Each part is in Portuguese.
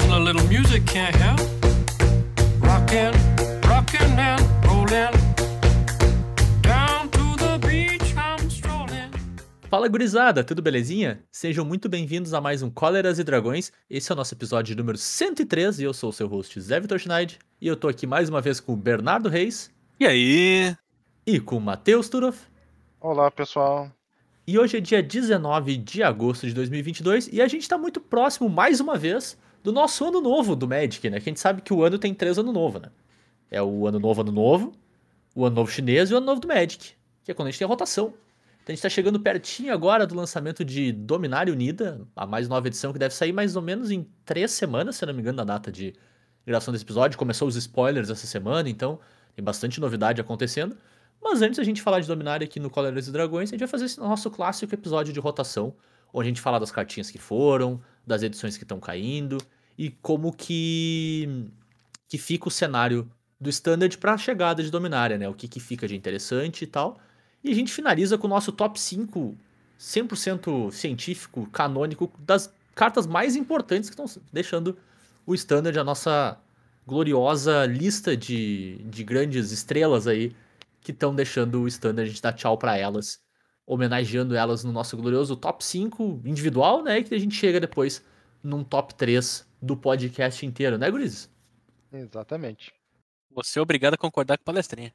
a little music can't help. Rockin', rockin' and rollin'. Down to the beach I'm strolling. Fala gurizada, tudo belezinha? Sejam muito bem-vindos a mais um Cóleras e Dragões. Esse é o nosso episódio número 103 e eu sou o seu host Zé Vitor Schneid. E eu tô aqui mais uma vez com o Bernardo Reis E aí? e com o Matheus Turoff. Olá, pessoal. E hoje é dia 19 de agosto de 2022 e a gente tá muito próximo, mais uma vez, do nosso ano novo do Magic, né? Que a gente sabe que o ano tem três anos novo, né? É o ano novo, ano novo, o ano novo chinês e o ano novo do Magic, que é quando a gente tem a rotação. Então a gente tá chegando pertinho agora do lançamento de Dominária Unida, a mais nova edição que deve sair mais ou menos em três semanas, se não me engano, na data de gravação desse episódio. Começou os spoilers essa semana, então tem bastante novidade acontecendo. Mas antes da gente falar de Dominária aqui no Cóleras e Dragões, a gente vai fazer esse nosso clássico episódio de rotação, onde a gente fala das cartinhas que foram, das edições que estão caindo e como que que fica o cenário do Standard para a chegada de Dominária, né? O que, que fica de interessante e tal. E a gente finaliza com o nosso top 5 100% científico, canônico, das cartas mais importantes que estão deixando o Standard, a nossa gloriosa lista de, de grandes estrelas aí que estão deixando o Standard. A gente dá tchau para elas, homenageando elas no nosso glorioso top 5 individual, né? E que a gente chega depois num top 3 do podcast inteiro, né, Gurizes? Exatamente. Você é obrigado a concordar com a palestrinha.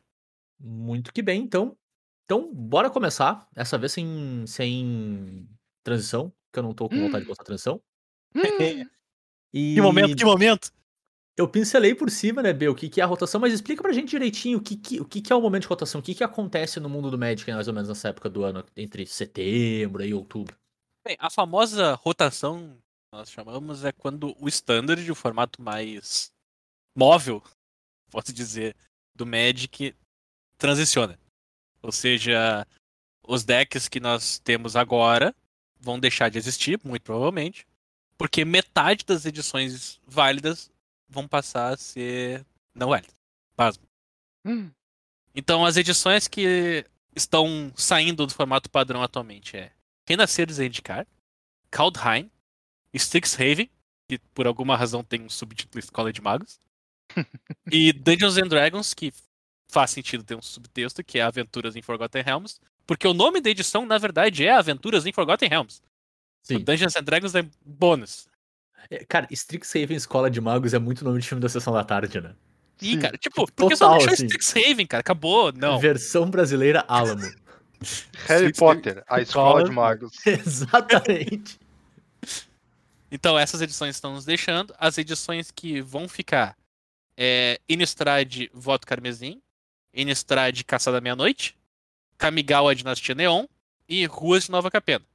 Muito que bem, então. Então, bora começar. Essa vez sem, sem transição, que eu não tô com vontade de botar transição. E Que momento, que momento! eu pincelei por cima, né, B, o que, que é a rotação, mas explica pra gente direitinho o que, que, o que, que é o momento de rotação, o que, que acontece no mundo do Magic, né, mais ou menos nessa época do ano, entre setembro e outubro. Bem, a famosa rotação, nós chamamos, é quando o standard, o formato mais móvel, posso dizer, do Magic, transiciona. Ou seja, os decks que nós temos agora vão deixar de existir, muito provavelmente, porque metade das edições válidas vão passar a ser não válidas. Pasmo. Hum, Então, as edições que estão saindo do formato padrão atualmente é Renascer de Zendikar, Kaldheim, Strixhaven, que por alguma razão tem um subtítulo Escola de Magos, e Dungeons and Dragons, que faz sentido ter um subtexto, que é Aventuras em Forgotten Realms, porque o nome da edição, na verdade, é Aventuras em Forgotten Realms. O Sim. Dungeons and Dragons é bônus. É, Cara, Strixhaven Escola de Magos é muito nome de filme da Sessão da Tarde, né? Ih, Sim. cara, tipo, porque só Total, deixou assim. Strixhaven, cara, acabou, não. Versão brasileira Alamo. Harry Potter, a escola de magos. Exatamente. Então, essas edições estão nos deixando. As edições que vão ficar é Innistrad Voto Carmesim, Innistrad Caçada à Meia-Noite, Kamigawa Dinastia Neon e Ruas de Nova Capena.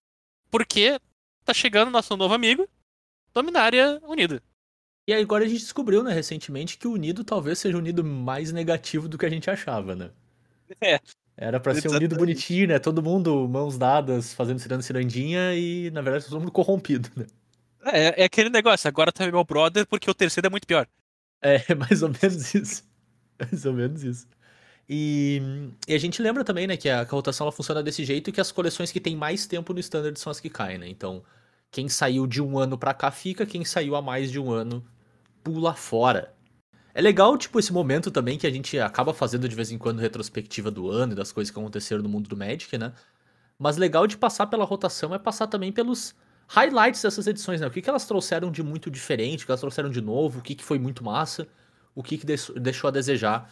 Porque tá chegando nosso novo amigo, Dominária Unida. E aí agora a gente descobriu, né, recentemente, que o Unido talvez seja o Unido mais negativo do que a gente achava, né? É. Era pra ser um Unido bonitinho, né? Todo mundo mãos dadas, fazendo ciranda cirandinha e, na verdade, todo mundo corrompido, né? É, é aquele negócio, agora tá meu brother porque o terceiro é muito pior. É, mais ou menos isso. Mais ou menos isso. E, e a gente lembra também, né, que a, rotação ela funciona desse jeito e que as coleções que têm mais tempo no Standard são as que caem, né? Então, quem saiu de um ano pra cá fica, quem saiu há mais de um ano pula fora. É legal, tipo, esse momento também que a gente acaba fazendo de vez em quando retrospectiva do ano e das coisas que aconteceram no mundo do Magic, né? Mas legal de passar pela rotação é passar também pelos highlights dessas edições, né? O que, que elas trouxeram de muito diferente, o que elas trouxeram de novo, o que, que foi muito massa, o que, que deix- deixou a desejar.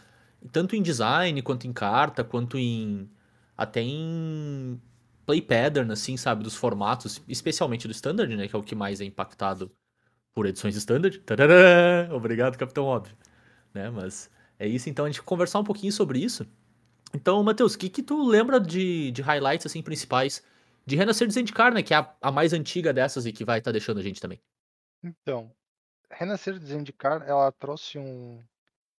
Tanto em design, quanto em carta, quanto em. até em play pattern, assim, sabe? Dos formatos, especialmente do Standard, né? Que é o que mais é impactado por edições Standard. Tarará! Obrigado, Capitão Óbvio. Né? Mas é isso, então, a gente conversar um pouquinho sobre isso. Então, Matheus, o que, que tu lembra de, de highlights, assim, principais de Renascer de Zendikar, né? Que é a, a mais antiga dessas e que vai estar deixando a gente também. Então, Renascer de Zendikar, ela trouxe um,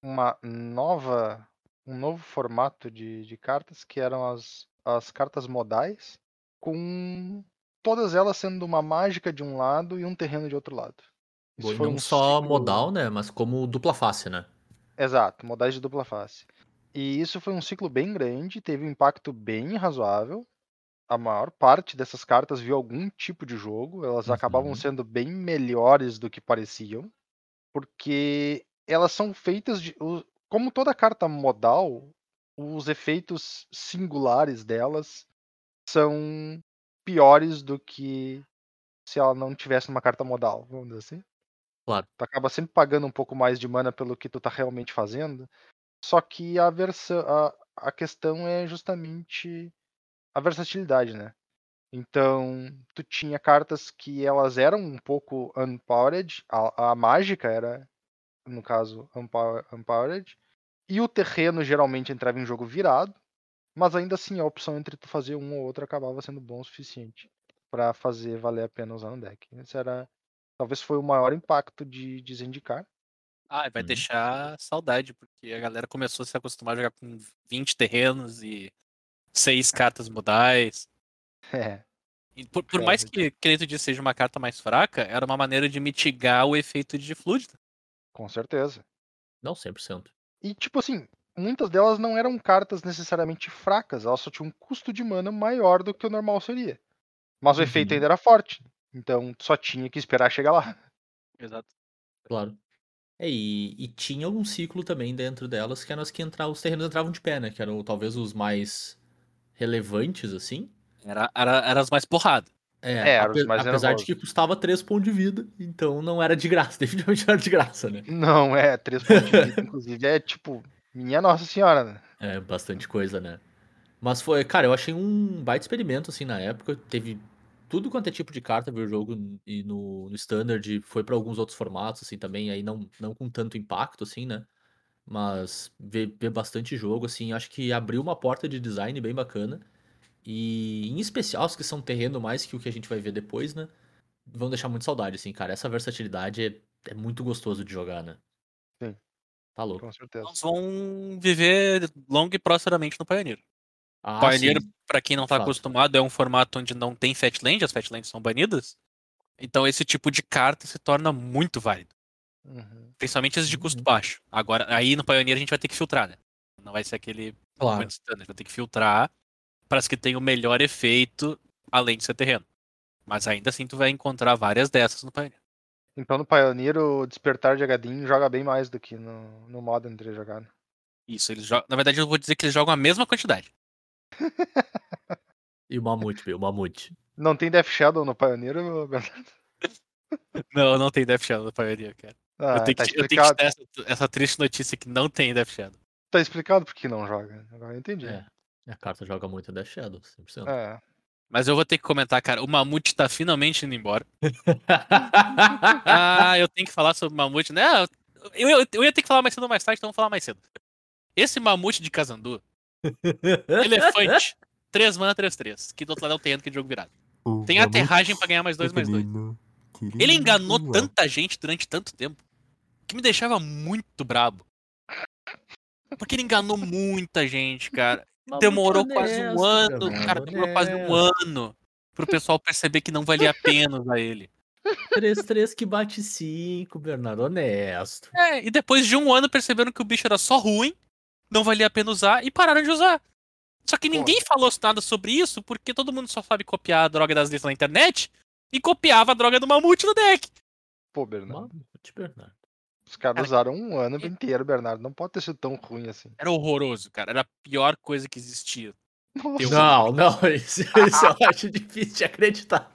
uma nova, um novo formato de, de cartas, que eram as, as cartas modais, com todas elas sendo uma mágica de um lado e um terreno de outro lado. Isso Não foi um só ciclo- modal, né? Mas como dupla face, né? Exato, modais de dupla face. E isso foi um ciclo bem grande, teve um impacto bem razoável. A maior parte dessas cartas viu algum tipo de jogo, elas acabavam Uhum. sendo bem melhores do que pareciam. Porque elas são feitas de. Como toda carta modal, os efeitos singulares delas são piores do que se ela não tivesse uma carta modal, vamos dizer assim. Claro. Tu acaba sempre pagando um pouco mais de mana pelo que tu tá realmente fazendo. Só que a versão. A, a questão é justamente a versatilidade, né? Então, tu tinha cartas que elas eram um pouco unpowered, a, a mágica era, no caso, unpower- unpowered, e o terreno geralmente entrava em jogo virado, mas ainda assim a opção entre tu fazer um ou outro acabava sendo bom o suficiente para fazer valer a pena usar no deck. Esse era, talvez foi o maior impacto de, de Zendikar. Ah, vai Uhum. deixar saudade, porque a galera começou a se acostumar a jogar com 20 terrenos e 6 cartas modais. É, E por, por mais que Creto disse seja uma carta mais fraca, era uma maneira de mitigar o efeito de Fluid. com certeza. Não, 100%. E tipo assim, muitas delas não eram cartas necessariamente fracas, elas só tinham um custo de mana maior do que o normal seria. Mas o efeito Uhum. ainda era forte, então tu só tinha que esperar chegar lá. Exato. Claro. É, e, e tinha um ciclo também dentro delas que eram as que entravam, os terrenos entravam de pé, né? Que eram talvez os mais relevantes, assim. Era, era, era as mais porrada. É, É, ape- mais apesar de que custava 3 pontos de vida, então não era de graça, definitivamente não era de graça, né? Não, é, três pontos de vida, inclusive, é tipo, minha Nossa Senhora, né? É, bastante coisa, né? Mas foi, cara, eu achei um baita experimento, assim, na época. Teve tudo quanto é tipo de carta ver o jogo e no, no Standard, foi pra alguns outros formatos, assim, também, aí não, não com tanto impacto, assim, né? Mas ver, ver bastante jogo, assim, acho que abriu uma porta de design bem bacana. E em especial os que são terreno mais que o que a gente vai ver depois, né? Vão deixar muito saudade, assim, cara. Essa versatilidade é, é muito gostoso de jogar, né? Sim. Tá louco. Com certeza. Elas vão viver longo e prosperamente no Pioneer. Ah, Pioneer, pra quem não tá Fato. acostumado, é um formato onde não tem Fatland, as Fatlands são banidas. Então esse tipo de carta se torna muito válido. Uhum. Principalmente as de custo Uhum. baixo. Agora, aí no Pioneer a gente vai ter que filtrar, né? Não vai ser aquele Claro. momento standard. Vai ter que filtrar para as que tenham o melhor efeito, além de ser terreno. Mas ainda assim tu vai encontrar várias dessas no Pioneer. Então no Pioneer o Despertar de Agadin joga bem mais do que no, no Modern 3 jogado. Isso, eles jogam. Na verdade, eu vou dizer que eles jogam a mesma quantidade. E o Mamute, meu, o Mamute. Não tem Death Shadow no Pioneer, Bernardo? Não, não tem Death Shadow no Pioneer, cara. Ah, eu, tenho tá que, eu tenho que te dar essa, essa triste notícia que não tem Death Shadow. Tá explicado por que não joga. Agora eu entendi. É. A carta joga muito Death Shadow, 100%. É. Mas eu vou ter que comentar, cara. O Mamute tá finalmente indo embora. Ah, eu tenho que falar sobre o Mamute. né? Eu, eu, eu ia ter que falar mais cedo ou mais tarde, então vou falar mais cedo. Esse Mamute de Kazandu, elefante, 3 mana, 3, 3. Que do outro lado é o terreno que é jogo virado. Tem aterragem pra ganhar mais 2, mais 2. Ele enganou tanta gente durante tanto tempo que me deixava muito brabo. Porque ele enganou muita gente, cara. Demorou quase um ano, cara, demorou quase um ano pro pessoal perceber que não valia a pena usar ele. 3-3 que bate 5, Bernardo, honesto. É, e depois de um ano perceberam que o bicho era só ruim, não valia a pena usar e pararam de usar. Só que ninguém falou nada sobre isso porque todo mundo só sabe copiar a droga das listas na internet e copiava a droga do mamute no deck. Pô, Bernardo. Mamute, Bernardo. Os caras Cara, usaram um ano inteiro, Bernardo. Não pode ter sido tão ruim assim. Era horroroso, cara. Era a pior coisa que existia. Eu- Não, não, isso, isso eu acho difícil de acreditar.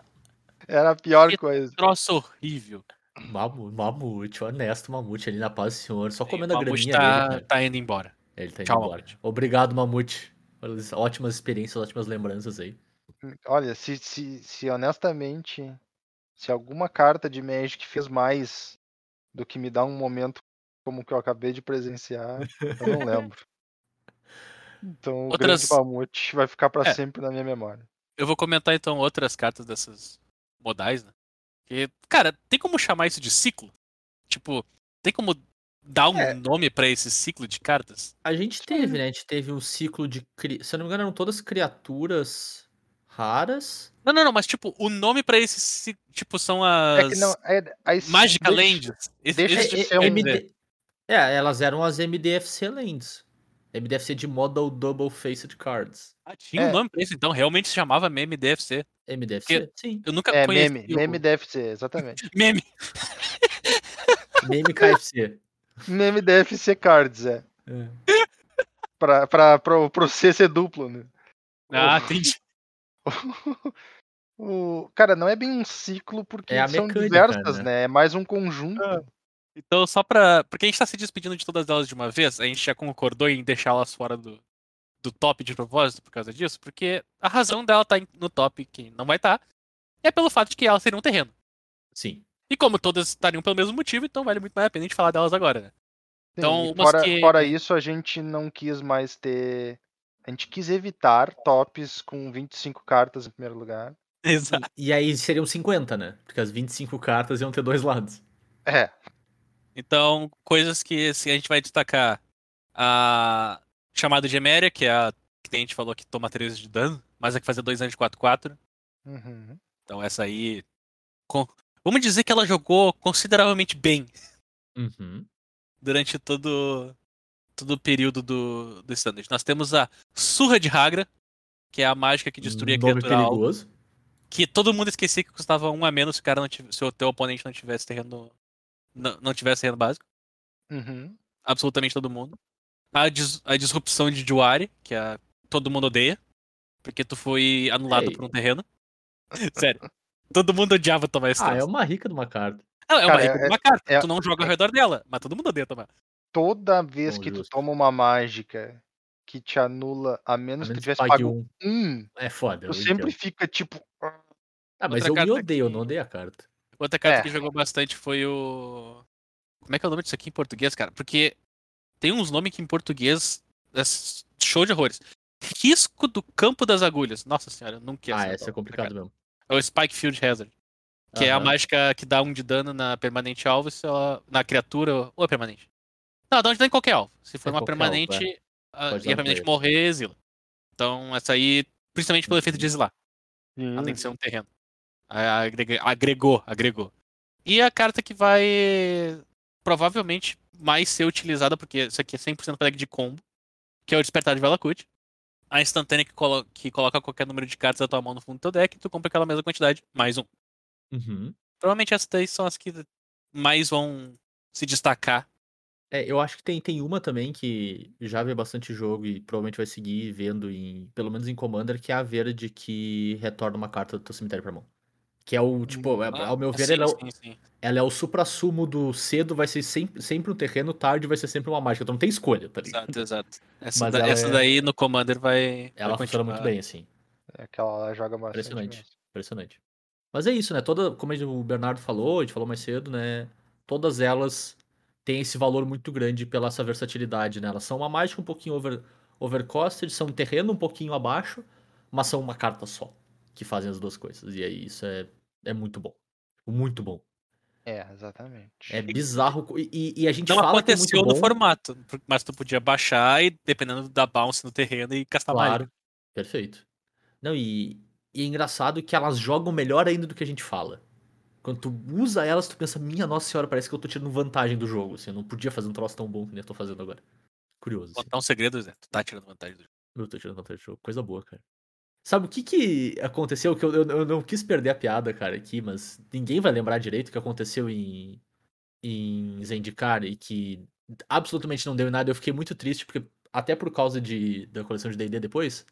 Era a pior Que coisa. Troço horrível. Mamu- Mamute, honesto Mamute ali na paz do senhor, só comendo o a graninha tá, dele, tá indo embora. Ele tá indo Tchau, embora. Mamute. Obrigado, Mamute. pelas Ótimas experiências, ótimas lembranças aí. Olha, se, se, se honestamente, se alguma carta de Magic fez mais do que me dá um momento como o que eu acabei de presenciar, eu não lembro. Então o Outras- grande mamute vai ficar pra É. sempre na minha memória. Eu vou comentar então outras cartas dessas modais, né? Que, cara, tem como chamar isso de ciclo? Tipo, tem como dar um É. nome pra esse ciclo de cartas? A gente teve, né? A gente teve um ciclo de. cri- Se eu não me engano, eram todas criaturas raras. Não, não, não, mas tipo, o nome pra esse ci- tipo são É as que não, é, Magica deixa- Lands. Esse, deixa esse tipo ser um- quer MD... dizer. É, elas eram as MDFC Lands. MDFC de Model Double Faced Cards. Ah, tinha um É. nome pra isso, então realmente se chamava meme DFC. MDFC? Sim. Eu nunca É, conheci meme, o- meme DFC, exatamente. meme. Meme KFC. Meme DFC Cards, é. É. Pra, pra, pro, pro C ser duplo, né? Ah, entendi. O, cara, não é bem um ciclo porque É são mecânica, diversas, né? né? É mais um conjunto. Ah. Então, só pra. Porque a gente tá se despedindo de todas elas de uma vez, a gente já concordou em deixá-las fora do, do top de propósito por causa disso, porque a razão dela tá no top, que não vai estar, é pelo fato de que elas seriam um terreno. Sim. E como todas estariam pelo mesmo motivo, então vale muito mais a pena a gente falar delas agora, né? Sim, Então, fora, que- fora isso, a gente não quis mais ter. A gente quis evitar tops com 25 cartas em primeiro lugar. Exato. E, e aí seriam 50, né? Porque as 25 cartas iam ter dois lados. É, Então, coisas que se a gente vai destacar a chamada de Eméria, que é a que a gente falou que toma 13 de dano, mas é que fazia 2 anos de 4-4. uhum. Então essa aí. com- Vamos dizer que ela jogou consideravelmente bem Uhum. durante todo, todo o período do, do standard. Nós temos a Surra de Hagra, que é a mágica que destruía a Nome criatura perigoso. que todo mundo esquecia que custava um a menos se o, cara não tivesse, se o teu oponente não tivesse terreno. Não, não tivesse terreno básico. Uhum. Absolutamente todo mundo. A, dis- a disrupção de Juari, que é a- todo mundo odeia. Porque tu foi anulado Ei. por um terreno. Sério. Todo mundo odiava tomar esse Ah, é uma rica de uma carta. Não, é uma Cara, rica de é- uma carta. é- tu não joga ao redor dela, mas todo mundo odeia tomar. Toda vez Bom, que tu justo. toma uma mágica que te anula, a menos, A que tu menos que tivesse pague pago um. um, É foda. tu eu sempre entendo. fica tipo. "Ah, mas Outra eu me odeio, eu que- não odeio a carta. Outra carta É. que jogou bastante foi o. Como é que é o nome disso aqui em português, cara? Porque tem uns nomes que em português. é show de horrores. Risco do campo das agulhas. Nossa senhora, eu não quero. Ah, essa é complicado cara. mesmo. É o Spike Field Hazard. Que é a mágica que dá um de dano na permanente alvo, se ela, na criatura ou é permanente. Não, dá um de dano em qualquer alvo. Se for É uma qualquer permanente alvo, a- e a permanente morrer, exila. Então, essa aí, principalmente pelo efeito de exilar, além de ser um terreno. Agregou, agregou. E a carta que vai provavelmente mais ser utilizada, porque isso aqui é 100% para deck de combo, que é o Despertar de Valakut. A instantânea que, colo- que coloca qualquer número de cartas da tua mão no fundo do teu deck, tu compra aquela mesma quantidade, mais um. Uhum. Provavelmente essas daí são as que mais vão se destacar. É, eu acho que tem, tem uma também que já vê bastante jogo e provavelmente vai seguir vendo, em, pelo menos em Commander, que é a verde que retorna uma carta do teu cemitério pra mão. Que é o, tipo, é- ao meu ver, sim, ela, é o, sim, sim. ela é o supra-sumo do cedo, vai ser sempre, sempre um terreno, tarde vai ser sempre uma mágica. Tu não tem escolha, tá ligado? Exato, exato. Essa, Mas da- essa é- daí no Commander vai. Ela vai funciona muito bem, assim. É que ela joga bastante. Impressionante. mesmo. Impressionante. Mas é isso, né? Toda, como o Bernardo falou, a gente falou mais cedo, né? Todas elas têm esse valor muito grande pela essa versatilidade, né? Elas são uma mágica um pouquinho over, overcosted, são um terreno um pouquinho abaixo, mas são uma carta só que fazem as duas coisas. E aí isso é, é muito bom. Muito bom. É, exatamente. É bizarro. E, e- e a gente Não fala que é aconteceu muito no bom. formato, mas tu podia baixar e, dependendo da bounce no terreno, e castar mais. Claro. Perfeito. Não, e, e é engraçado que elas jogam melhor ainda do que a gente fala. Quando tu usa elas, tu pensa, minha nossa senhora, parece que eu tô tirando vantagem do jogo. Assim, eu não podia fazer um troço tão bom que nem eu tô fazendo agora. Curioso. Assim. Contar um segredo, Zé. Tu tá tirando vantagem do jogo. Eu tô tirando vantagem do jogo. Coisa boa, cara. Sabe o que que aconteceu? Que eu, eu, eu não quis perder a piada, cara, aqui, mas ninguém vai lembrar direito o que aconteceu em, em Zendikar e que absolutamente não deu em nada. Eu fiquei muito triste, porque até por causa de, da coleção de D&D depois,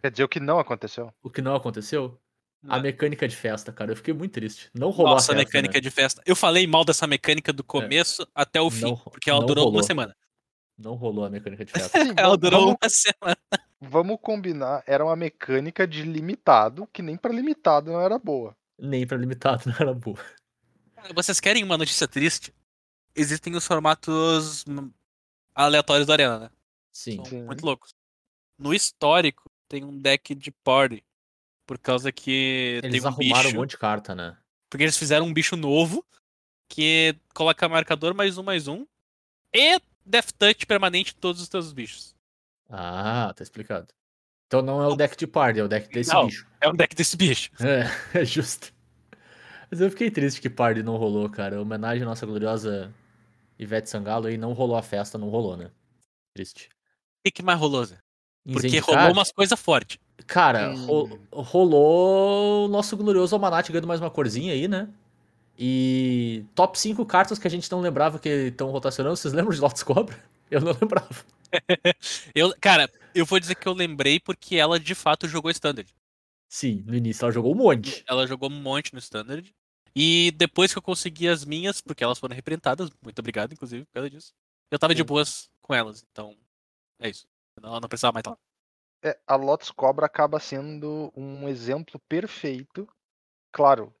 Quer dizer o que não aconteceu? o que não aconteceu, a Não. mecânica de festa, cara. Eu fiquei muito triste. Não rolou Nossa, a festa, mecânica né? de festa. Eu falei mal dessa mecânica do começo até o fim, Não- porque ela durou rolou. uma semana. Não rolou a mecânica de festa. Sim, Ela vamos- durou vamos, uma semana. vamos combinar. Era uma mecânica de limitado, que nem pra limitado não era boa. Nem pra limitado não era boa. Vocês querem uma notícia triste? Existem os formatos aleatórios da Arena, né? Sim. São Sim. muito loucos. No histórico, tem um deck de party. Por causa que Eles tem um arrumaram bicho. um monte de carta, né? Porque eles fizeram um bicho novo. Que coloca marcador mais um, mais um. E Death Touch permanente em todos os teus bichos. Ah, tá explicado. Então não é o deck de party, é o deck desse Não. bicho. É um deck desse bicho. É, é justo. Mas eu fiquei triste que party não rolou, cara. Homenagem à nossa gloriosa Ivete Sangalo aí, não rolou a festa, não rolou, né? Triste. O que, que mais rolou, Zé? Porque rolou umas coisas fortes. Cara, Hum. ro- rolou o nosso glorioso Almanat ganhando mais uma corzinha aí, né? E top 5 cartas que a gente não lembrava que estão rotacionando. Vocês lembram de Lotus Cobra? Eu não lembrava. Eu, cara, eu vou dizer que eu lembrei porque ela de fato jogou Standard. Sim, no início ela jogou um monte. Ela jogou um monte no Standard. E depois que eu consegui as minhas, porque elas foram reprintadas, muito obrigado, inclusive, por causa disso. Eu tava de Sim. boas com elas, então é isso. Não, não precisava mais lá. É, a Lotus Cobra acaba sendo um exemplo perfeito. Claro,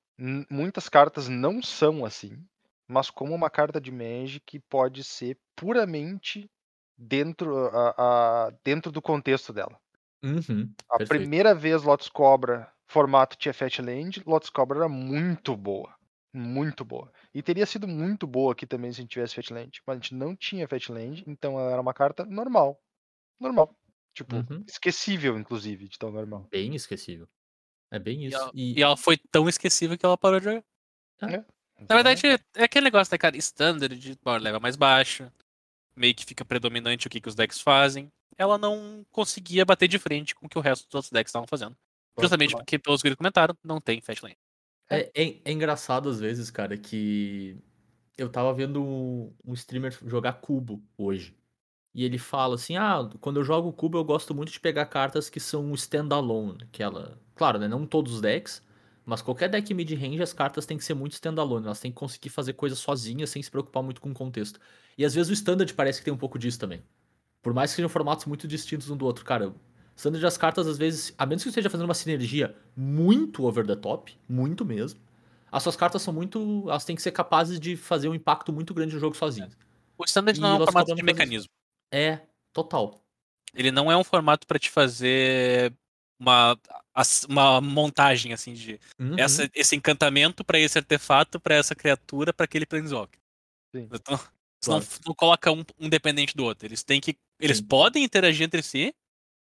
muitas cartas não são assim, mas como uma carta de Magic pode ser puramente dentro, a- a- dentro do contexto dela. Uhum, A perfeito. primeira vez Lotus Cobra, formato tinha Fatland, Lotus Cobra era muito boa. Muito boa. E teria sido muito boa aqui também se a gente tivesse Fatland. Mas a gente não tinha Fatland, então ela era uma carta normal. Normal. Tipo, Uhum. esquecível, inclusive, de tão normal. Bem esquecível. É bem E isso. ela, E, e ela foi tão esquecível que ela parou de jogar. Na verdade, é aquele negócio, né, cara? Standard, power level mais baixo. Meio que fica predominante o que, que os decks fazem. Ela não conseguia bater de frente com o que o resto dos outros decks estavam fazendo. Justamente porque, pelos que comentaram, não tem Fat Lane. É, é- é engraçado às vezes, cara, que eu tava vendo um, um streamer jogar cubo hoje. E ele fala assim: ah, quando eu jogo cubo eu gosto muito de pegar cartas que são standalone. Que ela. Claro, né? Não todos os decks, mas qualquer deck mid-range as cartas têm que ser muito standalone. Elas têm que conseguir fazer coisas sozinhas sem se preocupar muito com o contexto. E às vezes o standard parece que tem um pouco disso também. Por mais que sejam formatos muito distintos um do outro, cara. Standard as cartas, às vezes, a menos que você esteja fazendo uma sinergia muito over the top, muito mesmo, as suas cartas são muito. Elas têm que ser capazes de fazer um impacto muito grande no jogo sozinhas. O Standard E não é um formato de mecanismo. É, total. Ele não é um formato pra te fazer uma, uma montagem, assim, de Uhum. essa, esse encantamento pra esse artefato, pra essa criatura, pra aquele Planeswalker. Sim. Então, Claro. não, não coloca um, um dependente do outro. Eles têm que. Eles Sim. podem interagir entre si,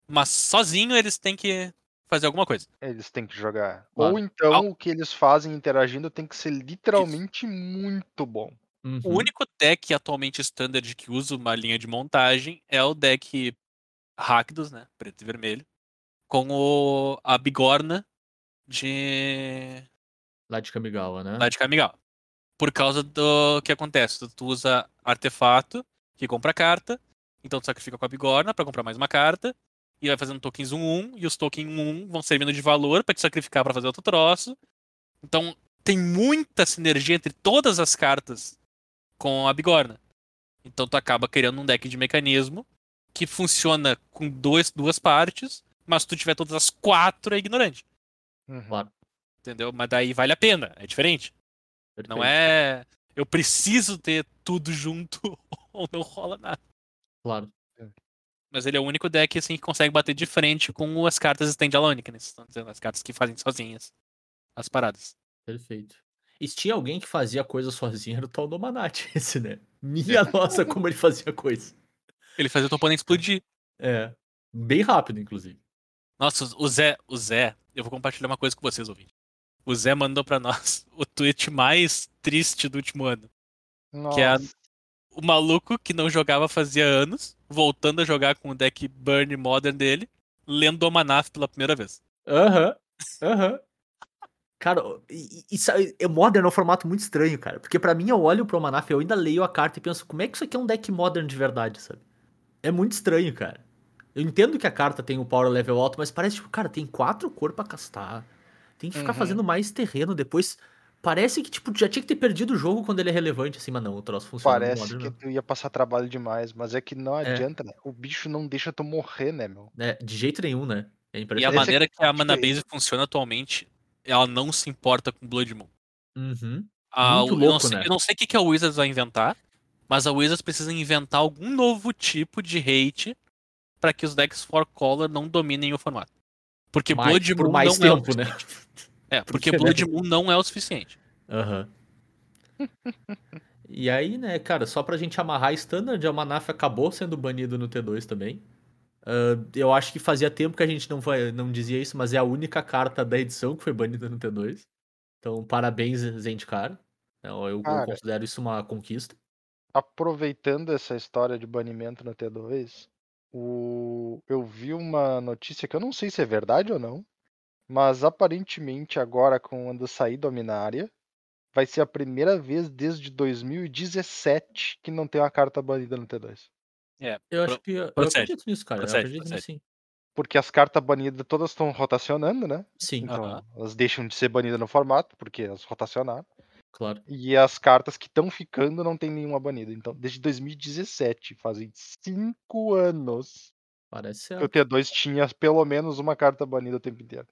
mas sozinho eles têm que fazer alguma coisa. Eles têm que jogar. Claro. Ou então o que eles fazem interagindo tem que ser literalmente muito bom. Uhum. O único deck atualmente standard que usa uma linha de montagem é o deck Rakdos, né? Preto e vermelho. Com o, a bigorna de. Lá de Kamigawa, né? lá de Kamigawa. Por causa do que acontece. Tu, usa artefato que compra carta. Então tu sacrifica com a bigorna pra comprar mais uma carta. E vai fazendo tokens 1-1. E os tokens 1 vão servindo de valor pra te sacrificar pra fazer outro troço. Então tem muita sinergia entre todas as cartas com a bigorna. Então tu acaba criando um deck de mecanismo que funciona com dois, duas partes. Mas se tu tiver todas as quatro, é ignorante. Uhum. Claro. Entendeu? Mas daí vale a pena. É diferente. Não Perfeito. é. Eu preciso ter tudo junto ou não rola nada. Claro. Mas ele é o único deck assim, que consegue bater de frente com as cartas standalone, que eles estão dizendo, as cartas que fazem sozinhas as paradas. Perfeito. E se tinha alguém que fazia coisa sozinho, era o tal do Manat, esse, né? Minha nossa, como ele fazia coisa. Ele fazia o teu oponente explodir. É. Bem rápido, inclusive. Nossa, o Zé, o Zé, eu vou compartilhar uma coisa com vocês, ouvintes. O Zé mandou pra nós o tweet mais triste do último ano. Nossa. Que é a- O maluco que não jogava fazia anos, voltando a jogar com o deck Burn Modern dele, lendo o Manaf pela primeira vez. Aham. Aham. Cara, e- e- isso é Modern é um formato muito estranho, cara. Porque pra mim, eu olho pro Manaf, eu ainda leio a carta e penso, como é que isso aqui é um deck Modern de verdade, sabe? É muito estranho, cara. Eu entendo que a carta tem o power level alto, mas parece, tipo, cara, tem quatro cor pra castar. Tem que ficar Uhum. fazendo mais terreno depois. Parece que, tipo, já tinha que ter perdido o jogo quando ele é relevante, assim, mas não, o troço funciona Parece Modern, que não. tu ia passar trabalho demais, mas é que não É. adianta, né? O bicho não deixa tu morrer, né, meu? É, de jeito nenhum, né? É E a é maneira que a tipo, Mana Base funciona atualmente, ela não se importa com Blood Moon. Uhum. Ah, Muito o- eu, não louco, sei, né? eu não sei o que, que a Wizards vai inventar, mas a Wizards precisa inventar algum novo tipo de hate para que os decks for color não dominem o formato. Porque Mais- Blood por Moon mais não é o tempo, né? suficiente. É, porque, Porque, Blood Moon não é o suficiente. Aham. e aí, né, cara, só pra gente amarrar Standard, a Manaf acabou sendo banido no T2 também. Ah, eu acho que fazia tempo que a gente não, vai, não dizia isso, mas é a única carta da edição que foi banida no T2. Então, parabéns, Zendikar. Eu, eu Cara. considero isso uma conquista. Aproveitando essa história de banimento no T2, o... eu vi uma notícia que eu não sei se é verdade ou não, mas aparentemente agora quando sair Dominária, vai ser a primeira vez desde 2017 que não tem uma carta banida no T2. É, Eu acho que. Eu procede, acredito nisso, cara. Eu procede, acredito nisso sim. Porque as cartas banidas todas estão rotacionando, né? Sim, Então Aham. elas deixam de ser banidas no formato, porque elas rotacionaram. claro. E as cartas que estão ficando não tem nenhuma banida. Então, desde 2017, fazem cinco anos Parece que o certo. T2 tinha pelo menos uma carta banida o tempo inteiro.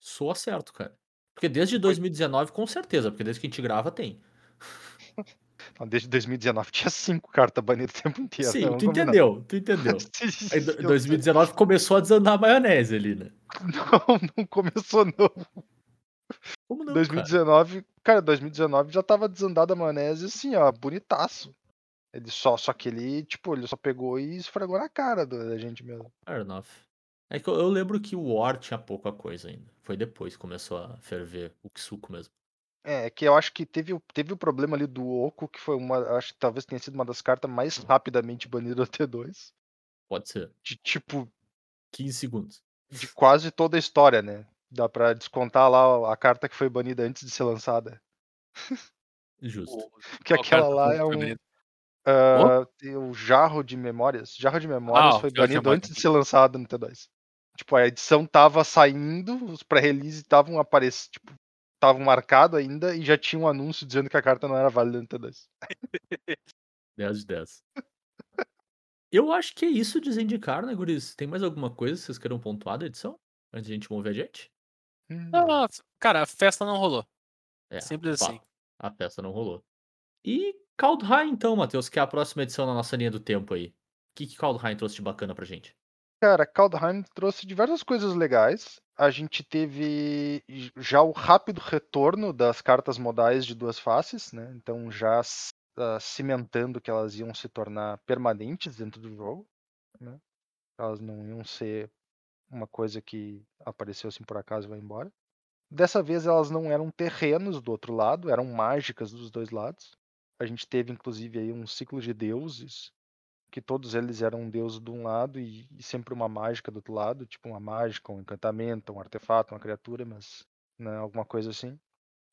Soa certo, cara. Porque desde 2019, com certeza, porque desde que a gente grava tem. Então, desde 2019 tinha cinco cartas banidas o tempo inteiro. Sim? Vamos tu entendeu, tu entendeu. Sim, Aí, do- eu 2019 começou a desandar a maionese ali, né? Não, não começou não. Como não, cara? 2019, cara, 2019 já tava desandado a maionese assim, ó, bonitaço. Ele só, só que ele, tipo, ele só pegou e esfregou na cara da gente mesmo. Fair enough. É que eu, eu lembro que o War tinha pouca coisa ainda. Foi depois que começou a ferver o Kisuko mesmo. É, que eu acho que teve, o- teve o problema ali do Oco, que foi uma, acho que talvez tenha sido uma das cartas mais rapidamente banidas do T2. Pode ser. De tipo, 15 segundos. de quase toda a história, né? Dá pra descontar lá a carta que foi banida antes de ser lançada. Justo. Que Qual aquela lá é um. banida? ah, tem o Jarro de Memórias. Jarro de Memórias Ah, foi banido antes de ser lançado no T2. Tipo, a edição tava saindo, os pré-release estavam aparecendo, tipo, estavam marcados ainda e já tinha um anúncio dizendo que a carta não era válida no T2. 10 de 10. Eu acho que é isso de Zendikar, né, Guris? Tem mais alguma coisa que vocês queiram pontuar da edição? Antes de a gente mover a gente? Hum, Ah, cara, a festa não rolou. É, Simples assim. A festa não rolou. E Kaldheim, então, Matheus, que é a próxima edição na nossa linha do tempo aí. O que, que Kaldheim trouxe de bacana pra gente? Cara, Kaldheim trouxe diversas coisas legais. A gente teve já o rápido retorno das cartas modais de duas faces, né? Então já ah, cimentando que elas iam se tornar permanentes dentro do jogo, né? Elas não iam ser uma coisa que apareceu assim por acaso e vai embora. Dessa vez elas não eram terrenos do outro lado, eram mágicas dos dois lados. A gente teve inclusive aí um ciclo de deuses que todos eles eram um deus de um lado e, e sempre uma mágica do outro lado, tipo uma mágica, um encantamento, um artefato, uma criatura, mas né, alguma coisa assim.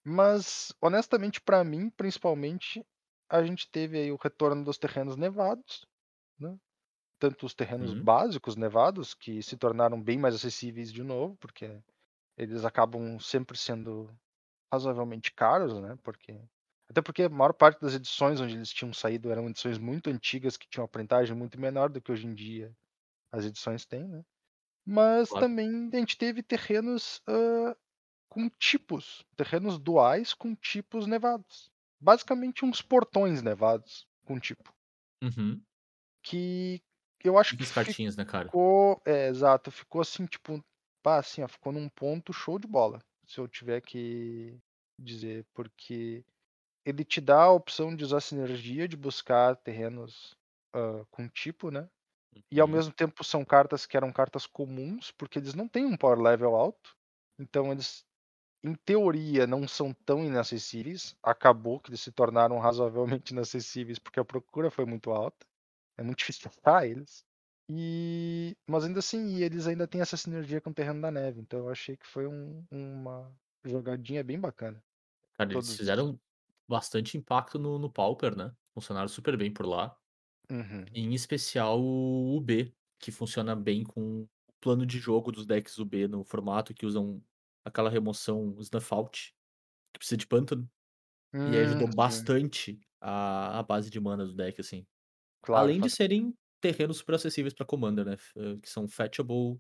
Mas honestamente pra mim, principalmente, a gente teve aí o retorno dos terrenos nevados, né? Tanto os terrenos Uhum. básicos nevados que se tornaram bem mais acessíveis de novo, porque eles acabam sempre sendo razoavelmente caros, né? Porque até porque a maior parte das edições onde eles tinham saído eram edições muito antigas que tinham uma printagem muito menor do que hoje em dia as edições têm, né? Mas Claro. também a gente teve terrenos ah, com tipos, terrenos duais com tipos nevados. Basicamente uns portões nevados com tipo. Uhum. Que eu acho que As cartinhas, né, cara? ficou. É, exato, ficou assim, tipo, pá, assim, ó, ficou num ponto show de bola. Se eu tiver que dizer, porque ele te dá a opção de usar sinergia, de buscar terrenos ah, com tipo, né? E ao Uhum. mesmo tempo são cartas que eram cartas comuns, porque eles não têm um power level alto. Então eles, em teoria, não são tão inacessíveis. Acabou que eles se tornaram razoavelmente inacessíveis porque a procura foi muito alta. É muito difícil achar eles. E... Mas ainda assim, eles ainda têm essa sinergia com o terreno da neve. Então eu achei que foi um- uma jogadinha bem bacana. Cara, eles fizeram bastante impacto no, no Pauper, né? Funcionaram super bem por lá. Uhum. Em especial o UB, que funciona bem com o plano de jogo dos decks UB no formato que usam aquela remoção Snuff Out, que precisa de pântano. E aí ajudou Hum, sim, bastante a, a base de mana do deck, assim. claro, Além de serem terrenos super acessíveis para Commander, né? Que são fetchable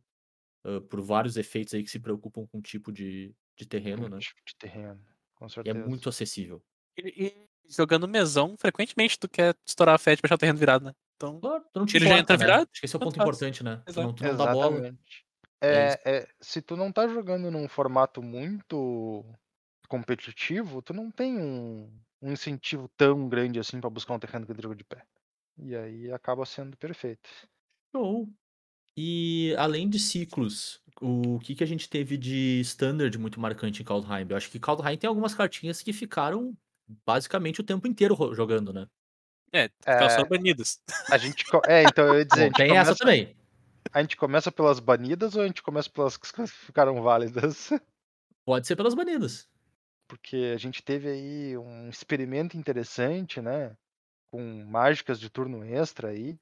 eh, por vários efeitos aí que se preocupam com o tipo de, de terreno, um né? tipo de terreno. Com E é certeza. muito acessível. E, e jogando mesão, frequentemente tu quer estourar a fete pra deixar o terreno virado, né? Então, Claro, tu não te Ele já importa, entra né? virado, Acho que esse é o ponto faz. importante, né? Tu não, tu não dá bola. É É, é, se tu não tá jogando num formato muito competitivo, tu não tem um, um incentivo tão grande assim pra buscar um terreno que jogo de pé. E aí acaba sendo perfeito. Show. E além de ciclos, o que, que a gente teve de standard muito marcante em Kaldheim? Eu acho que Kaldheim tem algumas cartinhas que ficaram basicamente o tempo inteiro ro- jogando, né? é, É. elas foram banidas. A gente. É, então eu ia dizer, a Bom, gente, tem essa começa, também. a gente começa pelas banidas ou a gente começa pelas que ficaram válidas? Pode ser pelas banidas. porque a gente teve aí um experimento interessante, né? Com mágicas de turno extra aí.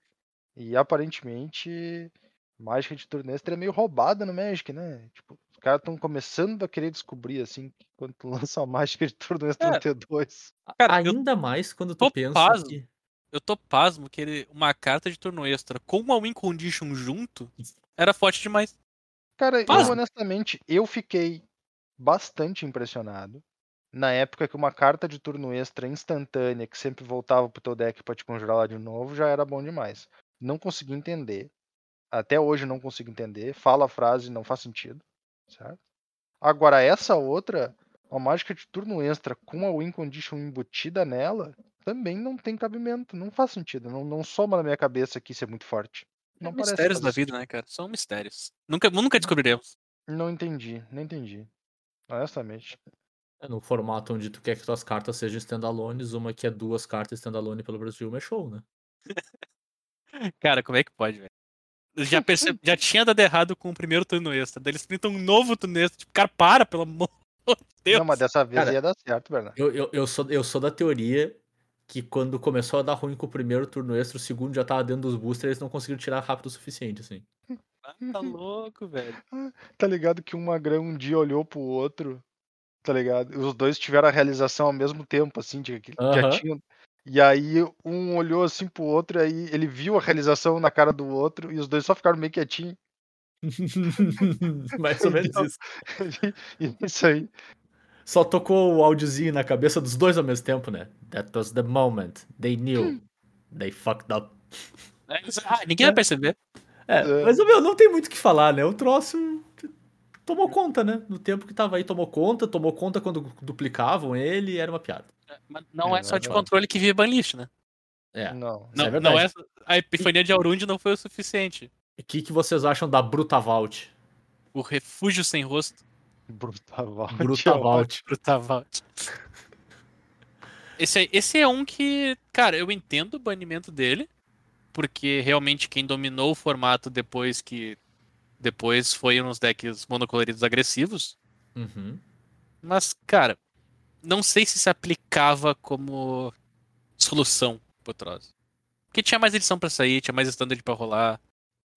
E aparentemente, mágica de turno extra é meio roubada no Magic, né? Tipo, caras estão começando a querer descobrir, assim, que quando tu lança uma mágica de turno extra no É. T2. Cara, eu Ainda mais quando tu pensa pasmo. que. Eu tô pasmo que ele- uma carta de turno extra com uma win condition junto era forte demais. Cara, eu Pasmo. honestamente, eu fiquei bastante impressionado. Na época que uma carta de turno extra instantânea, que sempre voltava pro teu deck pra te conjurar lá de novo, já era bom demais. Não consegui entender. Até hoje não consigo entender. Fala a frase, não faz sentido. Certo? Agora, essa outra, uma mágica de turno extra com a win condition embutida nela, também não tem cabimento. Não faz sentido. Não, não soma na minha cabeça que isso é muito forte. Não parece mistérios da vida, né, cara? São mistérios. Nunca, nunca descobriremos. Não entendi, não entendi. Honestamente. É, no formato onde tu quer que tuas cartas sejam standalones, uma que é duas cartas standalone pelo Brasil, é show, né? Cara, como é que pode, velho? Eu Já, perce... já tinha dado errado com o primeiro turno extra. Daí eles printam um novo turno extra. Tipo, cara, para, pelo amor de Deus. Não, mas dessa vez Cara, ia dar certo, Bernardo. Eu, eu, eu, sou, eu sou da teoria que quando começou a dar ruim com o primeiro turno extra, o segundo já tava dentro dos boosters, eles não conseguiram tirar rápido o suficiente, assim. Tá louco, velho. Tá ligado que um magrão um dia olhou pro outro, tá ligado? E os dois tiveram a realização ao mesmo tempo, assim, de que já Aham. tinham. E aí um olhou assim pro outro, e aí ele viu a realização na cara do outro, e os dois só ficaram meio quietinhos. Mais ou menos Então- isso. isso aí. Só tocou o áudiozinho na cabeça dos dois ao mesmo tempo, né? That was the moment. They knew. They fucked up. É, eles- Ah, ninguém vai perceber. É, É. mas, meu, não tem muito o que falar, né? O troço tomou conta, né? No tempo que tava aí, tomou conta. Tomou conta quando duplicavam ele, era uma piada. Mas não é só de controle que via banlist, né? É. Não. Isso é Não, verdade. não é... A epifania de Aurund não foi o suficiente. O que, que vocês acham da Brutavault? O refúgio sem rosto. Brutavault. Brutavault. Brutavault. Esse, é- esse é um que, cara, eu entendo o banimento dele, porque realmente quem dominou o formato depois que. Depois foi uns decks monocoloridos agressivos. Uhum. Mas, cara, não sei se se aplicava como solução pro. Porque tinha mais edição pra sair, tinha mais standard pra rolar.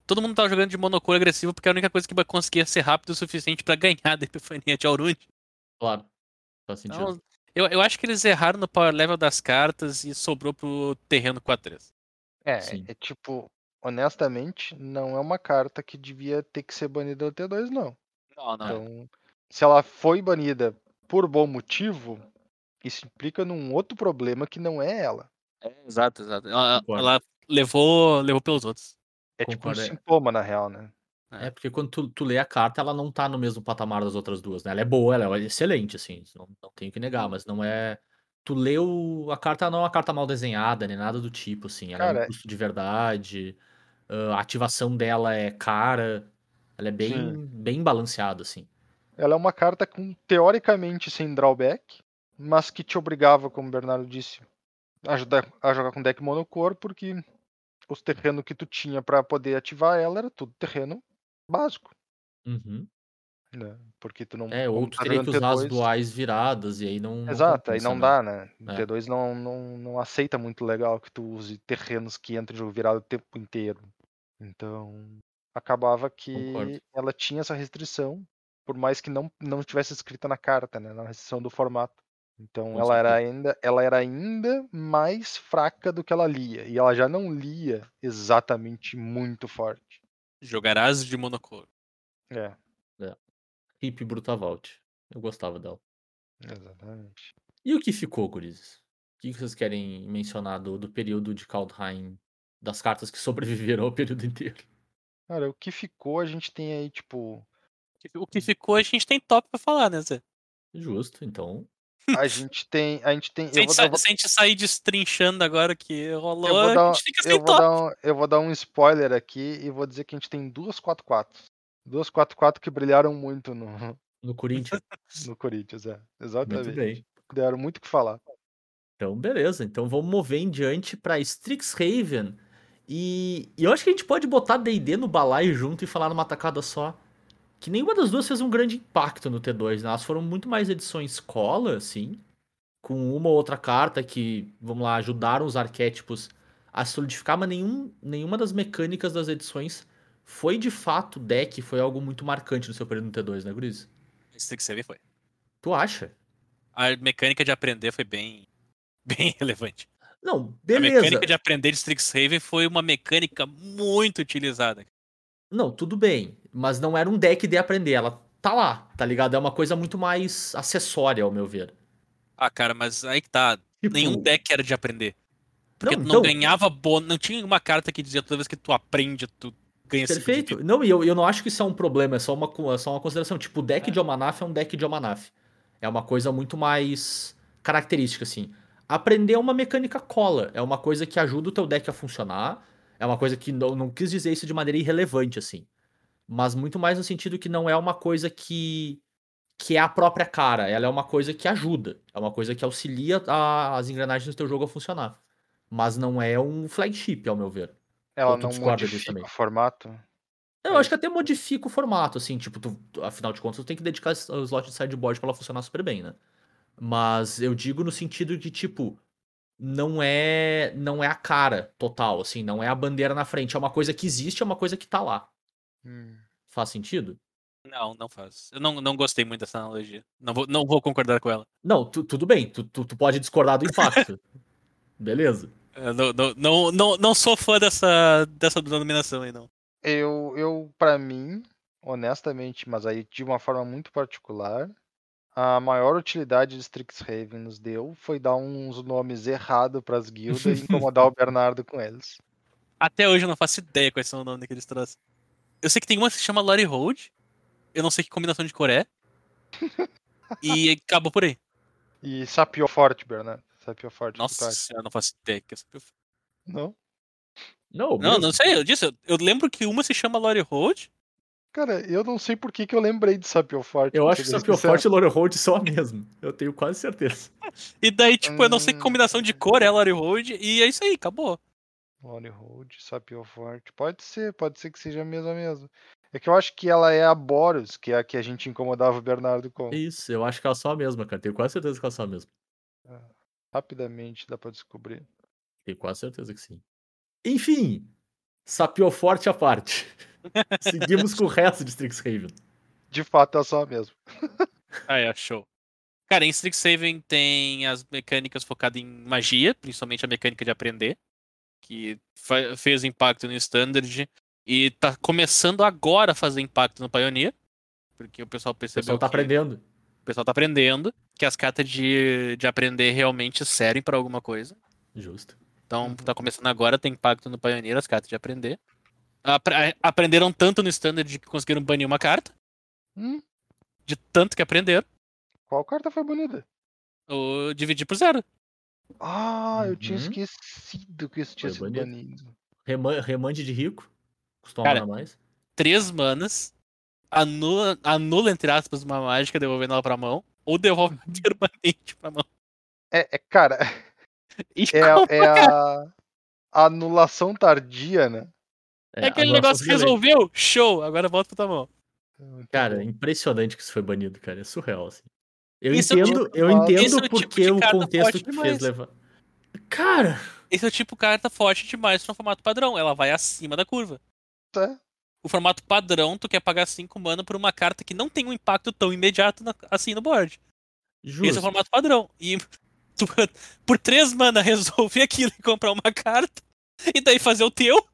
Todo mundo tava jogando de monocor agressivo porque a única coisa que conseguia ser rápido o suficiente pra ganhar da Epifania de Aurund. Claro. Faz sentido. Então, eu, eu acho que eles erraram no power level das cartas e sobrou pro terreno 4-3. É, Sim. é tipo, honestamente, não é uma carta que devia ter que ser banida do T2, não. Não, não. Então, se ela foi banida por bom motivo, isso implica num outro problema que não é ela. É, exato, exato. Ela, Concordo. ela levou, levou pelos outros. É tipo um Concordo, é. sintoma, na real, né? É, porque quando tu, tu lê a carta, ela não tá no mesmo patamar das outras duas, né? Ela é boa, ela é excelente, assim, não, não tenho que negar, mas não é. Tu leu. A carta não é uma carta mal desenhada, nem nada do tipo, assim. Ela é um Cara, custo de verdade. ah, a ativação dela é cara. Ela é bem, Sim. bem balanceada, assim. Ela é uma carta com, teoricamente, sem drawback, mas que te obrigava, como o Bernardo disse, a, ajudar- a jogar com deck monocor, porque os terrenos que tu tinha pra poder ativar ela era tudo terreno básico, Uhum. né? Porque tu não. É, ou tu tá teria que usar as T2 duais viradas, e aí não. não Exato, aí compensa, não né? dá, né? O É. T2 não, não, não aceita muito legal que tu use terrenos que entram em jogo virado o tempo inteiro. Então, acabava que Concordo. ela tinha essa restrição, por mais que não, não estivesse escrita na carta, né? Na restrição do formato. Então Com ela era, ainda, ela era ainda mais fraca do que ela lia. E ela já não lia exatamente muito forte. Jogarás de monocor. É, Hip Brutavault. Eu gostava dela. exatamente. E o que ficou, gurizes? O que que vocês querem mencionar do, do período de Kaldheim? Das cartas que sobreviveram ao período inteiro? Cara, o que ficou, a gente tem aí, tipo, O que ficou, a gente tem top pra falar, né, Zé? Justo, então. a gente tem. A gente tem. Se a, Eu gente vou, sa- eu vou- se a gente sair destrinchando agora que rolou, Eu vou, a dar, gente fica eu, sem vou top. dar um, eu vou dar um spoiler aqui e vou dizer que a gente tem duas 4-4. Duas 4-4 que brilharam muito no, No Corinthians. no Corinthians, é. Muito Exatamente. bem. Deram muito o que falar. Então, beleza. Então vamos mover em diante pra Strixhaven. E, e eu acho que a gente pode botar DD no balaio junto e falar numa tacada só. Que nenhuma das duas fez um grande impacto no T2, né? Elas foram muito mais edições cola, assim, com uma ou outra carta que, vamos lá, ajudaram os arquétipos a solidificar, mas nenhum, nenhuma das mecânicas das edições foi de fato deck, foi algo muito marcante no seu período no T2, né, Guriz? Strixhaven foi. Tu acha? A mecânica de aprender foi bem, bem relevante. Não, A beleza. mecânica de aprender de Strixhaven foi uma mecânica muito utilizada. Não, tudo bem, mas não era um deck de aprender, ela tá lá, tá ligado? É uma coisa muito mais acessória, ao meu ver. Ah, cara, mas aí que tá. Tipo, Nenhum deck era de aprender. Porque Não, tu então- não ganhava bônus. Não tinha uma carta que dizia toda vez que tu aprende, tu ganha Perfeito. Não, e eu, eu não acho que isso é um problema, é só uma, é só uma consideração. Tipo, o deck É. de Omanaf é um deck de Omanaf. É uma coisa muito mais característica, assim. Aprender é uma mecânica cola, é uma coisa que ajuda o teu deck a funcionar, é uma coisa que não, não quis dizer isso de maneira irrelevante, assim. Mas muito mais no sentido que não é uma coisa que, que é a própria cara, ela é uma coisa que ajuda, é uma coisa que auxilia a- as engrenagens do teu jogo a funcionar. Mas não é um flagship, ao meu ver. Ela não modifica também? o formato. Eu acho que até modifica o formato, assim, tipo, tu- afinal de contas, tu tem que dedicar o slot de sideboard pra ela funcionar super bem, né? Mas eu digo no sentido de, tipo, não é não é a cara total, assim, não é a bandeira na frente, é uma coisa que existe, é uma coisa que tá lá. Hum. Faz sentido? Não, não faz. Eu não, não gostei muito dessa analogia. Não vou, não vou concordar com ela. Não, tu- tudo bem, tu, tu, tu pode discordar do impacto. Beleza. Eu não, não, não, não, não sou fã dessa, dessa denominação aí, não. Eu, eu, para mim, honestamente, mas aí de uma forma muito particular, a maior utilidade de Strixhaven nos deu foi dar uns nomes errados pras guildas e incomodar o Bernardo com eles. Até hoje eu não faço ideia quais são o nome daqueles troços. Eu sei que tem uma que se chama Lottie Hold. Eu não sei que combinação de cor é. E acabou por aí. E Sapio Forte, Bernardo. Sapio Forte. Nossa, eu não faço ideia. que essa- Não? Não, Não, beleza. não sei, eu disse. eu- Eu lembro que uma se chama Lottie Hold. Cara, eu não sei por que, que eu lembrei de Sapio Forte. Eu acho que Sapio. Forte e Lore Hold são a mesma. Eu tenho quase certeza. E daí, tipo, eu não sei que Hum. combinação de cor é Lottie Hold. E é isso aí, acabou. Lone Hold, Sapio Forte. Pode ser, pode ser que seja a mesma mesmo. É que eu acho que ela é a Boros, que é a que a gente incomodava o Bernardo com. Isso, eu acho que elas são a mesma, cara. Tenho quase certeza que elas são a mesma. Rapidamente dá pra descobrir. Tenho quase certeza que sim. Enfim, Sapio Forte à parte. Seguimos com o resto de Strixhaven. De fato, é só a mesma. Ah, é, show. Cara, em Strixhaven tem as mecânicas focadas em magia, principalmente a mecânica de aprender, que fez impacto no Standard e tá começando agora a fazer impacto no Pioneer, porque o pessoal O percebeu pessoal tá que aprendendo. o pessoal tá aprendendo que as cartas de, de aprender realmente servem pra alguma coisa. Justo. Então Uhum. tá começando agora, tem impacto no Pioneer, as cartas de aprender. Apre- aprenderam tanto no Standard que conseguiram banir uma carta, Hum, de tanto que aprenderam, qual carta foi bonita? ou dividir por zero. Ah, eu tinha Uhum. esquecido que isso tinha Foi sido banido. banido. Rema- remande de rico. Costuma Cara, mandar mais. três manas, anula, anula, entre aspas, uma mágica, devolvendo ela pra mão, ou devolve permanente pra mão. É, é, cara, E é, a- como- é a, a anulação tardia, né? É aquele a negócio que resolveu, show, agora volta pra tua mão. Cara, é impressionante que isso foi banido, cara. É surreal, assim. Eu Esse é entendo, tipo- eu entendo é o tipo porque de o carta contexto forte que demais. fez levar. Cara, Esse é o tipo carta forte demais no formato padrão, ela vai acima da curva. É. O formato padrão, tu quer pagar 5 mana por uma carta que não tem um impacto tão imediato na- assim no board. Esse é o justo. formato padrão. E tu, por 3 mana resolver aquilo e comprar uma carta, e daí fazer o teu,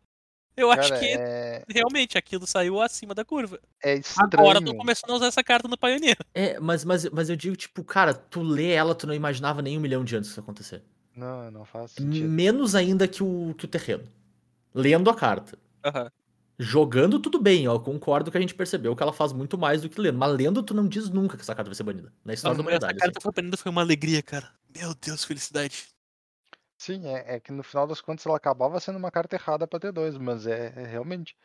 eu acho Cara, que é, realmente aquilo saiu acima da curva. é Agora tô estranho. começando a usar essa carta no Pioneer. É, mas, mas, mas eu digo, tipo, cara, tu lê ela, tu não imaginava nem um milhão de anos isso acontecer. Não, não faz sentido. Menos ainda que o, que o terreno. Lendo a carta. Aham. Jogando, tudo bem, ó, eu concordo que a gente percebeu que ela faz muito mais do que lendo. Mas lendo, tu não diz nunca que essa carta vai ser banida. Na história da Nossa, essa humanidade. carta assim. foi banida foi uma alegria, cara. Meu Deus, felicidade. Sim, é, é que no final das contas ela acabava sendo uma carta errada pra ter dois, mas é, é realmente.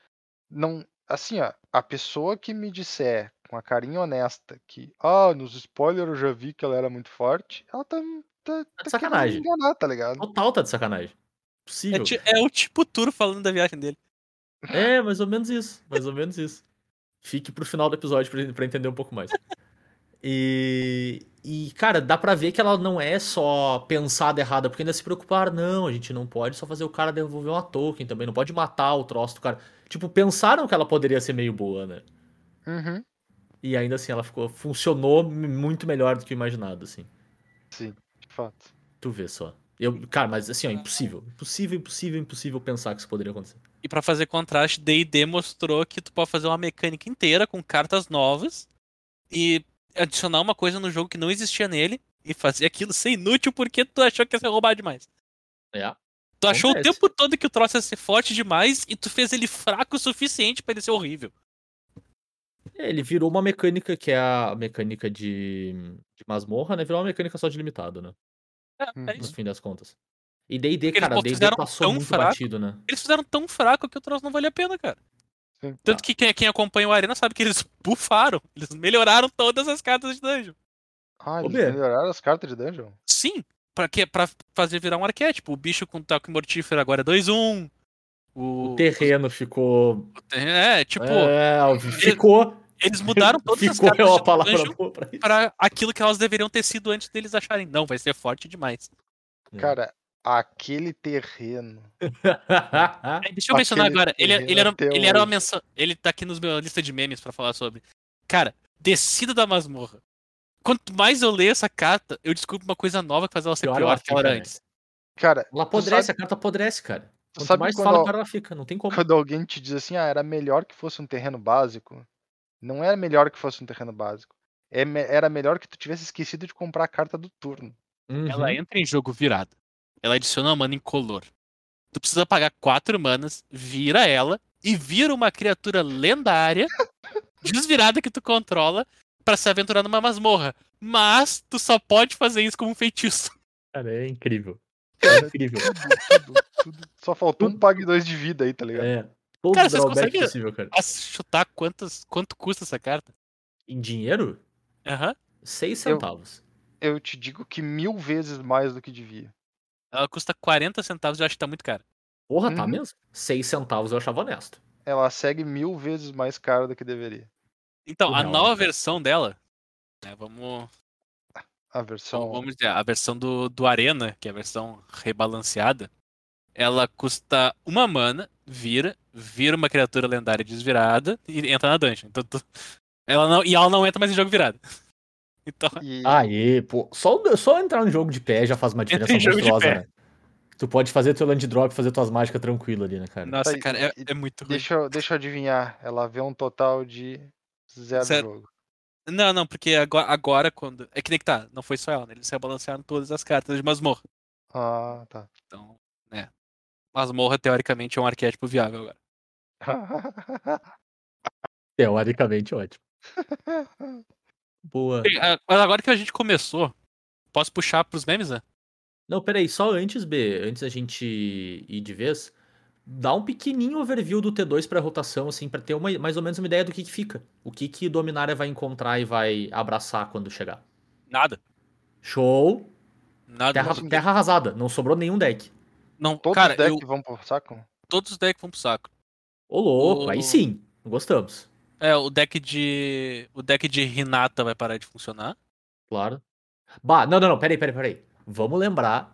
Não. Assim, ó, a pessoa que me disser com a carinha honesta que, ah, nos spoilers eu já vi que ela era muito forte, ela tá. Tá, tá querendo sacanagem. me enganar, tá ligado? Total tá de sacanagem. É, Possível. ti- é o tipo Turo falando da viagem dele. É, mais ou menos isso. Mais ou menos isso. Fique pro final do episódio pra, pra entender um pouco mais. E, e, cara, dá pra ver que ela não é só pensada errada, porque ainda se preocupar, não, a gente não pode só fazer o cara devolver uma token também, não pode matar o troço do cara. Tipo, pensaram que ela poderia ser meio boa, né? Uhum. E ainda assim ela ficou, funcionou muito melhor do que imaginado, assim. Sim, de fato. Tu vê só. Eu, cara, mas assim, ó, impossível. Impossível, impossível, impossível pensar que isso poderia acontecer. E pra fazer contraste, D&D mostrou que tu pode fazer uma mecânica inteira com cartas novas e adicionar uma coisa no jogo que não existia nele e fazer aquilo ser inútil porque tu achou que ia ser roubado demais. É. Tu achou o tempo todo que o troço ia ser forte demais e tu fez ele fraco o suficiente pra ele ser horrível. É, Ele virou uma mecânica que é a mecânica de, de masmorra, né? Virou uma mecânica só de limitado, né? É, é Uhum. No isso. fim das contas. E D&D, cara, D&D passou tão muito fraco. batido, né? Eles fizeram tão fraco que o troço não valia a pena, cara. Sim. Tanto que quem, quem acompanha o Arena sabe que eles bufaram. Eles melhoraram todas as cartas de dungeon. Ah, eles melhoraram as cartas de dungeon? Sim, pra, quê? pra fazer virar um arquétipo. O bicho com taco mortífero agora é 2-1. O, O terreno ficou. É, tipo, É, ficou. eles mudaram todas as Ficou é cartas uma de palavra dungeon boa pra isso. pra aquilo que elas deveriam ter sido antes deles acharem. Não, vai ser forte demais. É. Cara, aquele terreno. Deixa eu mencionar Aquele agora. Ele, terreno ele, era, ele era uma menção. Ele tá aqui nos meus lista de memes pra falar sobre. Cara, descida da masmorra. Quanto mais eu leio essa carta, eu descubro uma coisa nova que faz ela ser Pior pior, ela que ela era né? antes. Cara, Ela apodrece, sabe, a carta apodrece, cara. Quanto sabe mais quando, fala, pior ela fica. Não tem como. quando alguém te diz assim, ah, era melhor que fosse um terreno básico. Não era melhor que fosse um terreno básico. É Era melhor que tu tivesse esquecido de comprar a carta do turno. Uhum. Ela entra em jogo virada. Ela adiciona uma mana incolor. Tu precisa pagar quatro manas, vira ela e vira uma criatura lendária, desvirada que tu controla, pra se aventurar numa masmorra. Mas tu só pode fazer isso como um feitiço. Cara, é incrível. É incrível. Tudo, tudo. Só faltou um pague 2 de vida aí, tá ligado? É. Todo Cara, vocês drawback conseguem- possível, cara. Chutar quantas, quanto custa essa carta? Em dinheiro, Aham. 6 Eu- centavos. Eu te digo que mil vezes mais do que devia. Ela custa 40 centavos, eu acho que tá muito caro. Porra, tá Uhum. mesmo? 6 centavos eu achava honesto. Ela segue mil vezes mais caro do que deveria. Então, a nova cara. versão dela, né, vamos, A versão. vamos dizer, a versão do, do Arena, que é a versão rebalanceada, ela custa uma mana, vira, vira uma criatura lendária desvirada e entra na dungeon. Então, tu- ela não, e ela não entra mais em jogo virada. Então, E Aê, pô. Só, só entrar no jogo de pé já faz uma diferença monstruosa, né? Tu pode fazer teu land drop, fazer tuas mágicas tranquilo ali, né, cara? nossa, Tá, cara, é, é muito ruim. deixa, eu- deixa eu adivinhar. Ela vê um total de zero, Zero. jogo. Não, não, porque agora, agora quando. É que nem que tá, não foi só ela, né? Eles rebalancearam todas as cartas de masmorra. Ah, tá. Então, né. Masmorra, teoricamente, é um arquétipo viável agora. Teoricamente, ótimo. Boa. Bem, agora que a gente começou, posso puxar pros memes, né? Não, peraí, só antes, B, antes da gente ir de vez, dá um pequenininho overview do T2 pra rotação, assim, pra ter uma, mais ou menos uma ideia do que, que fica. O que que Dominária vai encontrar e vai abraçar quando chegar. Nada. Show! Nada. Terra, não, terra arrasada, não sobrou nenhum deck. não, Todos cara, os decks eu- vão pro saco? todos os decks vão pro saco. Ô, louco, aí O- sim, gostamos. É, o deck de. O deck de Hinata vai parar de funcionar. Claro. Bah, não, não, não, peraí, peraí, peraí. Vamos lembrar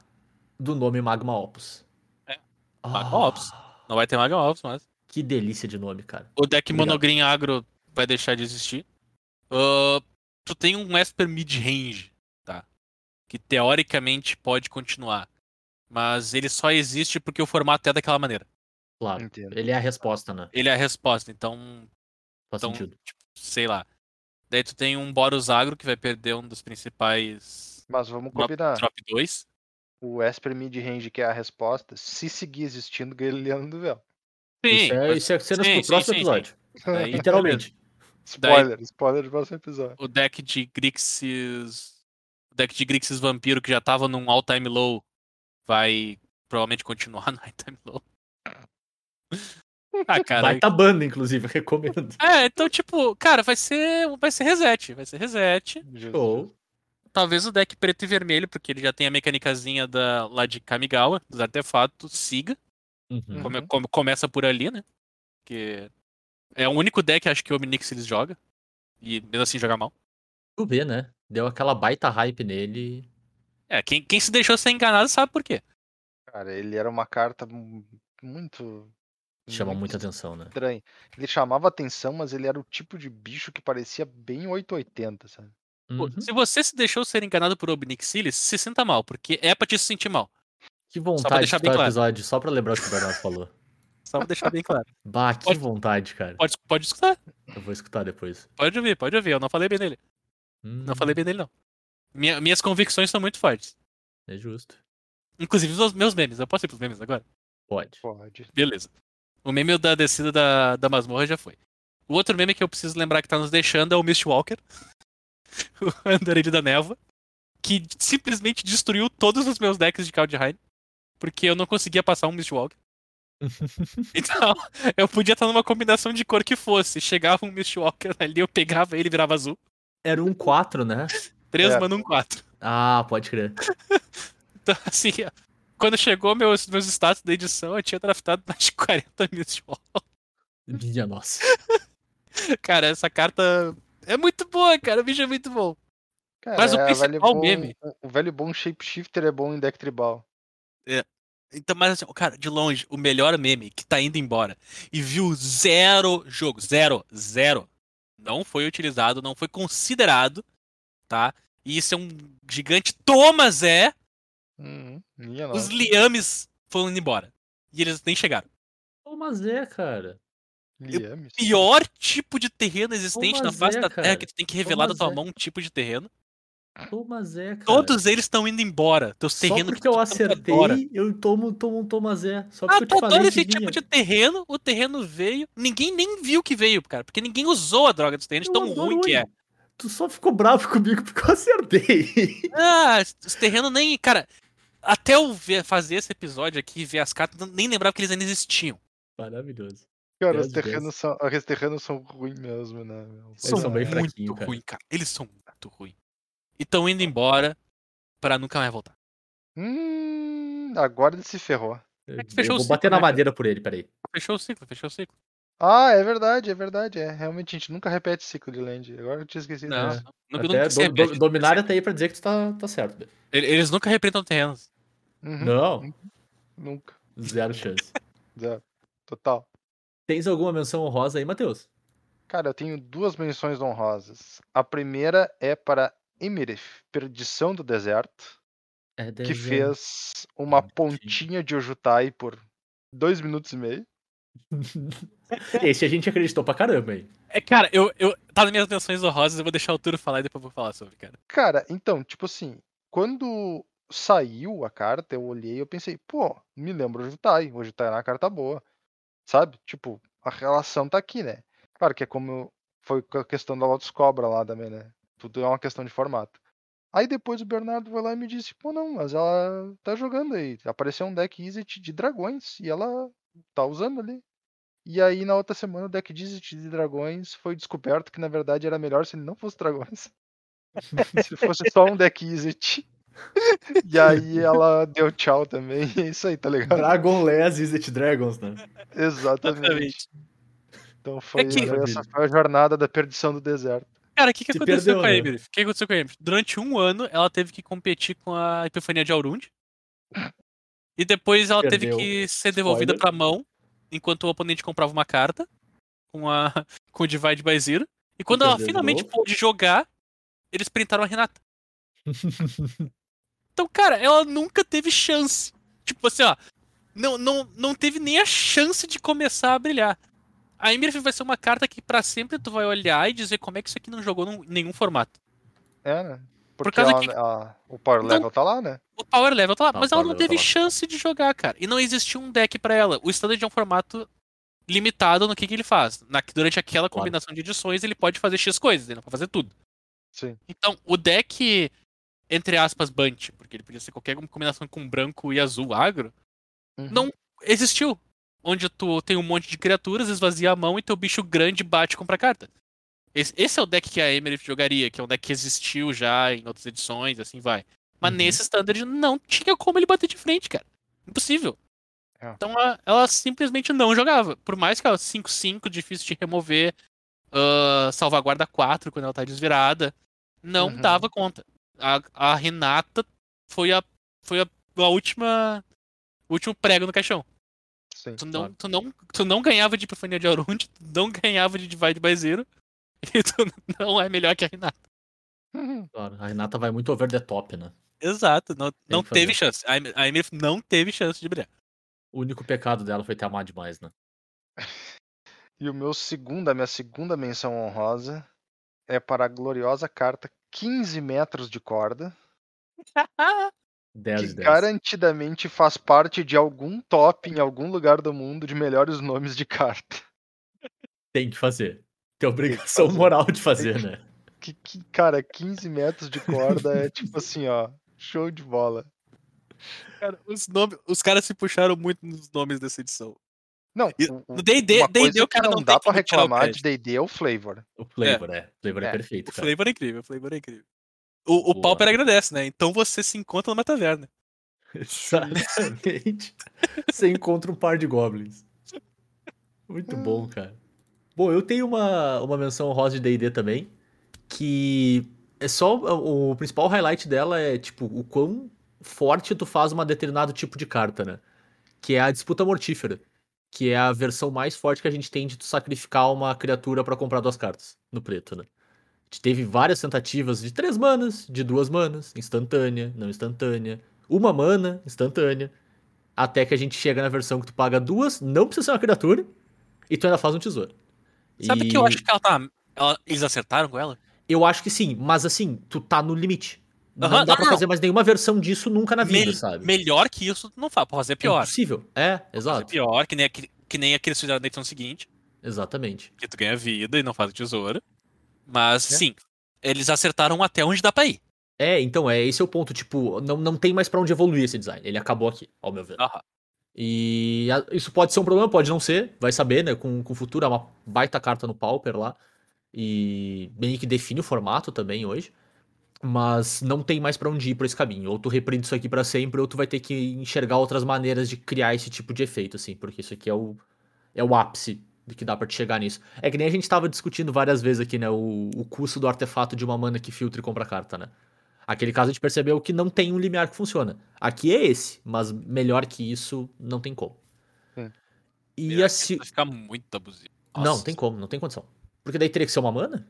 do nome Magma Opus. É, Ah, Magma Opus. Não vai ter Maga Ops, mas. Que delícia de nome, cara. O deck Obrigado. Monogreen Agro vai deixar de existir. Ah, tu tem um Esper Mid-Range, tá? Que teoricamente pode continuar. Mas ele só existe porque o formato é daquela maneira. Claro. Entendo. Ele é a resposta, né? Ele é a resposta, então, Faz Então, sentido. sei lá. Daí tu tem um Boros Agro que vai perder um dos principais Mas vamos combinar. Drop 2. O Esper Mid-Range, que é a resposta, se seguir existindo, Guerrilhando do Véu. Sim, isso é, mas- isso é cenas sim, pro sim, próximo sim, episódio. Daí- Literalmente. spoiler, spoiler do próximo episódio. o deck de Grixis. O deck de Grixis Vampiro que já tava num all-time low vai provavelmente continuar no all-time low. Ah, cara. Vai tá banda, inclusive, recomendo. É, então, tipo, cara, vai ser. Vai ser reset. Vai ser reset. Show. Talvez o deck preto e vermelho, porque ele já tem a mecânicazinha da, lá de Kamigawa, dos artefatos, siga. Uhum. Come- come- começa por ali, né? Que É o único deck, acho que o Omnix eles joga. E mesmo assim joga mal. Tu vê, né? Deu aquela baita hype nele. É, quem, quem se deixou ser enganado sabe por quê. Cara, ele era uma carta mu- muito. Chama muito muita atenção, né? estranho. Ele chamava atenção, mas ele era o tipo de bicho que parecia bem 880, sabe? Pô, Uhum. Se você se deixou ser enganado por Obnixilis, se sinta mal, porque é pra te se sentir mal. Que vontade de claro. episódio, só pra lembrar o que o Bernardo falou. Só pra deixar bem claro. Bah, que Pode- vontade, cara. Pode, pode escutar, Eu vou escutar depois. pode ouvir, pode ouvir. Eu não falei bem dele. Não Hum, falei bem dele, não. Minha- minhas convicções são muito fortes. É justo. Inclusive os meus memes. Eu posso ir pros memes agora? Pode. Pode. Beleza. O meme da descida da, da masmorra já foi. O outro meme que eu preciso lembrar que tá nos deixando é o Mistwalker. o Andarilho da Névoa. Que simplesmente destruiu todos os meus decks de Kaldheim. Porque eu não conseguia passar um Mistwalker. Então, eu podia estar numa combinação de cor que fosse. Chegava um Mistwalker ali, eu pegava ele e virava azul. Era um 4, né? 3 É. mana, um 4. Ah, pode crer. Então, assim, quando chegou meus, meus status da edição, eu tinha draftado mais de 40 Mistwalker. Minha nossa. Cara, essa carta é muito boa, cara. O bicho é muito bom. Cara, Mas o é, principal velho bom- meme- O velho bom Shapeshifter é bom em deck tribal. Então, mas assim, cara, de longe, o melhor meme que tá indo embora e viu zero jogo, zero, zero. Não foi utilizado, não foi considerado, tá? E isso é um gigante Thomas é. Uhum, minha Os nossa. liames foram indo embora. E eles nem chegaram. Mas é, cara. Liames. Pior tipo de terreno existente na Mas face é, da Terra cara. que tu tem que revelar da tua é. mão um tipo de terreno. Ô, mas é, cara. Todos eles estão indo embora. Teus Só terrenos porque eu tu acertei, adora. eu tomo, tomo um Tomazé. Só Ah, porque tu eu te adora falei esse que tipo vinha. de terreno, o terreno veio, ninguém nem viu que veio, cara, porque ninguém usou a droga dos terrenos, Eu tão ruim que é. Tu só ficou bravo comigo porque eu acertei. Ah, os terrenos nem, cara, até eu ver, fazer esse episódio aqui e ver as cartas, eu nem lembrava que eles ainda existiam. Maravilhoso. Cara, os 10 de 10. terrenos são, os terrenos são ruins mesmo, né? Eles são bem muito fraquinhos, cara. ruins, cara. Eles são muito ruins. E estão indo embora pra nunca mais voltar. Hum, agora ele se ferrou. Que fechou eu vou bater ciclo, na né, cara? madeira por ele, peraí. Fechou o ciclo, fechou o ciclo. Ah, é verdade, é verdade. É. Realmente a gente nunca repete ciclo de land. Agora eu tinha esquecido Não, disso. Até nunca do, do. Dominária tá aí pra dizer que tu tá, tá certo. Ele- Eles nunca representam terrenos. Uhum, Não, Nunca. zero chance. Zero. Total. Tens alguma menção honrosa aí, Matheus? Cara, eu tenho duas menções honrosas. A primeira é para Emirith, Perdição do Deserto, É que fez uma pontinha de Ojutai por dois minutos e meio. Esse a gente acreditou pra caramba aí. É, cara, eu, eu. Tá nas minhas menções honrosas, eu vou deixar o Turo falar e depois eu vou falar sobre, cara. Cara, então, tipo assim, quando saiu a carta, eu olhei eu pensei, pô, me lembro Ojutai. O Ojutai é uma carta boa. Sabe? Tipo, a relação tá aqui, né? Claro que é como foi com a questão da Lotus Cobra lá também, né? Tudo é uma questão de formato. Aí depois o Bernardo foi lá e me disse, pô, não, mas ela tá jogando aí. Apareceu um deck Izzet de dragões e ela tá usando ali. E aí na outra semana o deck Izzet de dragões foi descoberto que na verdade era melhor se ele não fosse dragões. se fosse só um deck Izzet. e aí ela deu tchau também. É isso aí, tá ligado? Dragonless Izzet Dragons, né? Exatamente. Então foi, que- foi essa foi a jornada da perdição do deserto. Cara, o que, que aconteceu perdeu, com a né? Emily? O que aconteceu com a Emily? Durante um ano, ela teve que competir com a Epifania de Aurund. E depois ela teve Perdeu. que ser devolvida Spoiler. pra mão, enquanto o oponente comprava uma carta com, a, com o Divide by Zero. E quando ela perdeu de finalmente pôde jogar, eles printaram a Renata. Então, cara, ela nunca teve chance. Tipo assim, ó. Não, não, não teve nem a chance de começar a brilhar. A Emir vai ser uma carta que pra sempre tu vai olhar e dizer como é que isso aqui não jogou em nenhum formato. É, né? Porque causa ela- que- ela- o power Não- level tá lá, né? O power level tá lá, Ah, mas ela não level teve tá chance de jogar, cara. E não existia um deck pra ela. O standard é um formato limitado no que, que ele faz. Na, durante aquela Claro. combinação de edições, ele pode fazer X coisas, ele não pode fazer tudo. Sim. Então, o deck, entre aspas, Bunt, ele podia ser qualquer combinação com branco e azul agro, Uhum. não existiu. Onde tu tem um monte de criaturas, esvazia a mão e teu bicho grande bate e compra carta. Esse, esse é o deck que a Emery jogaria, que é um deck que existiu já em outras edições, assim vai. Mas Uhum. nesse standard não tinha como ele bater de frente, cara. Impossível. É. Então ela, ela simplesmente não jogava. Por mais que ela 5-5, difícil de remover, ah, salvaguarda 4 quando ela tá desvirada, não Uhum. dava conta. A, a Renata foi a, foi a, a última. O último prego no caixão. Sim. Tu não, Claro. tu não, tu não ganhava de Epifania de Arundi, tu não ganhava de Divide by Zero, e tu não é melhor que a Renata. Claro, a Renata vai muito over the top, né? Exato, não, não teve fazer. chance. A Emily não teve chance de brilhar. O único pecado dela foi ter amado demais, né? E o meu segundo, a minha segunda menção honrosa é para a gloriosa carta 15 metros de corda, 10 que de 10. garantidamente faz parte de algum top em algum lugar do mundo de melhores nomes de carta. Tem que fazer. Tem obrigação fazer. moral de fazer, né? Que, que, cara, 15 metros de corda é tipo assim, ó, show de bola. Cara, os, nomes, os caras se puxaram muito nos nomes dessa edição. Não, E o- o- No D&D, uma D&D coisa o cara não, não dá tem o reclamar de. D&D é o flavor. O flavor, é. O flavor é, É, perfeito, O cara. flavor é incrível, o flavor é incrível. O, o Boa. Pauper agradece, né? Então você se encontra numa taverna. Exatamente. Você encontra um par de goblins. Muito bom, cara. Bom, eu tenho uma, uma menção rosa de D&D também, que é só o, o principal highlight dela é tipo o quão forte tu faz uma determinado tipo de carta, né? Que é a disputa mortífera, que é a versão mais forte que a gente tem de tu sacrificar uma criatura pra comprar duas cartas no preto, né? Teve várias tentativas de três manas, de duas manas, instantânea, não instantânea, uma mana, instantânea, até que a gente chega na versão que tu paga duas, não precisa ser uma criatura, e tu ainda faz um tesouro. Sabe E que eu acho que ela tá. ela- eles acertaram com ela? Eu acho que sim, mas assim, tu tá no limite. Não Aham, dá não, pra não. fazer mais nenhuma versão disso nunca na vida, Mel- sabe? Melhor que isso, tu não faz. Pode fazer É pior. impossível. É, Pode fazer exato. pior, que nem, aquele, que nem aqueles fizeram na edição seguinte, Exatamente. que tu ganha vida e não faz o tesouro. Mas, É. sim, eles acertaram até onde dá pra ir. É, então, é esse é o ponto, tipo, não, não tem mais pra onde evoluir esse design. Ele acabou aqui, ao meu ver. Aham. E a- isso pode ser um problema, pode não ser, vai saber, né? Com, com o futuro, é uma baita carta no Pauper lá. E bem que define o formato também hoje. Mas não tem mais pra onde ir por esse caminho. Ou tu reprinde isso aqui pra sempre, ou tu vai ter que enxergar outras maneiras de criar esse tipo de efeito, assim. Porque isso aqui é o, é o ápice do que dá pra te chegar nisso. É que nem a gente tava discutindo várias vezes aqui, né? O, o custo do artefato de uma mana que filtra e compra carta, né? Aquele caso a gente percebeu que não tem um limiar que funciona. Aqui é esse, mas melhor que isso não tem como. Sim. E Melhor a que se... isso vai ficar muito abusivo. Não, Nossa. tem como, não tem condição. Porque daí teria que ser uma mana?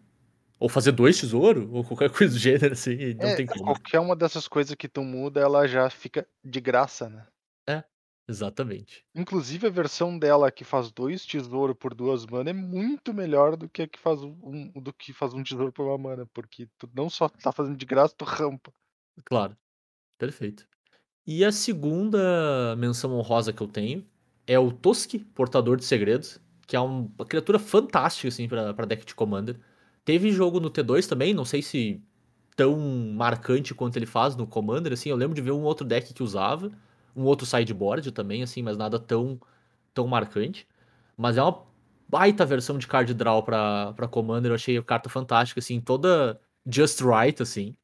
Ou fazer dois tesouros? Ou qualquer coisa do gênero, assim, e não É, tem como. qualquer uma dessas coisas que tu muda, ela já fica de graça, né? Exatamente. Inclusive a versão dela que faz dois tesouros por duas mana é muito melhor do que a que faz um, do que faz um tesouro por uma mana, porque tu não só tá fazendo de graça, tu rampa. Claro. Perfeito. E a segunda menção honrosa que eu tenho é o Toski, Portador de Segredos, que é um- uma criatura fantástica, assim, pra, pra deck de Commander. Teve jogo no T2 também, não sei se tão marcante quanto ele faz no Commander, assim, eu lembro de ver um outro deck que usava, um outro sideboard também, assim, mas nada tão, tão marcante. Mas é uma baita versão de card draw pra, pra Commander, eu achei a carta fantástica, assim, toda just right, assim.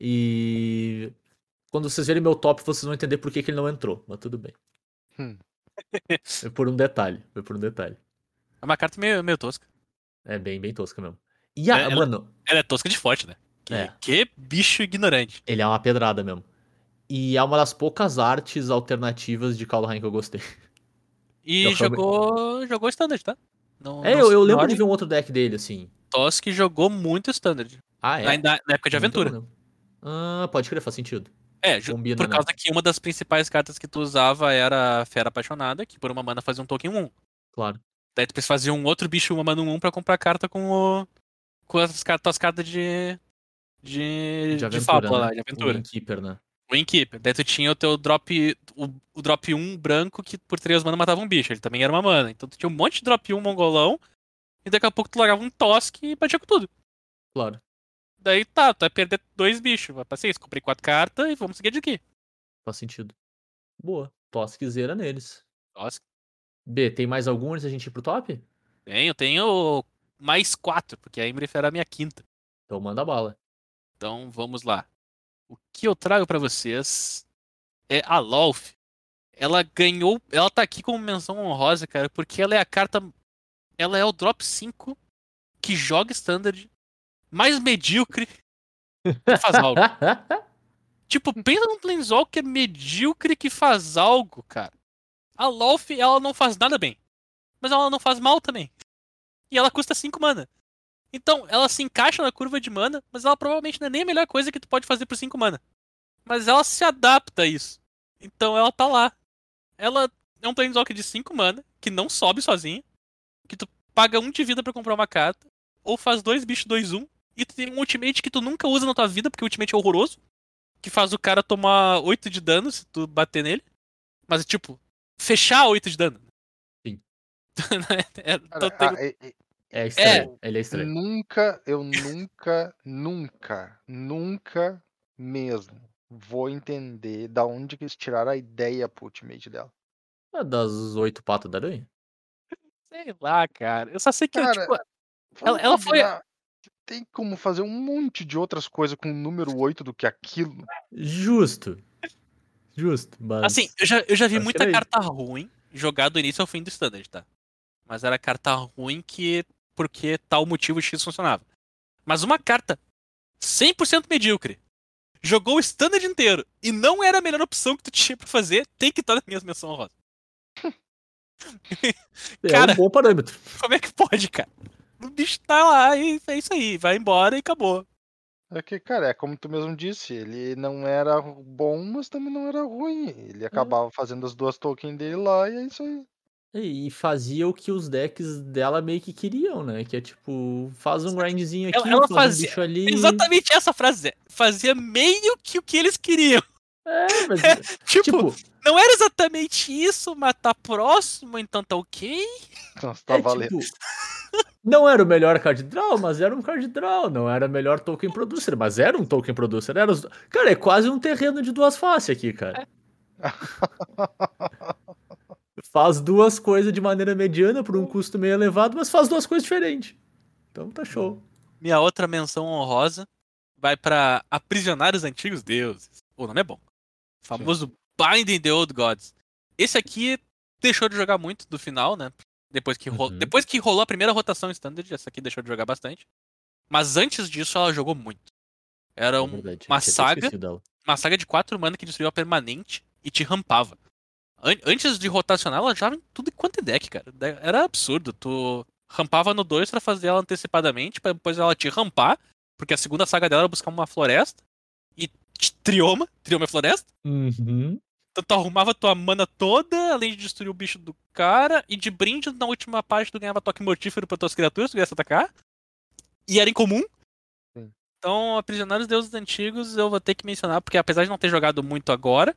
E quando vocês verem meu top, vocês vão entender por que, que ele não entrou, mas tudo bem. Hum. Foi por um detalhe, foi por um detalhe. É uma carta meio, meio tosca. É bem, bem tosca mesmo. E a, É, ela- mano, Ela é tosca de forte, né? Que, É. que bicho ignorante. ele é uma pedrada mesmo. E é uma das poucas artes alternativas de Kaldheim que eu gostei. E Eu jogou, jogou standard, tá? Não, É, não eu, eu lembro de ver um outro deck dele, assim. Tosk jogou muito standard. Ah, é? Ainda na época de aventura. Ah, pode crer, faz sentido. É, Combina, por né? causa que uma das principais cartas que tu usava era a Fera Apaixonada, que por uma mana fazia um token 1. Claro. Daí tu fazia um outro bicho uma mana 1 pra comprar carta com o. com as tuas cartas de. de. De de, aventura, fábula né? lá, de aventura. O Innkeeper, né? O Innkeeper. Daí tu tinha o teu drop. O, o drop 1 branco que por 3 mana matava um bicho. Ele também era uma mana. Então tu tinha um monte de drop 1 mongolão. E daqui a pouco tu largava um Tosk e batia com tudo. Claro. Daí tá, tu vai perder dois bichos. Vai pra seis. Comprei quatro cartas e vamos seguir de aqui. Faz sentido. Boa. Tosquezeira neles. Tosk. B, tem mais algum antes da gente ir pro top? Tenho, tenho mais quatro, porque a Imref era a minha quinta. Então manda bala. Então vamos lá. O que eu trago pra vocês é a Lolf, ela ganhou. Ela tá aqui como menção honrosa, cara, porque ela é a carta. Ela é o drop 5 que joga standard mais medíocre que faz algo. tipo, pensa num Planeswalker medíocre que faz algo, cara. A Loth, ela não faz nada bem. Mas ela não faz mal também. E ela custa 5 mana. Então, ela se encaixa na curva de mana, mas ela provavelmente não é nem a melhor coisa que tu pode fazer por 5 mana. Mas ela se adapta a isso. Então ela tá lá. Ela é um Planeswalker de 5 mana, que não sobe sozinha. Que tu paga 1 um de vida pra comprar uma carta. Ou faz dois bichos 2-1. e tu tem um ultimate que tu nunca usa na tua vida, porque o ultimate é horroroso. Que faz o cara tomar 8 de dano se tu bater nele. Mas, tipo, fechar 8 de dano. Sim. é, Cara, então tem- e- É estranho. Ele é estranho. nunca, eu nunca, nunca, nunca mesmo vou entender da onde que eles tiraram a ideia pro ultimate dela. É das oito patas da aranha? Sei lá, cara. Eu só sei que, Cara, tipo, Vamos ela foi- Tem como fazer um monte de outras coisas com o número 8 do que aquilo. Justo. Justo. Mas... Assim, eu já, eu já vi acho muita carta ruim jogar do início ao fim do standard, tá? Mas era carta ruim que porque tal motivo X funcionava. Mas uma carta 100% medíocre jogou o standard inteiro e não era a melhor opção que tu tinha pra fazer, tem que estar na minha menção rosa. é cara- um bom parâmetro. Como é que pode, cara? O bicho tá lá e é isso aí, vai embora e acabou. É que, cara, é como tu mesmo disse, ele não era bom, mas também não era ruim. Ele acabava fazendo as duas tokens dele lá e é isso aí. E fazia o que os decks dela meio que queriam, né? Que é tipo, faz um grindzinho aqui, Ela- ela faz um bicho ali. Exatamente essa frase. Fazia meio que o que eles queriam. É, mas, Tipo, tipo, não era exatamente isso, mas tá próximo, então tá ok. Então, tá é, valendo. tipo, não era o melhor card draw, mas era um card draw. Não era o melhor token producer, mas era um token producer. Era os... Cara, é quase um terreno de duas faces aqui, cara. faz duas coisas de maneira mediana por um custo meio elevado, mas faz duas coisas diferentes. Então tá show. Minha outra menção honrosa vai pra Aprisionar os Antigos Deuses. O nome é bom. O famoso Binding the Old Gods. Esse aqui deixou de jogar muito do final, né? Depois que, Uhum. Depois que rolou a primeira rotação standard, essa aqui deixou de jogar bastante. Mas antes disso, ela jogou muito. Era É um- verdade, uma saga uma saga de quatro mana que destruiu a permanente e te rampava. An- antes de rotacionar, ela já em tudo quanto é deck, cara. Era absurdo. Tu rampava no 2 pra fazer ela antecipadamente, pra depois ela te rampar, porque a segunda saga dela era buscar uma floresta. E trioma, trioma é floresta. Uhum. Então tu arrumava tua mana toda, além de destruir o bicho do cara, e de brinde na última parte tu ganhava toque mortífero pra tuas criaturas, tu viesse atacar. E era incomum. Sim. Então, Aprisionar os Deuses Antigos eu vou ter que mencionar, porque apesar de não ter jogado muito agora,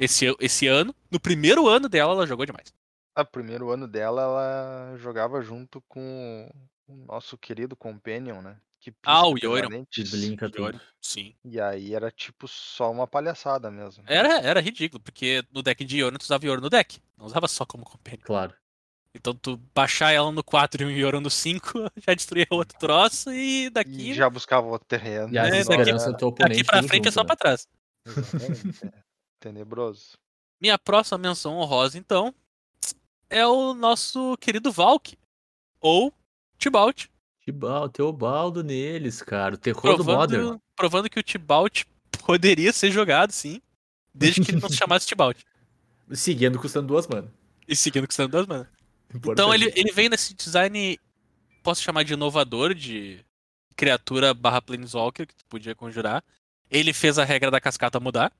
esse, esse ano, no primeiro ano dela ela jogou demais. No primeiro ano dela, ela jogava junto com o nosso querido Companion, né? Que Ah, o tudo. Sim. E aí era tipo só uma palhaçada mesmo. Era, era ridículo, porque no deck de Yoran tu usava Yoran no deck. Não usava só como companion. Claro. Então tu baixar ela no 4 e um Yoran no 5, já destruía outro troço e daqui, E já buscava outro terreno. E as É, daqui- daqui pra frente é junto, só né? pra trás. Exatamente, é. Tenebroso. Minha próxima menção honrosa, então, é o nosso querido Valk. Ou Tibalt. Tibalt, Teobaldo neles, cara. O terror do Modern. Provando, provando que o Tibalt poderia ser jogado, sim. Desde que ele não se chamasse Tibalt. Seguindo custando duas manas. E seguindo com das manas. Então ele, ele veio nesse design, posso chamar de inovador, de criatura barra planeswalker, que tu podia conjurar. Ele fez a regra da cascata mudar,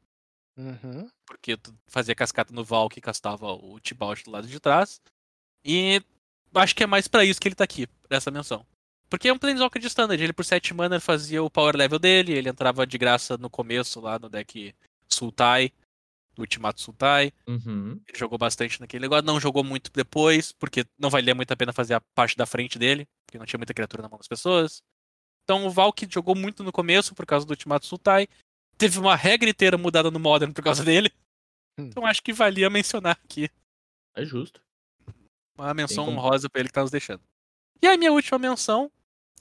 Uhum. porque tu fazia cascata no Valk e castava o Tibalt do lado de trás. E acho que é mais pra isso que ele tá aqui, pra essa menção. Porque é um planeswalker de standard, ele por 7 mana fazia o power level dele, ele entrava de graça no começo lá no deck Sultai, do Ultimato Sultai. Uhum. Ele jogou bastante naquele negócio, não jogou muito depois, porque não valia muito a pena fazer a parte da frente dele, porque não tinha muita criatura na mão das pessoas. Então o Valk jogou muito no começo por causa do Ultimato Sultai. Teve uma regra inteira mudada no Modern por causa dele. Hum. Então acho que valia mencionar aqui É justo. uma menção como. honrosa pra ele que tá nos deixando. E a minha última menção,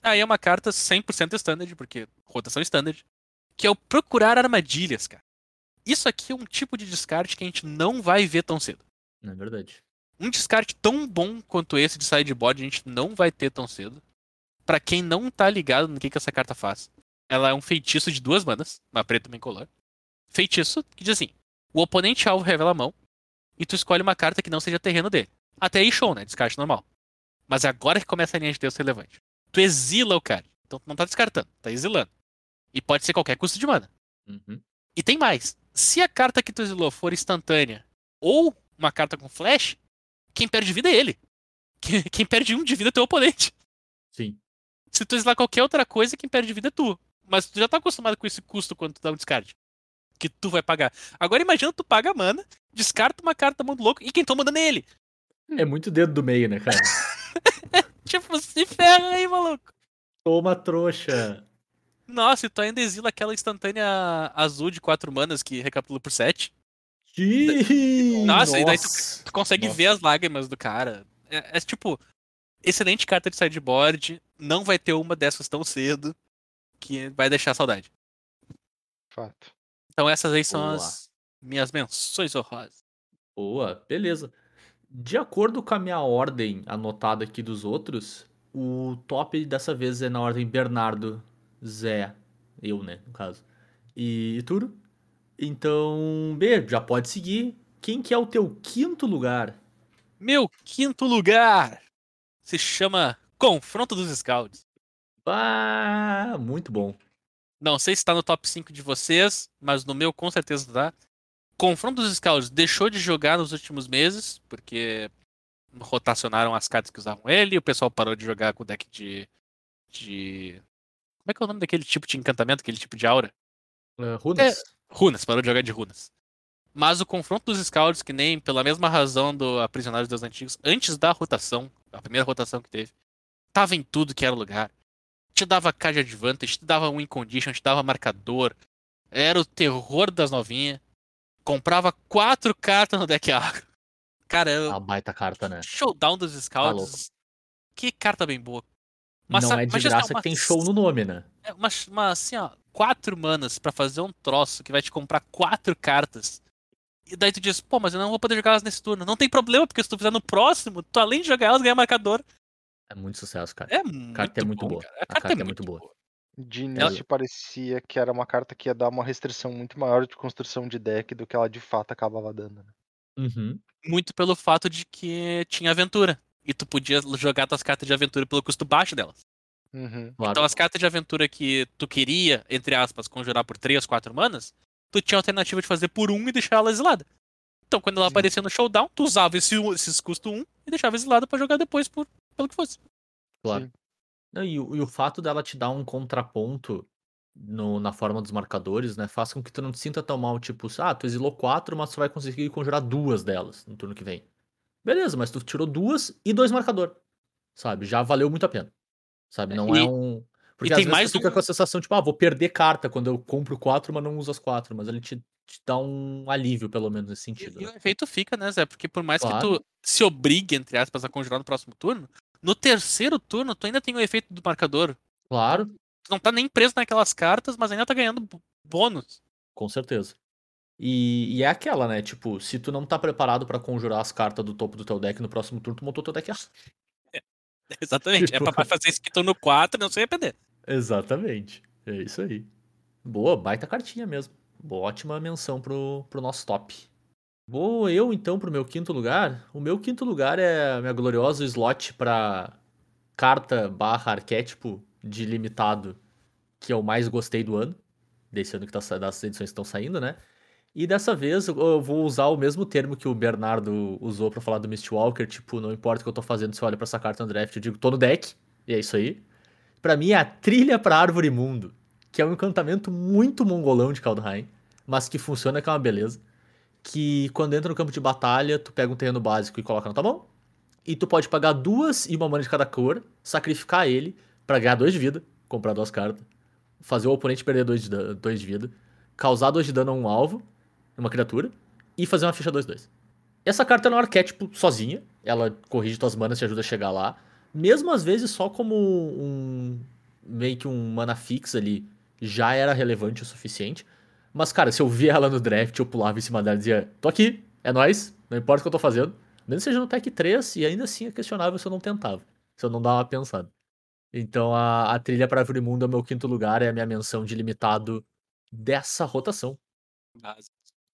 aí é uma carta 100% standard, porque rotação standard, que é o Procurar Armadilhas, cara. Isso aqui é um tipo de descarte que a gente não vai ver tão cedo. Não é verdade. Um descarte tão bom quanto esse de sideboard a gente não vai ter tão cedo. Pra quem não tá ligado no que, que essa carta faz, ela é um feitiço de duas manas, uma preta e uma incolor. Feitiço que diz assim: o oponente alvo revela a mão e tu escolhe uma carta que não seja terreno dele. Até aí, show, né? Descarte normal. Mas agora que começa a linha de Deus relevante. Tu exila o cara. Então tu não tá descartando, tá exilando. E pode ser qualquer custo de mana. Uhum. E tem mais. Se a carta que tu exilou for instantânea ou uma carta com flash, quem perde vida é ele. Quem- Quem perde um de vida é teu oponente. Sim. Se tu exilar qualquer outra coisa, quem perde vida é tu. Mas tu já tá acostumado com esse custo quando tu dá um descarte. Que tu vai pagar. Agora imagina tu paga a mana, descarta uma carta muito louco e quem toma dano é ele. É muito dedo do meio, né, cara? Tipo, se ferra aí, maluco. Toma trouxa. Nossa, e tu ainda exila aquela instantânea azul de 4 manas que recapitula por 7. Ih, Nossa, e daí nossa. Tu consegue Nossa. ver as lágrimas do cara. É, é, tipo, excelente carta de sideboard. Não vai ter uma dessas tão cedo. Que vai deixar saudade. Fato. Então essas aí são Boa. as minhas menções honrosas. Boa, beleza. De acordo com a minha ordem anotada aqui dos outros, o top dessa vez é na ordem Bernardo, Zé, eu, né, no caso, e Turo. Então, B, já pode seguir. Quem que é o teu quinto lugar? Meu quinto lugar se chama Confronto dos Scouts. Ah, muito bom. Não sei se tá no top 5 de vocês, mas no meu com certeza tá. Confronto dos Scouts deixou de jogar nos últimos meses, porque rotacionaram as cartas que usavam ele, o pessoal parou de jogar com o deck de. de. Como é que é o nome daquele tipo de encantamento, aquele tipo de aura? Uh, Runas? Runas, parou de jogar de runas. Mas o confronto dos Scouts, que nem pela mesma razão do Aprisionados dos Antigos, antes da rotação, a primeira rotação que teve, tava em tudo que era lugar. Te dava card advantage, te dava win condition, te dava marcador. Era o terror das novinhas. Comprava quatro cartas no deck agro. Cara, eu- A baita carta, né? showdown dos Tá. Scouts. que carta bem boa. Não sa- é de mas, assim, graça uma- que tem show no nome, né? é uma, uma, assim, ó, quatro manas pra fazer um troço que vai te comprar quatro cartas. E daí tu diz, pô, mas eu não vou poder jogar elas nesse turno. Não tem problema, porque se tu fizer no próximo, tu além de jogar elas, ganha marcador. É muito sucesso, cara. É A muito carta é muito bom, boa. cara. A carta é muito boa. De início parecia que era uma carta que ia dar uma restrição muito maior de construção de deck do que ela de fato acabava dando. né? Uhum. Muito pelo fato de que tinha aventura. E tu podia jogar tuas cartas de aventura pelo custo baixo delas. Uhum. Claro. Então as cartas de aventura que tu queria, entre aspas, conjurar por 3, 4 manas, tu tinha a alternativa de fazer por 1 e deixar ela exilada. Então quando ela Sim. aparecia no showdown, tu usava esse, um- esses custo 1 e deixava exilada pra jogar depois por, pelo que fosse. Claro. Sim. Não, e, o, e o fato dela te dar um contraponto no- na forma dos marcadores, né? Faz com que tu não te sinta tão mal, tipo, ah, tu exilou quatro, mas tu vai conseguir conjurar duas delas no turno que vem. Beleza, mas tu tirou duas e dois marcador. Sabe? Já valeu muito a pena. Sabe? Não é E- um. Porque e às tem vezes mais tu fica um- com a sensação, tipo, ah, vou perder carta quando eu compro quatro, mas não uso as quatro. Mas ele te, te dá um alívio, pelo menos, nesse E, sentido. e o né? efeito fica, né, Zé? Porque por mais Claro. que tu se obrigue, entre aspas, a conjurar no próximo turno, no terceiro turno tu ainda tem o efeito do marcador. Claro, Tu não tá nem preso naquelas cartas, mas ainda tá ganhando bônus. Com certeza. E, e é aquela, né? Tipo, se tu não tá preparado pra conjurar as cartas do topo do teu deck no próximo turno, tu montou teu deck errado. Exatamente. É Tipo- pra fazer isso que turno 4 e não se arrepender. Exatamente. É isso aí. Boa, baita cartinha mesmo. Boa, ótima menção pro, pro nosso top. Vou eu então pro meu quinto lugar. O meu quinto lugar é a minha gloriosa slot pra carta barra arquétipo de limitado que eu mais gostei do ano. Desse ano que tá, das edições estão saindo, né? E dessa vez eu- vou usar o mesmo termo que o Bernardo usou pra falar do Mistwalker, tipo, não importa o que eu tô fazendo, se eu olho pra essa carta no draft, eu digo, tô no deck, e é isso aí. Pra mim é a Trilha pra Árvore Mundo, que é um encantamento muito mongolão de Kaldheim, mas que funciona que é uma beleza. Que quando entra no campo de batalha, tu pega um terreno básico e coloca na tua mão, e tu pode pagar duas e uma mana de cada cor, sacrificar ele pra ganhar dois de vida, comprar duas cartas, fazer o oponente perder dois de, da- dois de vida, causar dois de dano a um alvo, uma criatura, e fazer uma ficha 2-2. Essa carta é um arquétipo sozinha, ela corrige tuas manas e te ajuda a chegar lá. Mesmo às vezes só como um. meio que um mana fix ali já era relevante o suficiente. Mas, cara, se eu via ela no draft, eu pulava em cima dela e dizia, tô aqui, é nóis, não importa o que eu tô fazendo. Mesmo seja no Tech 3, e ainda assim é questionável se eu não tentava. Se eu não dar uma pensada. Então a, a trilha para Mundo é o meu quinto lugar, é a minha menção de limitado dessa rotação.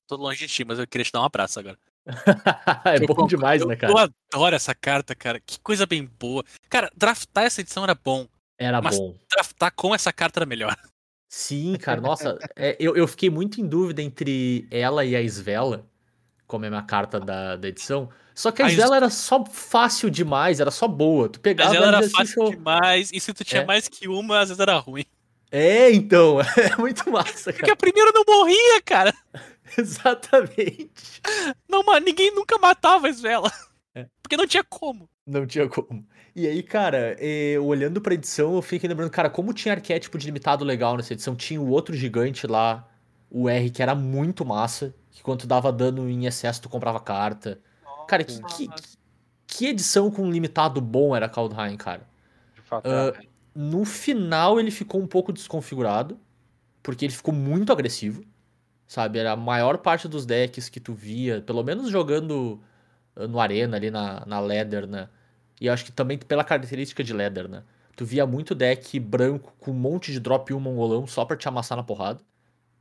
Tô longe de ti, mas eu queria te dar um abraço agora. é Eu bom demais, eu, né, cara? Eu adoro essa carta, cara. Que coisa bem boa. Cara, draftar essa edição era bom. Era mas- bom. Draftar com essa carta era melhor. Sim, cara, nossa, é, eu, eu fiquei muito em dúvida entre ela e a Svela, como é a minha carta da, da edição. Só que a A Svela era só fácil demais, era só boa. Tu pegava Mas ela era assim, fácil show. demais. E se tu tinha É. mais que uma, às vezes era ruim. É, então, é muito massa, Porque cara. a primeira não morria, cara. Exatamente. Não, ma- ninguém nunca matava a Svela. É. Porque não tinha como. Não tinha como. E aí, cara, eh, olhando pra edição, eu fiquei lembrando, cara, como tinha arquétipo de limitado legal nessa edição. Tinha o outro gigante lá, o R, que era muito massa. Que quando tu dava dano em excesso, tu comprava carta. Cara, que, que, que edição com limitado bom era Kaldheim, cara? De fato, Ah, é. No final ele ficou um pouco desconfigurado, porque ele ficou muito agressivo, sabe? Era a maior parte dos decks que tu via, pelo menos jogando no Arena, ali na, na né? E eu acho que também pela característica de Leather, né? Tu via muito deck branco com um monte de drop e um mongolão só pra te amassar na porrada.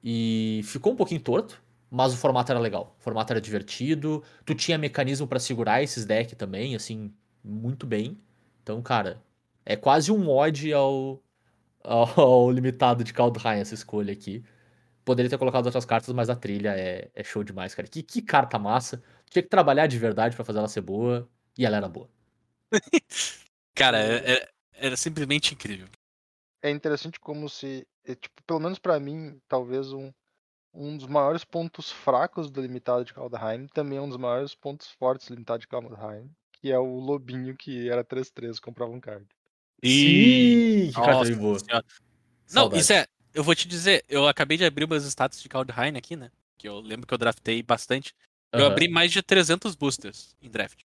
E ficou um pouquinho torto, mas o formato era legal. O formato era divertido. Tu tinha mecanismo pra segurar esses decks também, assim, muito bem. Então, cara, é quase um ode ao, ao, ao limitado de Kaldheim essa escolha aqui. Poderia ter colocado outras cartas, mas a trilha é, é show demais, cara. Que, que carta massa. Tinha que trabalhar de verdade pra fazer ela ser boa. E ela era boa. Cara, é- é- era simplesmente incrível. é interessante como se, é, tipo, pelo menos pra mim, talvez um, um dos maiores pontos fracos do limitado de Kaldheim também é um dos maiores pontos fortes do limitado de Kaldheim, que é o lobinho que era 3-3, comprava um card. Sim, que carta boa. Senhora. Não, Saudade. isso é. Eu vou te dizer, eu acabei de abrir meus status de Kaldheim aqui, né? Que eu lembro que eu draftei bastante. Eu abri mais de 300 boosters em draft.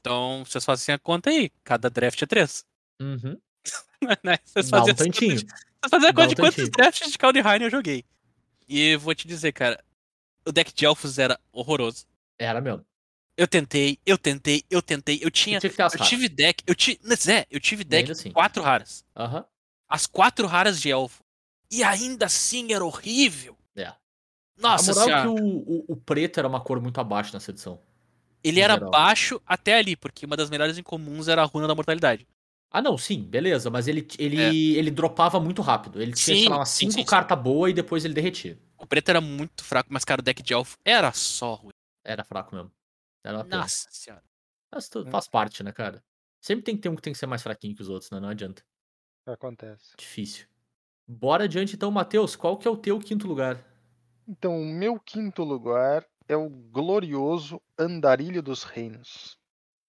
Então, vocês fazem a conta aí. Cada draft é 3. Uhum. né? Vocês Dá fazem um tantinho. de- Vocês fazem a conta um de quantos tantinho. drafts de Kaldheim eu joguei. E vou te dizer, cara. O deck de elfos era horroroso. Era mesmo. Eu tentei, eu tentei, eu tentei. Eu tinha. Tinha as Eu raras. tive deck. Eu tive. Zé, eu tive deck assim. quatro raras. Aham. As quatro raras de elfo. E ainda assim era horrível. É. Nossa a moral senhora. é que o, o, o preto era uma cor muito abaixo nessa edição. Ele era geral. baixo até ali, porque uma das melhores incomuns era a runa da mortalidade. Ah, não, sim, beleza, mas ele, ele, É. ele dropava muito rápido. Ele tinha, sei Sim, lá, umas sim, 5 sim, sim. cartas boas e depois ele derretia. O preto era muito fraco, mas, cara, o deck de elfo era só ruim. Era fraco mesmo. Era uma pena. Nossa senhora. Mas tu- Hum. faz parte, né, cara? Sempre tem que ter um que tem que ser mais fraquinho que os outros, né? Não adianta. Acontece. Difícil. Bora adiante então, Matheus. Qual que é o teu quinto lugar? Então, o meu quinto lugar é o glorioso Andarilho dos Reinos.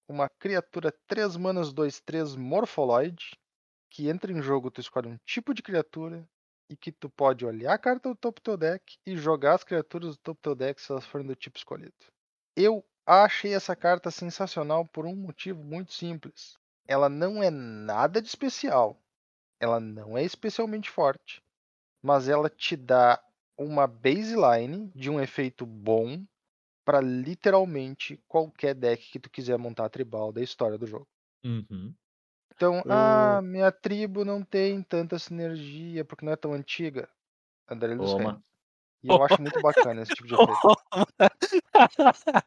Uma criatura 3 manas 2-3 Morpholoid, que entra em jogo, tu escolhe um tipo de criatura e que tu pode olhar a carta do topo do teu deck e jogar as criaturas do topo do teu deck se elas forem do tipo escolhido. Eu achei essa carta sensacional por um motivo muito simples. Ela não é nada de especial. Ela não é especialmente forte. Mas ela te dá uma baseline de um efeito bom para literalmente qualquer deck que tu quiser montar tribal da história do jogo. Uhum. Então, O- ah, minha tribo não tem tanta sinergia porque não é tão antiga. Andarilho dos. E eu acho muito bacana esse tipo de efeito.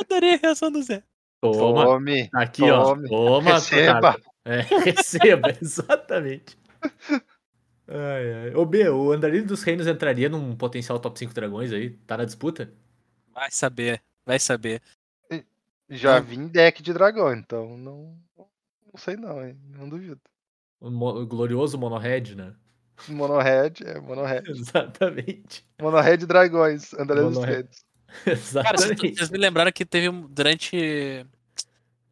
Adorei a reação do Zé. Toma. Tome, Aqui, tome, ó. Toma. receba. É, receba, exatamente. Ai, ai. Ô, B, o Andarilho dos Reinos entraria num potencial top 5 dragões aí? Tá na disputa? Vai saber, vai saber. Já Hum. vi em deck de dragão, então não, não sei não, hein? Não duvido. O, mo- o glorioso Monohead, né? Monohead, é Monohead. Exatamente. Monohead Dragões, Andarilho dos. Reinos. Cara, vocês Exatamente. me lembraram que teve um- durante.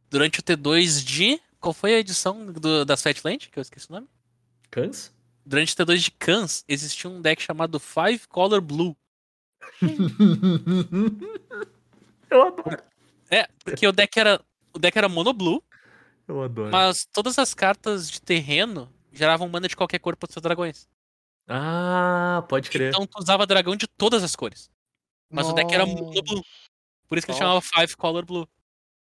Durante o T2 de. Qual foi a edição do, da Fatland? Que eu esqueci o nome. Cans? Durante o T2 de Cans, existia um deck chamado Five Color Blue. Eu adoro. É, porque o deck era. O deck era mono blue, Eu adoro. mas todas as cartas de terreno geravam mana de qualquer cor para os seus dragões. Ah, pode crer. Então tu usava dragão de todas as cores. Mas o deck era mono Nossa. blue. Por isso que ele Nossa. chamava Five Color Blue.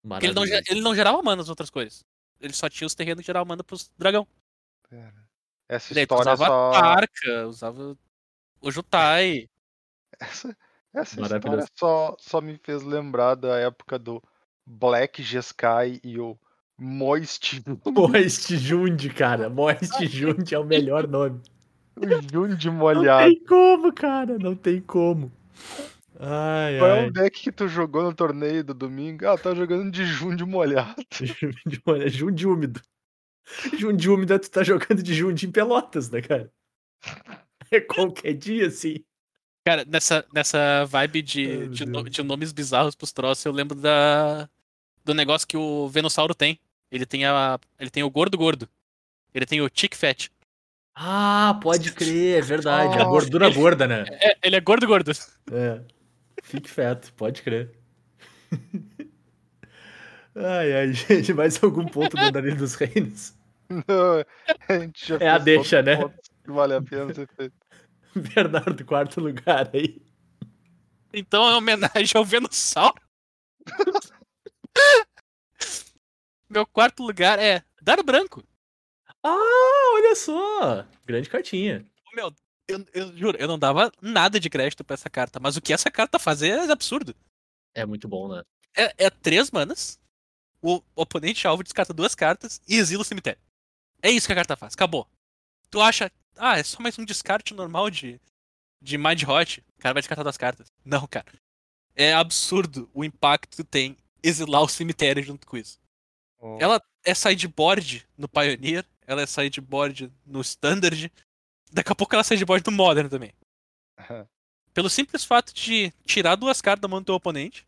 Porque ele não, ele não gerava mana nas outras cores. Ele só tinha os terrenos que geravam mana pros dragão. Pera. Essa daí história usava só. Tarka, usava o Jutai. Essa, essa história só, só me fez lembrar da época do Black Jeskai e o Moist. Moist Jund, cara. Moist Jund é o melhor nome. o Jund Não molhado. tem como, cara. Não tem como. Ai, Qual é ai. o deck que tu jogou no torneio do domingo? Ah, tá jogando de Jund molhado. Jund, olha, Jund úmido. Jund úmido, tu tá jogando de Jund em Pelotas, né, cara? É qualquer dia, assim. Cara, nessa, nessa vibe de, meu de, no- de nomes bizarros pros troços, eu lembro da, do negócio que o Venossauro tem. Ele tem, a, ele tem o gordo gordo. Ele tem o Chick Fat. Ah, pode crer, é verdade. A Oh, gordura ele- gorda, né? É, ele é gordo gordo. É. Fique feto, pode crer. Ai, ai, gente, mais algum ponto do Andarilho dos Reinos? Não, a gente já É a fez deixa, né? Que vale a pena ser feito. Bernardo, quarto lugar aí. Então é homenagem ao Venossauro. Meu quarto lugar é Dado Branco. Ah, olha só! Grande cartinha. Meu, eu, eu juro, eu não dava nada de crédito pra essa carta, mas o que essa carta faz é absurdo. É muito bom, né? É, é três manas, o oponente alvo descarta duas cartas e exila o cemitério. É isso que a carta faz, acabou. Tu acha, ah, é só mais um descarte normal de, de Mind Hot, o cara vai descartar duas cartas. Não, cara. É absurdo o impacto que tem exilar o cemitério junto com isso. Oh, Ela é sideboard no Pioneer, ela é sideboard no Standard, daqui a pouco ela é sideboard no Modern também. Pelo simples fato de tirar duas cartas da mão do teu oponente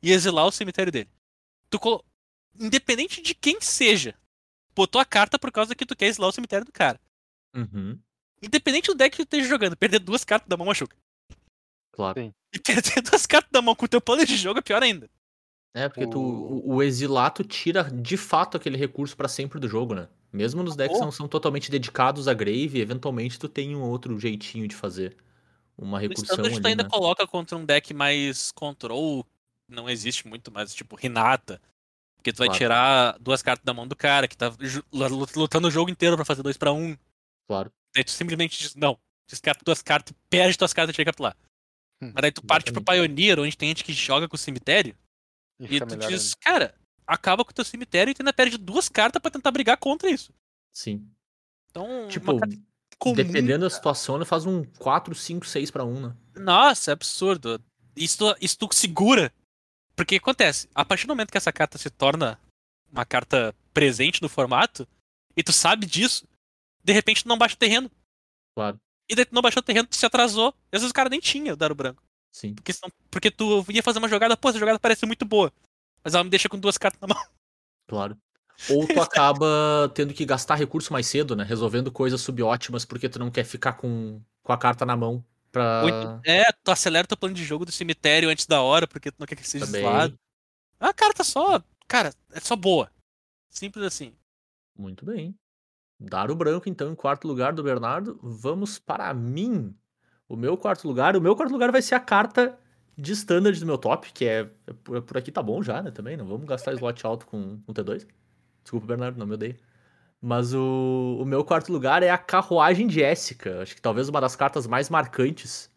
e exilar o cemitério dele. Tu colo... Independente de quem seja, botou a carta por causa que tu quer exilar o cemitério do cara. Uhum, Independente do deck que tu esteja jogando, perder duas cartas da mão machuca. claro. Sim. E perder duas cartas da mão com o teu plano de jogo é pior ainda. É, porque tu, O- o, o exilato tira de fato aquele recurso pra sempre do jogo, né? Mesmo nos decks que não são totalmente dedicados a Grave, eventualmente tu tem um outro jeitinho de fazer uma recursão Standard tu ali, ainda né? coloca contra um deck mais control, não existe muito, mas tipo Renata. Porque tu vai Claro. tirar duas cartas da mão do cara que tá lutando o jogo inteiro pra fazer dois pra um. Claro. Daí tu simplesmente diz, não, descarta tuas cartas, perde tuas cartas e chega lá. Hum, Mas daí tu parte pro Pioneer, onde tem gente que joga com o cemitério, E e tu diz, cara, acaba com o teu cemitério e tu ainda perde duas cartas pra tentar brigar contra isso. Sim. Então, Tipo, comum, dependendo da situação, ele faz um 4, 5, 6 pra 1, né? Nossa, é absurdo. Isso, isso tu segura. Porque acontece, a partir do momento que essa carta se torna uma carta presente no formato, e tu sabe disso, de repente tu não baixa o terreno. Claro. E daí tu não baixou o terreno, tu se atrasou. E às vezes o cara nem tinha o Daro Branco. Sim. Porque, senão- porque tu ia fazer uma jogada, pô, essa jogada parece muito boa. Mas ela me deixa com duas cartas na mão. Claro. Ou tu acaba tendo que gastar recurso mais cedo, né? Resolvendo coisas subótimas porque tu não quer ficar com, com a carta na mão pra. É, tu acelera teu plano de jogo do cemitério antes da hora, porque tu não quer que seja Também. zoado. A carta só. Cara, é só boa. Simples assim. Muito bem. Dar o branco, então, em quarto lugar do Bernardo. Vamos para mim. O meu quarto lugar. O meu quarto lugar vai ser a carta de standard do meu top, que é, é por, aqui tá bom já, né? Também. Não vamos gastar slot alto com, com T2. Desculpa, Bernardo, não me odeio. Mas o, o meu quarto lugar é a Carruagem de Éssica. Acho que talvez uma das cartas mais marcantes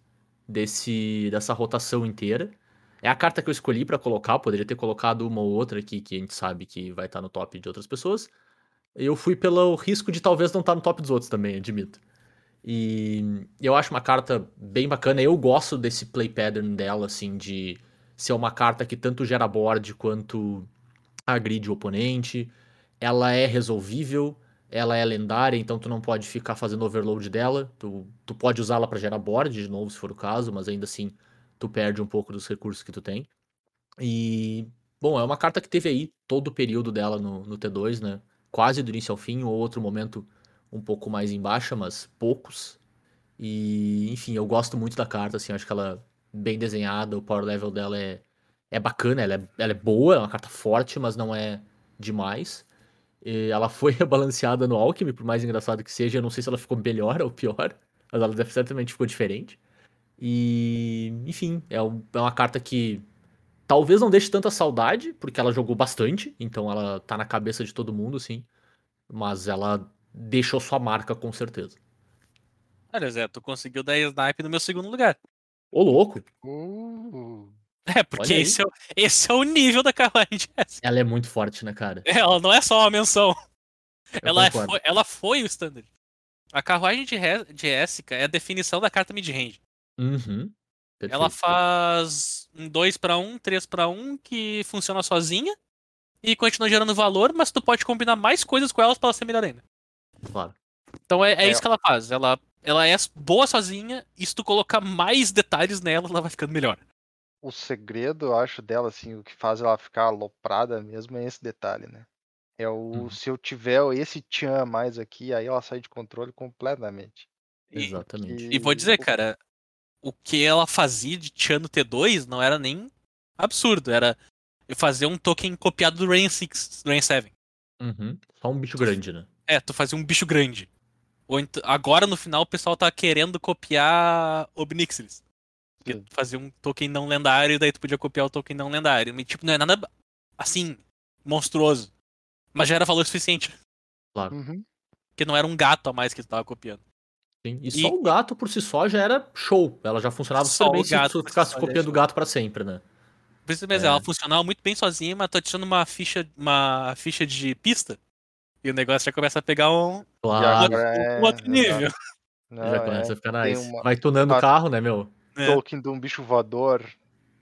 desse, dessa rotação inteira. É a carta que eu escolhi pra colocar. Poderia ter colocado uma ou outra aqui que a gente sabe que vai estar no top de outras pessoas. Eu fui pelo risco de talvez não estar no top dos outros também, admito. E eu acho uma carta bem bacana. Eu gosto desse play pattern dela, assim, de ser uma carta que tanto gera board quanto agride o oponente. Ela é resolvível, ela é lendária, então tu não pode ficar fazendo overload dela. Tu, tu pode usá-la para gerar board de novo, se for o caso, mas ainda assim tu perde um pouco dos recursos que tu tem. E, bom, é uma carta que teve aí todo o período dela no, no T2, né? Quase do início ao fim, ou outro momento um pouco mais em baixa, mas poucos. E, enfim, eu gosto muito da carta, assim, acho que ela é bem desenhada, o power level dela é, é bacana, ela é, ela é boa, é uma carta forte, mas não é demais. E ela foi rebalanceada no Alchemy, por mais engraçado que seja, eu não sei se ela ficou melhor ou pior, Mas ela deve- certamente ficou diferente. E, enfim, é, um- é uma carta que talvez não deixe tanta saudade, porque ela jogou bastante, então ela tá na cabeça de todo mundo, assim. Mas ela deixou sua marca, com certeza. Olha, Zé, tu conseguiu dar snipe no meu segundo lugar. Ô, louco! Uh, É, porque esse é, o- esse é o nível da carruagem de Jessica. Ela é muito forte, né, cara? Ela não é só uma menção. Eu Ela, é foi, ela foi o standard. A carruagem de, de Jessica é a definição da carta mid-range. Uhum. Ela faz um 2 para 1, 3 para 1 que funciona sozinha e continua gerando valor, mas tu pode combinar mais coisas com elas pra ela ser melhor ainda. Claro. Então é, é É. isso que ela faz. Ela, ela é boa sozinha e se tu colocar mais detalhes nela, ela vai ficando melhor. O segredo, eu acho, dela, assim, o que faz ela ficar aloprada mesmo é esse detalhe, né? É o Uhum. se eu tiver esse tchan a mais aqui, aí ela sai de controle completamente. E, Exatamente. e vou dizer, cara, o que ela fazia de Tchan no T2 não era nem absurdo. Era eu fazer um token copiado do Rain 6, do Rain 7. Uhum. Só um bicho grande, né? É, tu fazia um bicho grande. Ou agora no final o pessoal tá querendo copiar Obnixilis. Que Sim. tu fazia um token não lendário, daí tu podia copiar o token não lendário. Mas, tipo, não é nada assim, monstruoso. Mas já era valor suficiente. Uhum. Porque não era um gato a mais que tu tava copiando. Sim. E, E- só o gato por si só já era show. Ela já funcionava Só super bem o se gato tu si ficasse é copiando o gato pra sempre, né? Por isso mesmo, É. ela funcionava muito bem sozinha, mas tu adiciona uma ficha, uma ficha de pista. E o negócio já começa a pegar um, E Claro. um é- outro nível. Não, já é, começa a ficar nice. uma- Vai tunando o carro, né, meu? É. token de um bicho voador,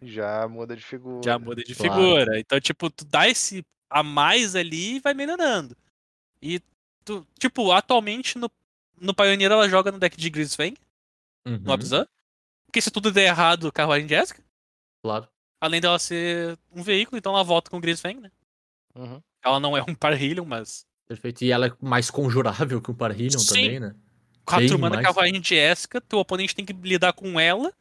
já muda de figura. Já muda de Claro. figura. Então, tipo, tu dá esse a mais ali e vai melhorando. E tu, tipo, atualmente no, no Pioneer ela joga no deck de Grisfang, no Uhum, Abzan. Porque se tudo der errado, carruagem Jessica. Claro. Além dela ser um veículo, então ela volta com o Grisfang, né? Uhum. Ela não é um Parhelion, mas. Perfeito. E ela é mais conjurável que o Parhelion Sim. também, né? 4 Bem mana mais. carruagem Jessica, teu oponente tem que lidar com ela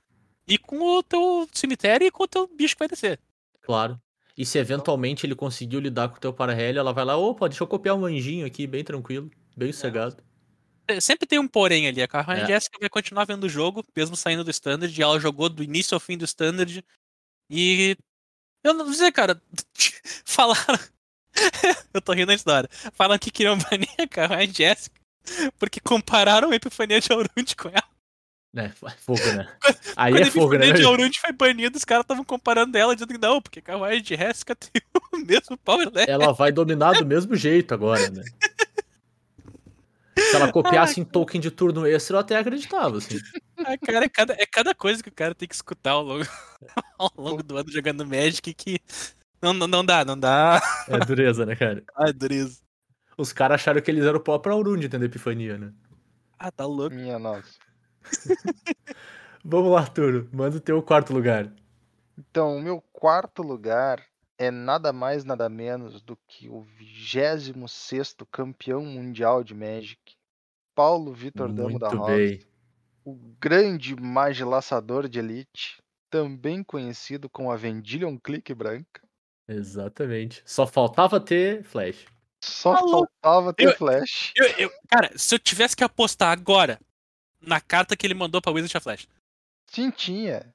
e com o teu cemitério e com o teu bicho que vai descer. Claro. E se eventualmente ele conseguiu lidar com o teu Parhelion, ela vai lá, opa, deixa eu copiar um anjinho aqui, bem tranquilo, bem sossegado. É, Sempre tem um porém ali. A carruagem É. Jessica vai continuar vendo o jogo, mesmo saindo do standard. E ela jogou do início ao fim do standard. E. Eu não dizer, cara. Falaram. eu tô rindo da história. Falaram que queriam banir a carruagem Jessica. Porque compararam a Epifania de Aurund com ela. É, fogo, né? Aí Quando é a fogo, né? Epifania de? Aurund foi banida, os caras estavam comparando ela, dizendo que não, porque a carruagem de Jessica tem o mesmo power level. Ela vai dominar do mesmo jeito agora, né? Se ela copiasse em token de turno extra, eu até acreditava, assim. Ah, cara, é cada, é cada coisa que o cara tem que escutar ao longo, ao longo do ano jogando Magic que não, não, não dá, não dá. É dureza, né, cara? Ai, dureza. Os caras acharam que eles eram o próprio Aurund, entendeu? Epifania, né? Ah, tá louco. Minha nossa. Vamos lá, Arthur. Manda o teu quarto lugar. Então, o meu quarto lugar é nada mais, nada menos do que o 26 campeão mundial de Magic, Paulo Vitor Damo da Rosa, bem. o grande magilaçador de elite, também conhecido como a Vendilion Clique Branca. Exatamente. Só faltava ter flash. Só louco. faltava ter Eu- flash. Eu, eu- cara, se eu tivesse que apostar agora na carta que ele mandou pra Wizard of Flash. Sim, tinha.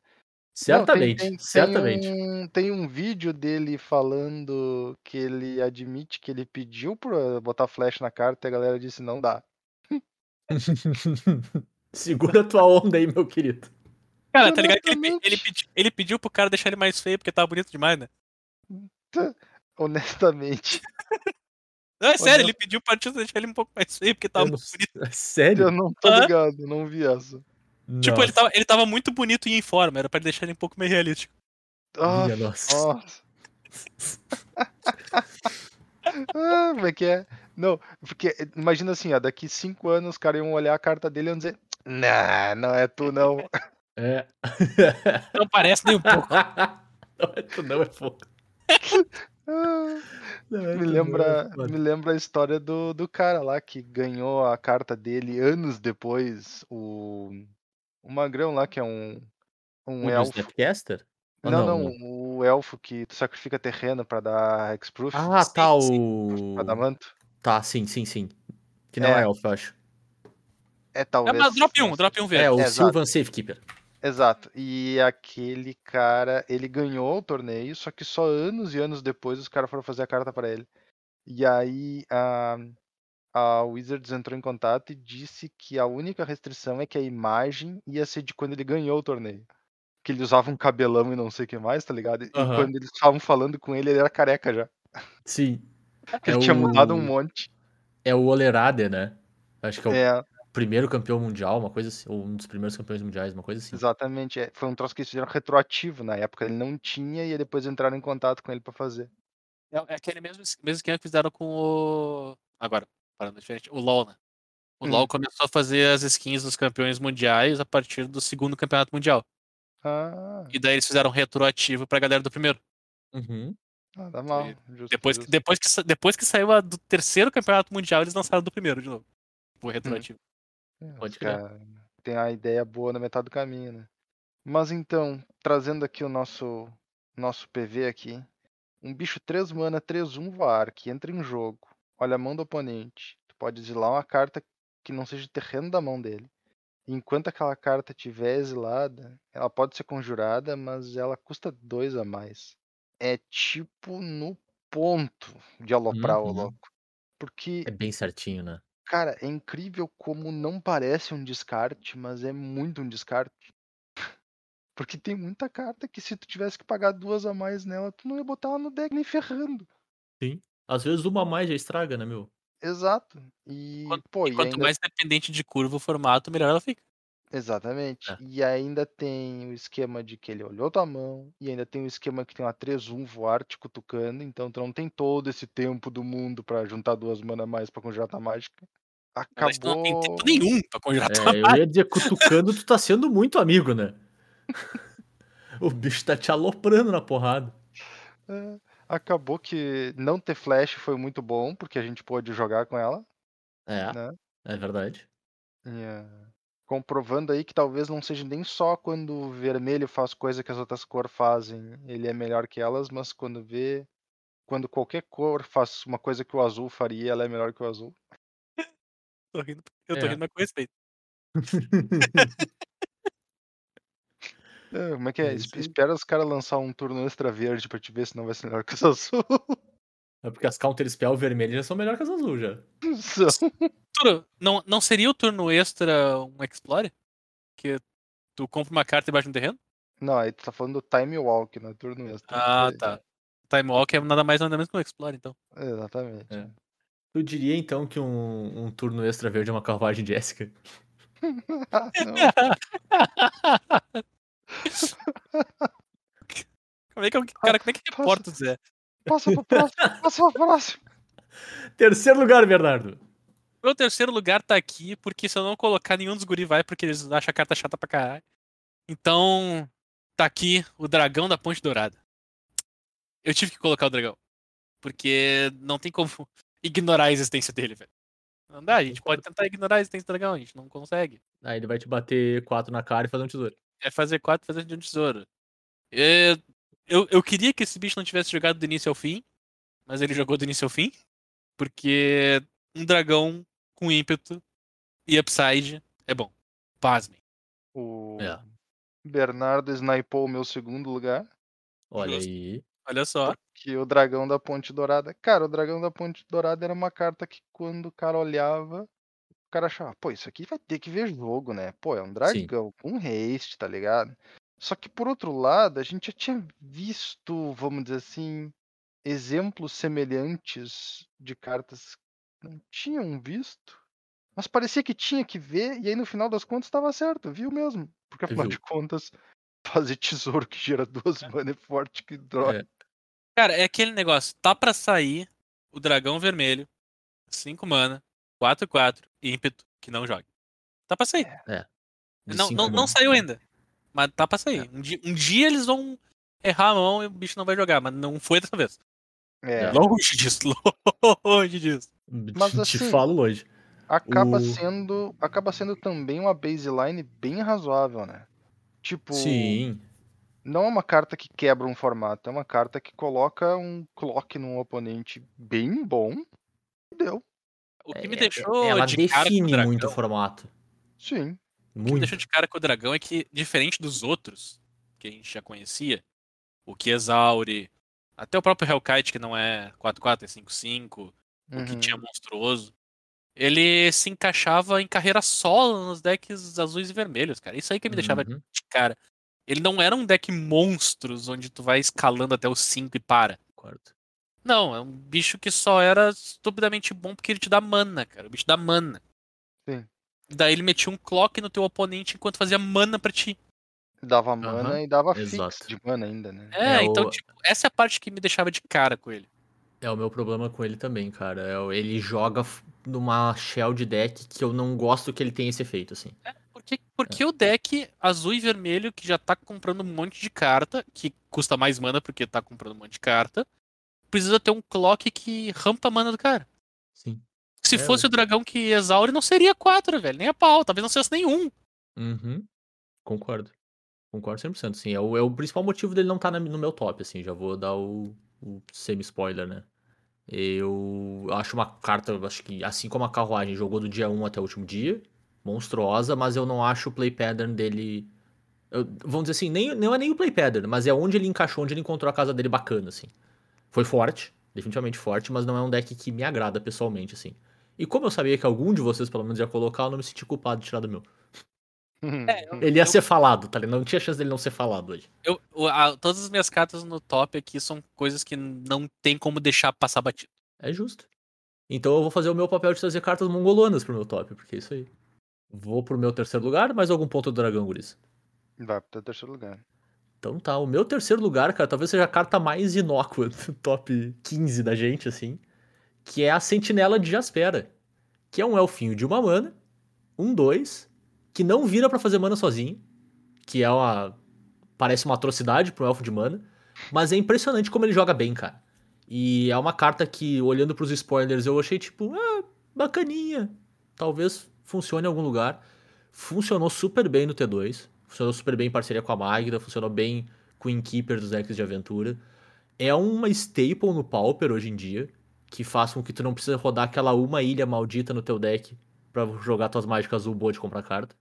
Certamente, Não, tem- tem- certamente. Tem um, tem um vídeo dele falando que ele admite que ele pediu pra botar flash na carta e a galera disse não dá. Segura a tua onda aí, meu querido. Cara, tá ligado que ele, Exatamente. ele, pedi- ele pediu pro cara deixar ele mais feio porque tava bonito demais, né? Honestamente, Não, é sério, não. ele pediu pra artista deixar ele um pouco mais feio porque tava não- muito bonito. Sério? eu não tô Hã? ligado, não vi essa. Tipo, ele tava, ele tava muito bonito e em forma, era pra deixar ele um pouco meio realístico. Ah, minha nossa. nossa. ah, como é que é? Não, porque imagina assim, ó, daqui cinco anos os caras iam olhar a carta dele e iam dizer Nah, não é tu não. É. Não parece nem um pouco. não é tu, não é fogo. Não é me, lembra, é me lembra a história do, do cara lá que ganhou a carta dele anos depois, o, o Magrão lá, que é um, um O elfo. Snapcaster? Não, não, não, o elfo que tu sacrifica terreno pra dar hexproof, Ah, Sim, tá, sim. o. pra dar manto. Tá, sim, sim, sim. Que não É. é elfo, eu acho. É É, talvez. mas drop 1, drop 1 verde. É, o Exato. Sylvan Safekeeper. Exato. E aquele cara, ele ganhou o torneio, só que só anos e anos depois os caras foram fazer a carta pra ele. E aí a, a Wizards entrou em contato e disse que a única restrição é que a imagem ia ser de quando ele ganhou o torneio. Que ele usava um cabelão e não sei o que mais, tá ligado? E quando eles estavam falando com ele, ele era careca já. Sim. Que É ele tinha mudado o- um monte. É o Olerade, né? Acho que é o É, primeiro campeão mundial, uma coisa assim. Ou um dos primeiros campeões mundiais, uma coisa assim. exatamente. é. Foi um troço que eles fizeram retroativo na época. Ele não tinha e aí depois entraram em contato com ele pra fazer. É, é aquele mesmo, es- mesmo esquema que fizeram com o. Agora, parando diferente, o LoL, né? O Hum. LoL começou a fazer as skins dos campeões mundiais a partir do segundo campeonato mundial. Ah, E daí eles fizeram retroativo pra galera do primeiro. Uhum. nada mal. Justo, Depois, que, justo. depois, que, depois que saiu a do terceiro campeonato mundial, eles lançaram do primeiro de novo. O retroativo. É, Pode crer. cara Tem a ideia boa na metade do caminho, né? Mas então, trazendo aqui o nosso nosso PV aqui. Um bicho 3 mana, 3-1 voar, que entra em jogo. Olha a mão do oponente. Tu pode exilar uma carta que não seja terreno da mão dele. Enquanto aquela carta estiver exilada, ela pode ser conjurada, mas ela custa 2 a mais. É tipo no ponto de aloprar o Uhum. louco. Porque É bem certinho, né? Cara, é incrível como não parece um descarte, mas é muito um descarte. Porque tem muita carta que se tu tivesse que pagar duas a mais nela, tu não ia botar ela no deck nem ferrando. Às vezes uma a mais já estraga, né, meu? Exato. E, Quanto- pô, e quanto ainda... mais dependente de curva o formato, melhor ela fica. Exatamente. É. E ainda tem o esquema de que ele olhou tua mão, e ainda tem o esquema que tem uma 3-1 voar te cutucando, então tu não tem todo esse tempo do mundo pra juntar duas mana a mais pra conjurar tua mágica. Verdade, tu não Acabou. tem tempo nenhum pra tua É, eu ia dizer, cutucando, tu tá sendo muito amigo, né? o bicho tá te aloprando na porrada. É, acabou que não ter flash foi muito bom, porque a gente pôde jogar com ela, É, né? é verdade. É, comprovando aí que talvez não seja nem só quando o vermelho faz coisa que as outras cores fazem, ele é melhor que elas, mas quando vê. Quando qualquer cor faz uma coisa que o azul faria, ela é melhor que o azul. Tô rindo, eu tô É. rindo, mas com respeito. É, como é que é? É aí. Espera os caras lançar um turno extra verde pra te ver se não vai ser melhor que os azul. É porque as counter spell vermelhas já são melhores que as azul já. São. Não, não seria o turno extra um Explore? Que tu compra uma carta embaixo do terreno? Não, aí tu tá falando do Time Walk, não é turno extra. Ah, tá. Time Walk é nada mais nada menos que um Explore, então. Exatamente. É. Eu diria então que um, um turno extra verde é uma carruagem Jéssica. Não. Como é que, é o- cara, como é que reporta o Zé? Passa pro próximo, passa pro próximo. Terceiro lugar, Bernardo. Meu terceiro lugar tá aqui, porque se eu não colocar nenhum dos guri vai, porque eles acham a carta chata pra caralho. Então, tá aqui o dragão da Ponte Dourada. Eu tive que colocar o dragão. Porque não tem como ignorar a existência dele, velho. Não dá, a gente pode tentar ignorar a existência do dragão, a gente não consegue. Aí ele vai te bater quatro na cara e fazer um tesouro. É fazer quatro fazer de um tesouro. É, Eu, eu queria que esse bicho não tivesse jogado do início ao fim, mas ele jogou do início ao fim. Porque um dragão com ímpeto e upside é bom. Pasmem. O É. Bernardo snipou o meu segundo lugar, Olha Justo. aí. Olha só. que o dragão da Ponte Dourada. Cara, o dragão da Ponte Dourada era uma carta que quando o cara olhava, o cara achava, pô, isso aqui vai ter que ver jogo, né? Pô, é um dragão com haste, tá ligado? Só que por outro lado, a gente já tinha visto, vamos dizer assim, exemplos semelhantes de cartas que não tinham visto, mas parecia que tinha que ver, e aí no final das contas estava certo, viu mesmo? Porque afinal Viu. de contas, fazer tesouro que gera duas mana é forte que droga. É. Cara, é aquele negócio. Tá pra sair o dragão vermelho, 5 mana, 4 4 ímpeto, que não joga. Tá pra sair. De Não, não, não saiu ainda. Mas tá pra sair. É. Um, dia, um dia eles vão errar a mão e o bicho não vai jogar, mas não foi dessa vez. É, Longe disso, longe disso. Mas Te assim, falo longe. acaba o- sendo acaba sendo também uma baseline bem razoável, né? Tipo, Sim. Não é uma carta que quebra um formato, é uma carta que coloca um clock num oponente bem bom. e Deu. O que me É- deixou Ela de cara com o define dragão, muito o formato. Sim. O que me Muito. deixou de cara com o dragão é que, diferente dos outros, que a gente já conhecia, o Kiesauri, até o próprio Hellkite, que não é 4-4, é 5-5, o que Uhum. tinha monstruoso, ele se encaixava em carreira solo nos decks azuis e vermelhos, cara. Isso aí que me deixava Uhum. de cara. Ele não era um deck monstros, onde tu vai escalando até o 5 e para. Não, é um bicho que só era estupidamente bom porque ele te dá mana, cara. O bicho dá mana. Sim. Daí ele metia um clock no teu oponente enquanto fazia mana pra ti. Dava mana Aham, e dava exato. fix de mana ainda, né? É, É, então, o- tipo, essa é a parte que me deixava de cara com ele. É o meu problema com ele também, cara. É Ele joga numa shell de deck que eu não gosto que ele tenha esse efeito, assim. Porque, porque o deck azul e vermelho, que já tá comprando um monte de carta, que custa mais mana porque tá comprando um monte de carta, precisa ter um clock que rampa a mana do cara. Sim. Se É, fosse ué. o dragão que exaure, não seria 4, velho. Nem a pau. Talvez não fosse nenhum. Uhum. Concordo. Concordo 100%, sim. É o, é o principal motivo dele não estar no meu top, assim. Já vou dar o, o semi-spoiler, né? Eu acho uma carta, acho que assim como a carruagem jogou do dia 1 até o último dia, monstruosa, mas eu não acho o play pattern dele. eu- vamos dizer assim, nem, não é nem o play pattern, mas é onde ele encaixou, onde ele encontrou a casa dele bacana, assim. Foi forte, definitivamente forte, mas não é um deck que me agrada pessoalmente, assim. E como eu sabia que algum de vocês, pelo menos, ia colocar, eu não me senti culpado de tirar do meu. É, eu- Ele ia eu- ser falado, tá ligado? Não tinha chance dele não ser falado hoje. Eu, a- todas as minhas cartas no top aqui são coisas que não tem como deixar passar batido. É justo. Então eu vou fazer o meu papel de trazer cartas mongolonas pro meu top, porque é isso aí. Vou pro meu terceiro lugar, mais algum ponto do dragão, guris? Vai pro teu terceiro lugar. Então tá, o meu terceiro lugar, cara, talvez seja a carta mais inócua do top 15 da gente, assim, que é a Sentinela de Jaspera, que é um elfinho de uma mana, um dois, que não vira pra fazer mana sozinho, que é uma... parece uma atrocidade pro elfo de mana, mas é impressionante como ele joga bem, cara. E é uma carta que, olhando pros spoilers, eu achei tipo, ah, bacaninha, talvez funcione em algum lugar. Funcionou super bem no T2, funcionou super bem em parceria com a Magda, funcionou bem com o Innkeeper dos decks de aventura. É uma staple no Pauper hoje em dia, que faz com que tu não precisa rodar aquela uma ilha maldita no teu deck pra jogar tuas mágicas azul boa de comprar carta.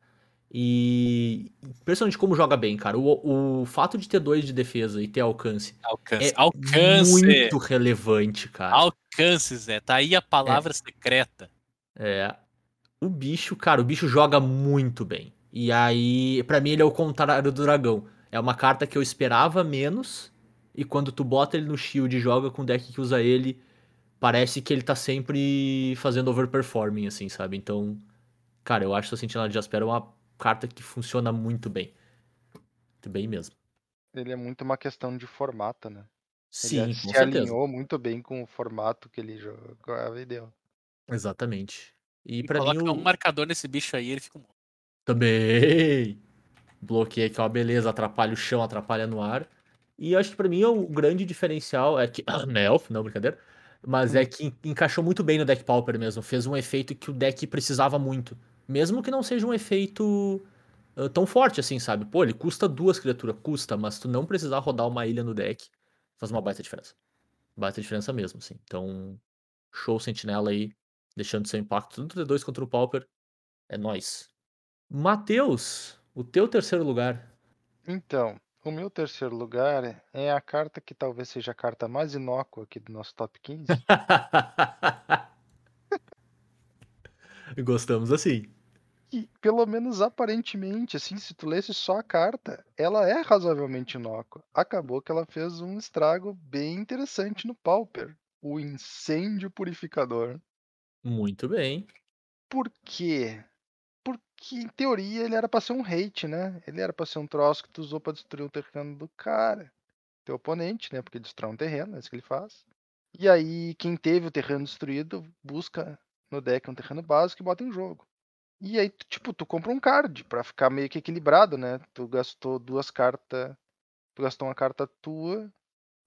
E impressionante como joga bem, cara. O, o fato de ter dois de defesa e ter alcance Alcance. é Alcance! muito relevante, cara. Alcance, Zé. Tá aí a palavra secreta. É. O bicho, cara, o bicho joga muito bem. E aí, pra mim, ele é o contrário do dragão. É uma carta que eu esperava menos. E quando tu bota ele no shield e joga com o deck que usa ele, parece que ele tá sempre fazendo overperforming, assim, sabe? Então, cara, eu acho que a Sentinela de Jaspera é uma carta que funciona muito bem. Muito bem mesmo. Ele é muito uma questão de formato, né? Sim, ele se certeza. alinhou muito bem com o formato que ele jogava e deu. Exatamente. E, E pra mim, coloca o... um marcador nesse bicho aí, ele fica um. Também. Bloqueia que é uma beleza, atrapalha o chão, atrapalha no ar. E eu acho que pra mim o grande diferencial é que. Nelf, não, brincadeira. Mas é que encaixou muito bem no deck Pauper mesmo. Fez um efeito que o deck precisava muito. Mesmo que não seja um efeito ah, tão forte assim, sabe? Pô, ele custa duas criaturas, custa, mas tu não precisar rodar uma ilha no deck, faz uma baita diferença. Baita diferença mesmo, assim. Então, show Sentinela aí, deixando seu impacto no T2 contra o Pauper. É nóis. Matheus, o teu terceiro lugar. Então, o meu terceiro lugar é a carta que talvez seja a carta mais inócua aqui do nosso top 15. Gostamos assim. E, pelo menos aparentemente, assim, se tu lesse só a carta, ela é razoavelmente inócua. Acabou que ela fez um estrago bem interessante no Pauper. O incêndio purificador. Muito bem. Por quê? Porque, em teoria, ele era pra ser um hate, né? Ele era pra ser um troço que tu usou pra destruir o terreno do cara. Teu oponente, né? Porque destrói um terreno, é isso que ele faz. E aí, quem teve o terreno destruído, busca no deck um terreno básico e bota em jogo. E aí, tipo, tu compra um card pra ficar meio que equilibrado, né? Tu gastou duas cartas. Tu gastou uma carta tua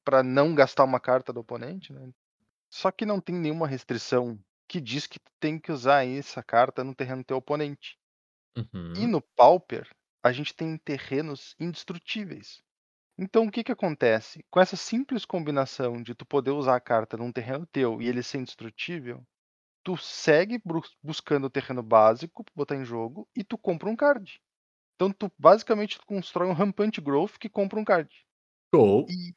pra não gastar uma carta do oponente, né? Só que não tem nenhuma restrição que diz que tu tem que usar essa carta no terreno do teu oponente. Uhum. E no Pauper, a gente tem terrenos indestrutíveis. Então o que que acontece? Com essa simples combinação de tu poder usar a carta num terreno teu e ele ser indestrutível, tu segue buscando o terreno básico pra botar em jogo e tu compra um card. Então tu basicamente tu constrói um rampante growth que compra um card. Show. E,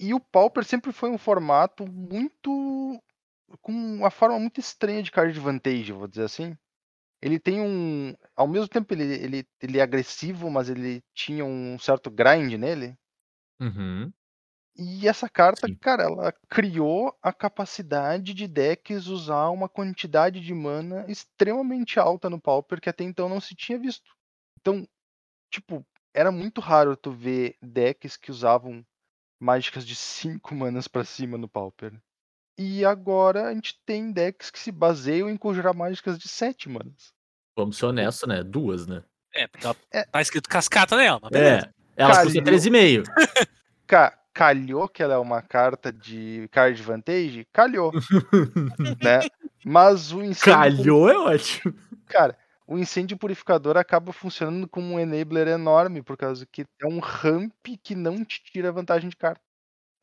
e o Pauper sempre foi um formato muito. Com uma forma muito estranha de card advantage, vou dizer assim. Ele tem um. Ao mesmo tempo ele, ele, ele é agressivo, mas ele tinha um certo grind nele. Uhum. E essa carta, Sim. cara, ela criou a capacidade de decks usar uma quantidade de mana extremamente alta no Pauper que até então não se tinha visto. Então, tipo, era muito raro tu ver decks que usavam mágicas de 5 manas pra cima no Pauper. E agora a gente tem decks que se baseiam em conjurar mágicas de 7 manas. Vamos ser honestos, né? Duas, né? É, porque ela É. tá escrito cascata nela, mas beleza. É. Ela Calhou. custa 13,5. Ca- calhou que ela é uma carta de card advantage? Calhou, né? Mas o incêndio Calhou é ótimo. Cara, o incêndio purificador acaba funcionando como um enabler enorme, por causa que é um ramp que não te tira vantagem de carta.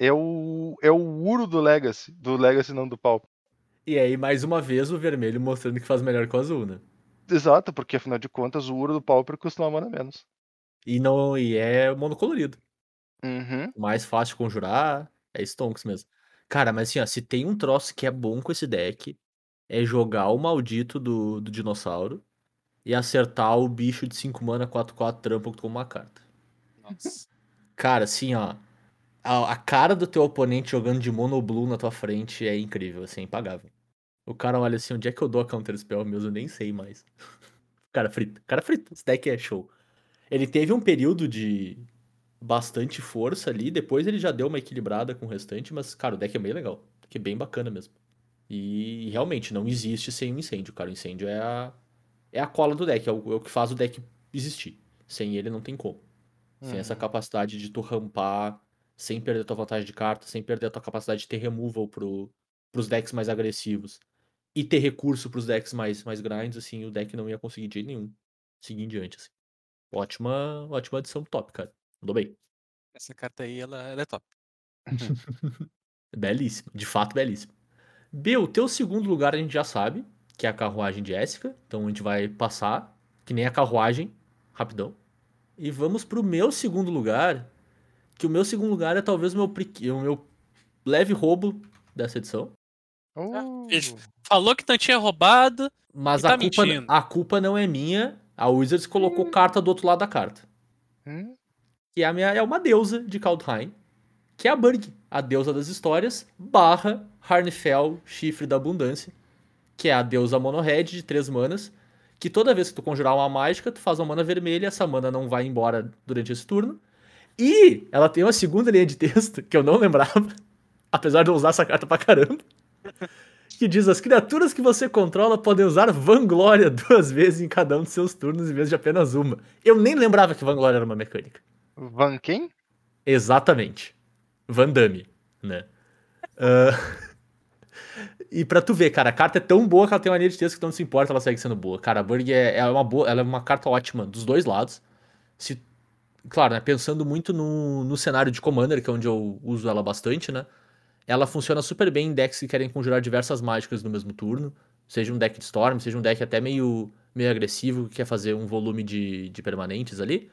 É o, é o Uro do Legacy. Do Legacy, não do Pauper. E aí, mais uma vez, o vermelho mostrando que faz melhor com o azul, né? Exato, porque afinal de contas o Uro do Pauper custa uma mana menos. E, não, e é monocolorido. Uhum. Mais fácil conjurar, é Stonks mesmo. Cara, mas assim, ó, se tem um troço que é bom com esse deck, é jogar o maldito do, do dinossauro e acertar o bicho de 5 mana 4-4 trampo com uma carta. Nossa. Cara, assim, ó. A, a cara do teu oponente jogando de mono blue na tua frente é incrível, assim, é impagável. O cara olha assim, onde é que eu dou a counter spell mesmo? Eu nem sei mais. cara frito, cara frito. Esse deck é show. Ele teve um período de bastante força ali, depois ele já deu uma equilibrada com o restante, mas, cara, o deck é bem legal. O deck é bem bacana mesmo. E realmente, não existe sem o incêndio, cara. O incêndio é a, é a cola do deck, é o, é o que faz o deck existir. Sem ele não tem como. Sem essa Uhum. capacidade de tu rampar sem perder tua vantagem de carta, sem perder a tua capacidade de ter removal pro, pros decks mais agressivos e ter recurso pros decks mais, mais grinds, assim, o deck não ia conseguir de jeito nenhum seguir em diante, assim. Ótima, ótima adição top, cara. Mandou bem. Essa carta aí, ela, ela é top. Belíssimo, de fato belíssimo. B, o teu segundo lugar a gente já sabe, que é a carruagem de Jéssica, então a gente vai passar, que nem a carruagem, rapidão. E vamos pro meu segundo lugar, que o meu segundo lugar é talvez o meu, o meu leve roubo dessa edição. Uh, vejo. Falou que não tinha roubado. Mas E tá a, culpa, mentindo. a culpa não é minha, a Wizards colocou carta do outro lado da carta. hum, que é, a minha, é uma deusa de Kaldheim, que é a Burg, a deusa das histórias, barra Harnfell, chifre da abundância, que é a deusa mono-red de três manas, que toda vez que tu conjurar uma mágica, tu faz uma mana vermelha, essa mana não vai embora durante esse turno. E ela tem uma segunda linha de texto, que eu não lembrava, apesar de eu usar essa carta pra caramba, que diz, as criaturas que você controla podem usar Vanglória duas vezes em cada um de seus turnos, em vez de apenas uma. Eu nem lembrava que Vanglória era uma mecânica. Van quem? Exatamente. Van Damme, né? Ah, e pra tu ver, cara, a carta é tão boa que ela tem uma linha de texto que não se importa, ela segue sendo boa. Cara, a Burg é, é uma boa, ela é uma carta ótima dos dois lados. Se, claro, né, pensando muito no, no cenário de Commander, que é onde eu uso ela bastante, né? Ela funciona super bem em decks que querem conjurar diversas mágicas no mesmo turno. Seja um deck de Storm, seja um deck até meio, meio agressivo, que quer fazer um volume de, de permanentes ali.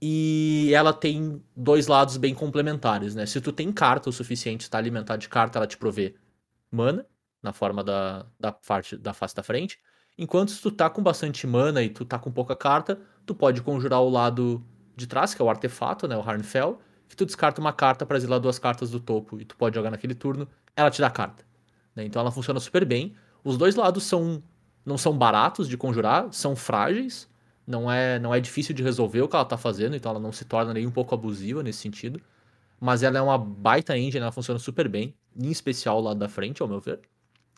E ela tem dois lados bem complementares, né? Se tu tem carta o suficiente, tá alimentado de carta, ela te provê mana, na forma da, da, parte, da face da frente. Enquanto se tu tá com bastante mana e tu tá com pouca carta, tu pode conjurar o lado de trás, que é o artefato, né? O Harnfell, que tu descarta uma carta pra exilar duas cartas do topo e tu pode jogar naquele turno, ela te dá carta. né? Então ela funciona super bem. Os dois lados são não são baratos de conjurar, são frágeis, não é, não é difícil de resolver o que ela tá fazendo, então ela não se torna nem um pouco abusiva nesse sentido. Mas ela é uma baita engine, ela funciona super bem, em especial o lado da frente, ao meu ver.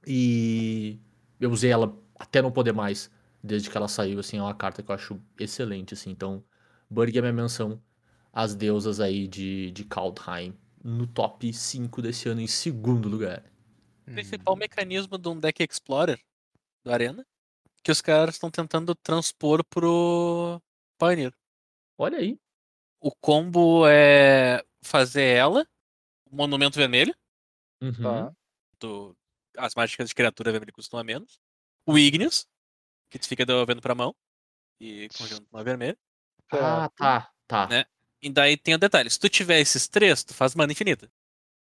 E eu usei ela até não poder mais, desde que ela saiu, assim, é uma carta que eu acho excelente, assim. Então, Burg é minha menção às deusas aí de, de Kaldheim, no top 5 desse ano, em segundo lugar. O principal mecanismo de um deck Explorer do Arena que os caras estão tentando transpor pro Pioneer. Olha aí. O combo é fazer ela, o Monumento Vermelho, Uhum. Tá. do as mágicas de criatura vermelha custam a menos. O Igneous, que tu fica devolvendo pra mão. E conjunto uma vermelha. Ah, tá, tá. Né? E daí tem o detalhe: se tu tiver esses três, tu faz mana infinita.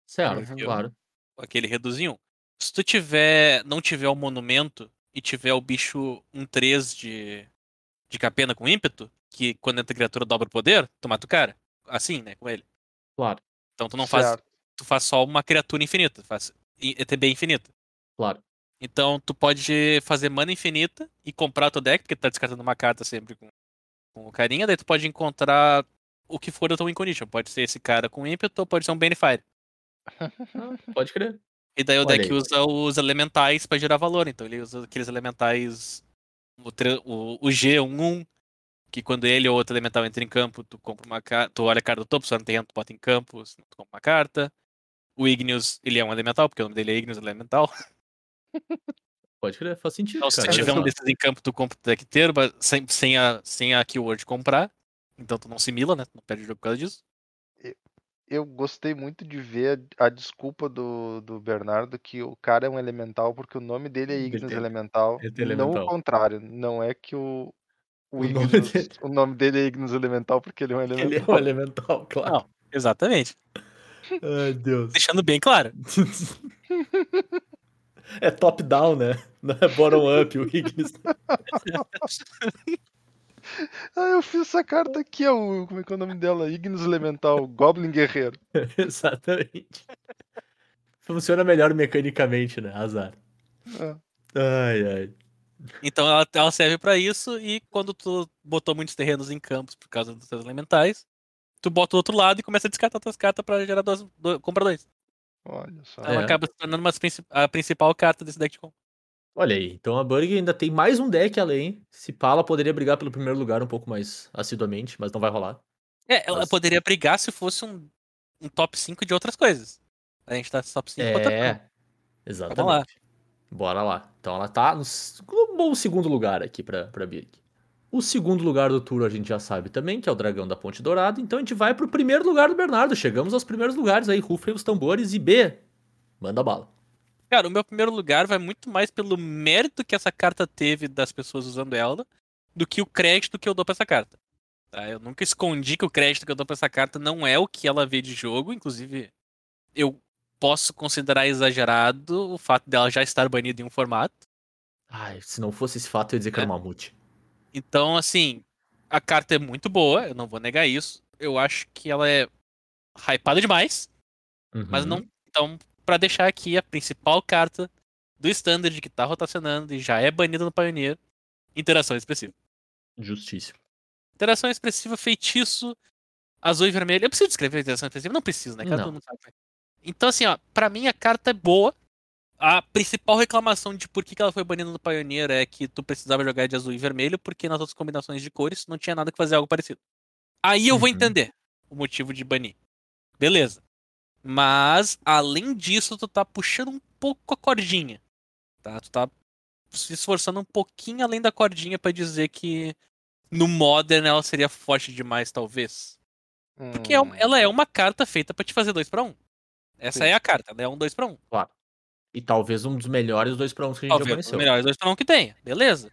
Certo, Uhum. claro. Aquele reduzinho. Se tu tiver. não tiver o monumento e tiver o bicho um 3 de. de capena com ímpeto, que quando entra a criatura dobra o poder, tu mata o cara. Assim, né? Com ele. Claro, Então tu não faz. Certo. Tu faz só uma criatura infinita. Faz ETB infinita. claro. Então tu pode fazer mana infinita e comprar teu deck, porque tu tá descartando uma carta sempre com, com o carinha, daí tu pode encontrar o que for da tua win condition. Pode ser esse cara com ímpeto ou pode ser um Benefire. Pode crer. E daí o Olha deck aí. usa os elementais pra gerar valor. Então ele usa aqueles elementais. O, o, o G11, que quando ele ou outro elemental entra em campo, tu compra uma carta. Tu olha a carta do topo, se não tem, tu bota em campo, senão tu compra uma carta. O Igneous, ele é um elemental, porque o nome dele é Igneous Elemental. Pode crer, faz sentido, Então, se cara. tiver um só. desses em campo, tu compra o deck inteiro, mas sem, sem, a, sem a keyword comprar. Então tu não se mila, né? Tu não perde o jogo por causa disso. Eu gostei muito de ver a, a desculpa do, do Bernardo que o cara é um elemental porque o nome dele é Ele Ignis tem- Elemental. ele tem Não elemental. o contrário. Não é que o, o, O nome Ignis- dele- o nome dele é Ignis Elemental porque ele é um Ele é elemental. um elemental, claro. Não. Exatamente. Ai, Deus. Deixando bem claro. É top-down, né? Não é bottom-up, o Ignis. Ah, eu fiz essa carta aqui, é o. Como é que é o nome dela? Ignis Elemental, Goblin Guerreiro. Exatamente. Funciona melhor mecanicamente, né? Azar. É. Ai, ai. Então ela, ela serve pra isso e quando tu botou muitos terrenos em campos por causa dos seus elementais, tu bota o outro lado e começa a descartar tuas cartas pra gerar duas, do- compra dois. Olha só. Ela É. acaba se tornando a principal carta desse deck de compra. Olha aí, então a Burg ainda tem mais um deck além. Se pá, ela poderia brigar pelo primeiro lugar um pouco mais assiduamente, mas não vai rolar. É, ela Mas- poderia brigar se fosse um, um top 5 de outras coisas. A gente tá top 5 contra tudo. É, Vamos lá. exatamente. Bora lá. Então ela tá no bom segundo lugar aqui pra, pra Birg. O segundo lugar do tour a gente já sabe também, que é o Dragão da Ponte Dourada. Então a gente vai pro primeiro lugar do Bernardo. Chegamos aos primeiros lugares aí, rufem os tambores e B. Manda bala. Cara, o meu primeiro lugar vai muito mais pelo mérito que essa carta teve das pessoas usando ela do que o crédito que eu dou pra essa carta. Tá? Eu nunca escondi que o crédito que eu dou pra essa carta não é o que ela vê de jogo. Inclusive, eu posso considerar exagerado o fato dela já estar banida em um formato. Ai, se não fosse esse fato, eu ia dizer que era É. uma mamute. Então, assim, a carta é muito boa, eu não vou negar isso. Eu acho que ela é hypada demais. Mas Uhum. não. Então, pra deixar aqui a principal carta do standard que tá rotacionando e já é banida no Pioneer, interação expressiva. Justíssimo. Interação expressiva, feitiço, azul e vermelho. Eu preciso descrever a interação expressiva? Não preciso, né? Cara, Não. todo mundo sabe. Então, assim, ó, pra mim a carta é boa. A principal reclamação de por que ela foi banida no Pioneer é que tu precisava jogar de azul e vermelho, porque nas outras combinações de cores não tinha nada que fazer algo parecido. Aí eu vou Uhum. entender o motivo de banir. Beleza. Mas, além disso, tu tá puxando um pouco a cordinha. Tá? Tu tá se esforçando um pouquinho além da cordinha pra dizer que no Modern ela seria forte demais, talvez. Porque é um- Hum, ela é uma carta feita pra te fazer 2 pra 1 um. Essa Sim. é a carta, ela é um 2 pra 1 um. E talvez um dos melhores 2 para 1 que a gente já Talvez os apareceu. melhores 2 pra 1 um que tenha. Beleza.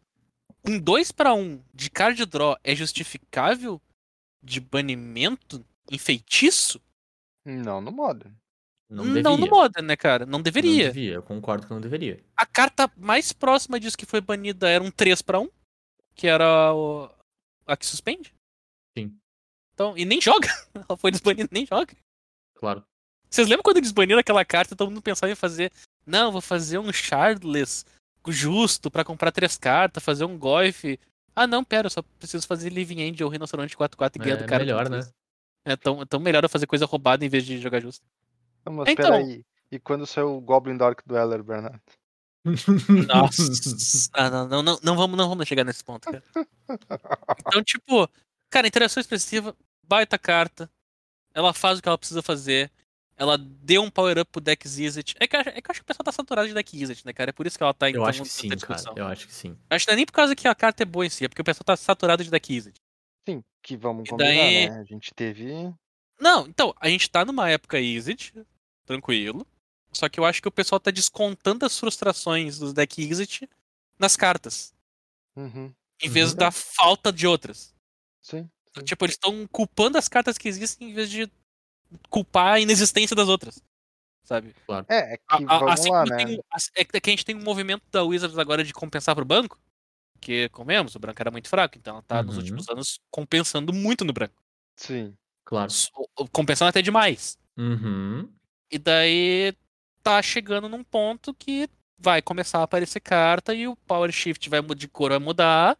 Um 2 pra 1 um de card draw é justificável de banimento em feitiço? Não, no Modern. Não Não, deveria. no Modern, né, cara? Não Não deveria. devia, eu concordo que não deveria. A carta mais próxima disso que foi banida era um 3 pra 1, que era o... a que suspende. Sim. Então, e nem joga. Ela foi desbanida, nem joga. Claro. Vocês lembram quando eles baniram aquela carta, todo mundo pensava em fazer, não, vou fazer um Shardless justo pra comprar três cartas, fazer um Goif. Ah, não, pera, eu só preciso fazer Living End ou Rinoceronte 4-4 e ganhar do É cara. melhor, né? É tão, é tão melhor eu fazer coisa roubada em vez de jogar justo. Não, mas Então. peraí. E quando saiu o Goblin Dark Dweller, Bernardo? Nossa. ah, não, não, não, não, vamos, não vamos chegar nesse ponto, cara. Então, tipo, cara, interação expressiva, baita carta. Ela faz o que ela precisa fazer. Ela deu um power-up pro deck Zizit. É que, eu acho- é que eu acho que o pessoal tá saturado de deck Zizit, né, cara? É por isso que ela tá em Eu acho que sim, cara. discussão. Eu acho que sim. Acho que não é nem por causa que a carta é boa em si, é porque o pessoal tá saturado de deck Zizit. Sim, que vamos E combinar, daí- né? A gente teve. Não, então, a gente tá numa época Izzet, tranquilo. Só que eu acho que o pessoal tá descontando as frustrações dos deck exit nas cartas, Uhum. em vez Uhum. da falta de outras. Sim. sim. Tipo, eles estão culpando as cartas que existem em vez de culpar a inexistência das outras. Sabe? É, é que A- assim lá, né? tem é que é que a gente tem um movimento da Wizards agora de compensar pro banco, que, comemos, o branco era muito fraco, então ela tá nos Uhum. últimos anos compensando muito no branco. Sim. Claro. Compensando até demais. Uhum. E daí tá chegando num ponto que vai começar a aparecer carta e o Power Shift vai, de cor vai mudar.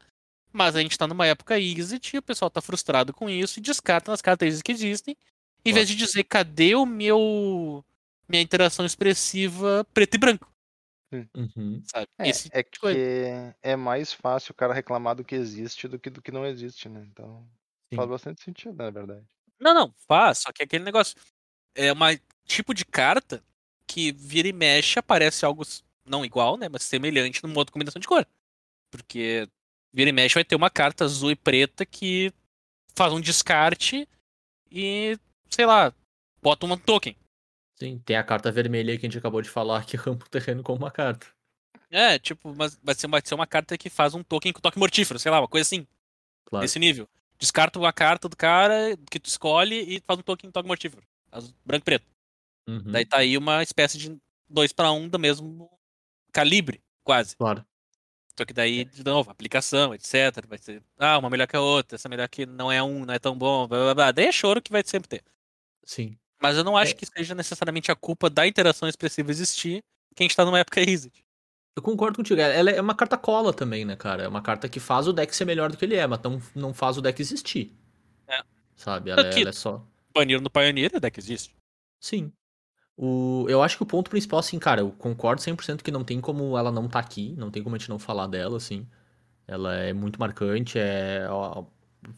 Mas a gente tá numa época exit e o pessoal tá frustrado com isso e descarta as cartas que existem. Em vez de dizer, cadê o meu. minha interação expressiva preto e branco, Uhum. sabe? É, Esse é tipo coisa. que é mais fácil o cara reclamar do que existe do que do que não existe, né? Então faz Sim. bastante sentido, na verdade. Não, não, faz, só que é aquele negócio. É uma tipo de carta que vira e mexe, aparece algo não igual, né? Mas semelhante numa outra combinação de cor. Porque vira e mexe vai ter uma carta azul e preta que faz um descarte e, sei lá, bota um token. Sim, tem a carta vermelha aí que a gente acabou de falar que rampa o terreno com uma carta. É, tipo, mas vai ser, vai ser uma carta que faz um token com toque mortífero, sei lá, uma coisa assim, Claro. nesse nível. Descarta uma carta do cara que tu escolhe e faz um token com toque mortífero. Branco e preto. Uhum. Daí tá aí uma espécie de 2 para 1 do mesmo calibre, quase. Claro. Só que daí, de novo, aplicação, etc. Vai ser, ah, uma melhor que a outra, essa melhor que não é um, não é tão bom, blá blá blá. Daí é choro que vai sempre ter. Sim. Mas eu não acho É. que seja necessariamente a culpa da interação expressiva existir que a gente tá numa época exit. Eu concordo contigo. Ela é uma carta cola também, né, cara? É uma carta que faz o deck ser melhor do que ele é, mas não, não faz o deck existir. É. Sabe? Ela, é- Aqui- ela é só. Baniram no Pioneer, é que existe. Sim. O, eu acho que o ponto principal, assim, cara, eu concordo 100% que não tem como ela não tá aqui, não tem como a gente não falar dela, assim. Ela é muito marcante, é.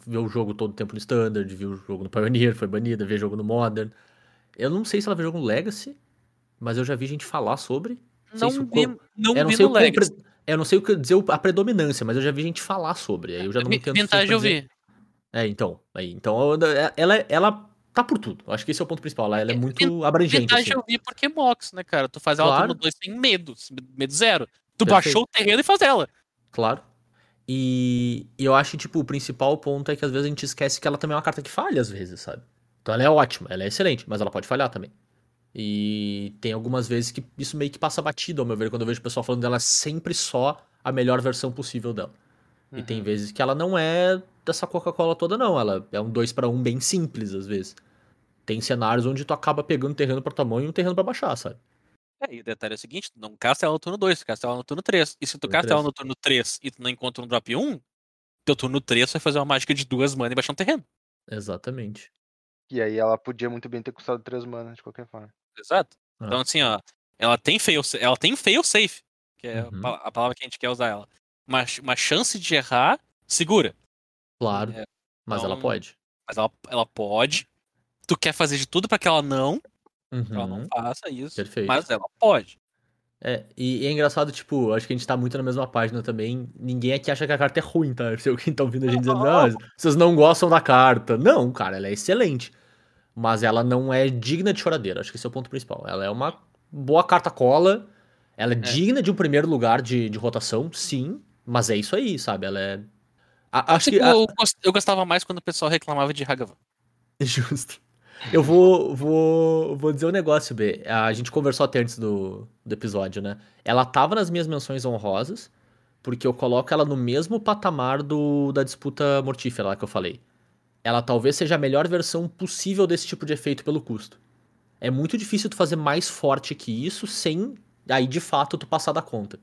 Ver o jogo todo o tempo no Standard, viu o jogo no Pioneer, foi banida, ver jogo no Modern. Eu não sei se ela vê jogo no Legacy, mas eu já vi gente falar sobre. Não se o vi, quão- não eu não vi sei no o Legacy. pre- Eu não sei o que dizer o- a predominância, mas eu já vi gente falar sobre. Aí eu já não entendo Vintage eu vi. É, então. Aí, então ela, ela, tá por tudo. Acho que esse é o ponto principal. Ela, ela é É, muito abrangente. Vintage Assim. eu vi porque Mox, né, cara? Tu faz ela Claro. turno 2 sem medo, medo zero. Tu Perfeito. baixou o terreno e faz ela. Claro. E, e eu acho que, tipo, o principal ponto é que às vezes a gente esquece que ela também é uma carta que falha, às vezes, sabe? Então ela é ótima, ela é excelente, mas ela pode falhar também. E tem algumas vezes que isso meio que passa batido, ao meu ver, quando eu vejo o pessoal falando dela é sempre só a melhor versão possível dela. E tem Uhum. vezes que ela não é dessa Coca-Cola toda, não. Ela é um 2 para 1 bem simples, às vezes. Tem cenários onde tu acaba pegando terreno pra tamanho e um terreno pra baixar, sabe? É, e o detalhe é o seguinte, tu não casta ela no turno 2, tu casta ela no turno 3. E se tu Turno casta ela três. no turno 3 e tu não encontra um drop 1, teu turno 3 vai fazer uma mágica de duas mana e baixar um terreno. Exatamente. E aí ela podia muito bem ter custado 3 mana de qualquer forma. Exato. Ah. Então, assim, ó, ela tem fail, ela tem fail safe, que é a Uhum. a palavra que a gente quer usar ela. Uma, uma chance de errar segura. Claro. É, mas ela então- pode. mas ela, ela pode. Tu quer fazer de tudo pra que ela não, pra ela não Uhum. faça isso. Perfeito. Mas ela pode. É, e, e é engraçado, tipo, acho que a gente tá muito na mesma página também. Ninguém aqui acha que a carta é ruim, tá? Se alguém tá ouvindo a gente dizendo, ah, vocês não gostam da carta. Não, cara, ela é excelente. Mas ela não é digna de choradeira. Acho que esse é o ponto principal. Ela é uma boa carta cola. Ela é, digna de um primeiro lugar de, de rotação, sim. Mas é isso aí, sabe? Ela é. A- acho que. A- eu, eu gostava mais quando o pessoal reclamava de Hagavan. Justo. Eu vou, vou, vou dizer um negócio, B. A gente conversou até antes do, do episódio, né? Ela tava nas minhas menções honrosas, porque eu coloco ela no mesmo patamar do, da disputa mortífera lá que eu falei. Ela talvez seja a melhor versão possível desse tipo de efeito pelo custo. É muito difícil tu fazer mais forte que isso sem aí de fato tu passar da conta.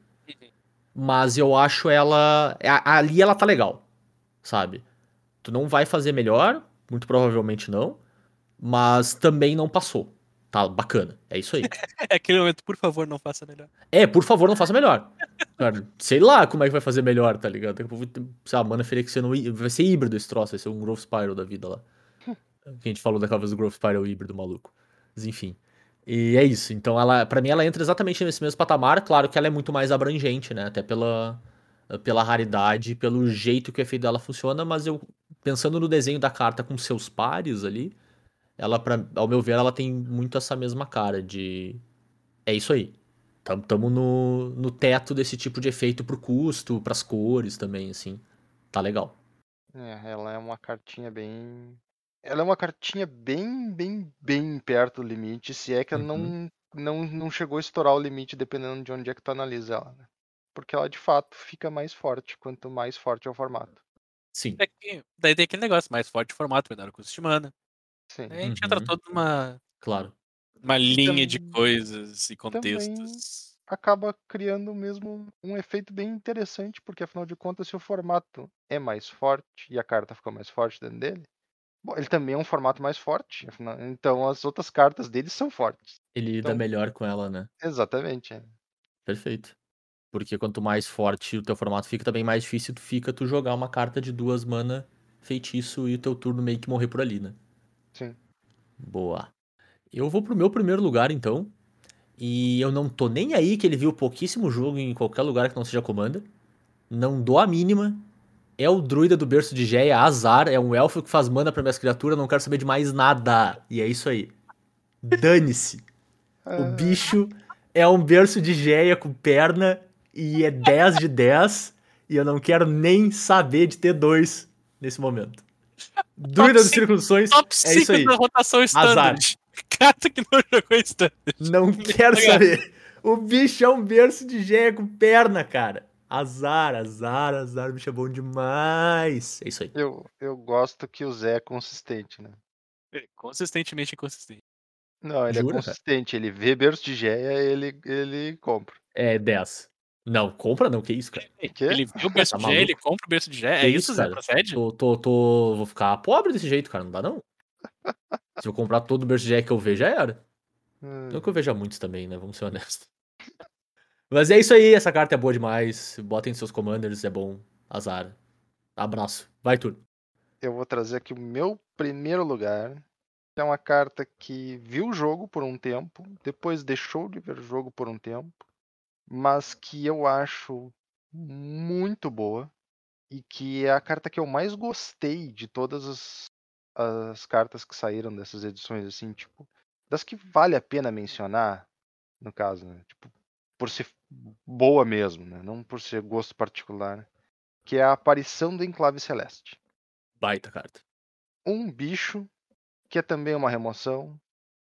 Mas eu acho ela. Ali ela tá legal, sabe? Tu não vai fazer melhor, muito provavelmente não, mas também não passou. Tá bacana, é isso aí. É aquele momento, por favor, não faça melhor. É, por favor, não faça melhor. Cara, sei lá como é que vai fazer melhor, tá ligado? Daqui a pouco, sei lá, mana feria que no, hí- vai ser híbrido esse troço, vai ser um Growth Spiral da vida lá. Que a gente falou daquela vez do Growth Spiral híbrido maluco. Mas enfim. E é isso. Então, ela, para mim, ela entra exatamente nesse mesmo patamar. Claro que ela é muito mais abrangente, né? Até pela, pela raridade, pelo jeito que o efeito dela funciona. Mas eu, pensando no desenho da carta com seus pares ali, ela, pra, ao meu ver, ela tem muito essa mesma cara de. É isso aí. Tamo, tamo no, no teto desse tipo de efeito pro custo, pras cores também, assim. Tá legal. É, ela é uma cartinha bem. Ela é uma cartinha bem, bem, bem perto do limite, se é que ela Uhum. não, não, não chegou a estourar o limite, dependendo de onde é que tu analisa ela, né? Porque ela de fato fica mais forte quanto mais forte é o formato. Sim. É que, daí tem aquele negócio, mais forte formato, menor custo de mana. Sim. Aí a gente entra Uhum. toda uma, Claro. uma linha de coisas e contextos. Acaba criando mesmo um efeito bem interessante, porque afinal de contas, se o formato é mais forte e a carta ficou mais forte dentro dele, bom, ele também é um formato mais forte, afinal- então as outras cartas dele são fortes. Ele lida Então- melhor com ela, né? Exatamente. é. Perfeito. Porque quanto mais forte o teu formato fica, também mais difícil fica tu jogar uma carta de duas mana feitiço e o teu turno meio que morrer por ali, né? Sim. Boa. Eu vou pro meu primeiro lugar, então. E eu não tô nem aí que ele viu pouquíssimo jogo em qualquer lugar que não seja Commander. Não dou a mínima. É o druida do berço de Geia, azar. É um elfo que faz mana pra minhas criaturas, não quero saber de mais nada. E é isso aí. Dane-se. O bicho é um berço de Geia com perna e é 10 de 10. E eu não quero nem saber de ter dois nesse momento. Dos cinco- Círculo dos Sonhos Top é 5 isso aí. da rotação standard. Carta que não jogou standard. Não quero Obrigado. saber. O bicho é um berço de Geia com perna, cara. Azar, azar, azar. O bicho é bom demais. É isso aí. eu, eu gosto que o Zé é consistente, né? Consistentemente inconsistente. Não, ele Jura, é cara? consistente. Ele vê berço de Geia, ele, ele compra. É 10. Não, compra não, que isso, cara. Quê? Ele viu o berço Tá de Gé, ele compra o berço de Gé. Que É isso, isso, Zé? cara? Procede? Tô, tô, tô. Vou ficar pobre desse jeito, cara. Não dá, não. Se eu comprar todo o berço de Geia que eu ver, já era. Hum, Não que eu veja muitos também, né? Vamos ser honestos. Mas é isso aí, essa carta é boa demais. Botem seus commanders, é bom. Azar. Abraço. Vai, turno. Eu vou trazer aqui o meu primeiro lugar. que É uma carta que viu o jogo por um tempo, depois deixou de ver o jogo por um tempo, mas que eu acho muito boa e que é a carta que eu mais gostei de todas as, as cartas que saíram dessas edições, assim, tipo, das que vale a pena mencionar, no caso, né? Tipo, por ser boa mesmo, né? Não por ser gosto particular, que é a aparição do Enclave Celeste Baita carta. um bicho que é também uma remoção,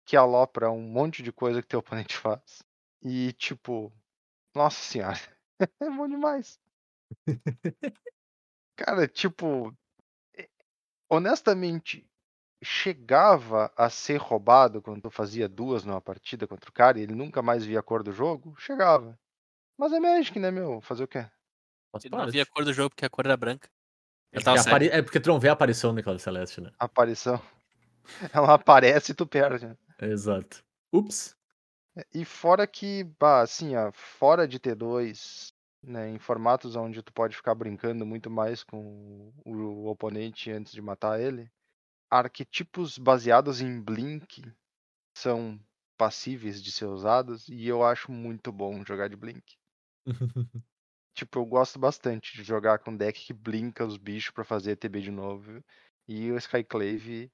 que alopra um monte de coisa que teu oponente faz. E tipo, nossa senhora, é bom demais. Cara, tipo, honestamente, chegava a ser roubado quando tu fazia duas numa partida contra o cara e ele nunca mais via a cor do jogo? Chegava. Mas é Magic, né, meu? Fazer o quê? Ele não via a cor do jogo porque a cor era branca. É porque, tava apare- é porque tu não vê a aparição do Celeste, né? Aparição. Ela aparece e tu perde. né? Exato. Ups. E fora que, bah, assim, ó, fora de T2, né, em formatos onde tu pode ficar brincando muito mais com o, oponente antes de matar ele, arquetipos baseados em Blink são passíveis de ser usados e eu acho muito bom jogar de Blink. Tipo, eu gosto bastante de jogar com deck que blinka os bichos pra fazer TB de novo. E o Skyclave,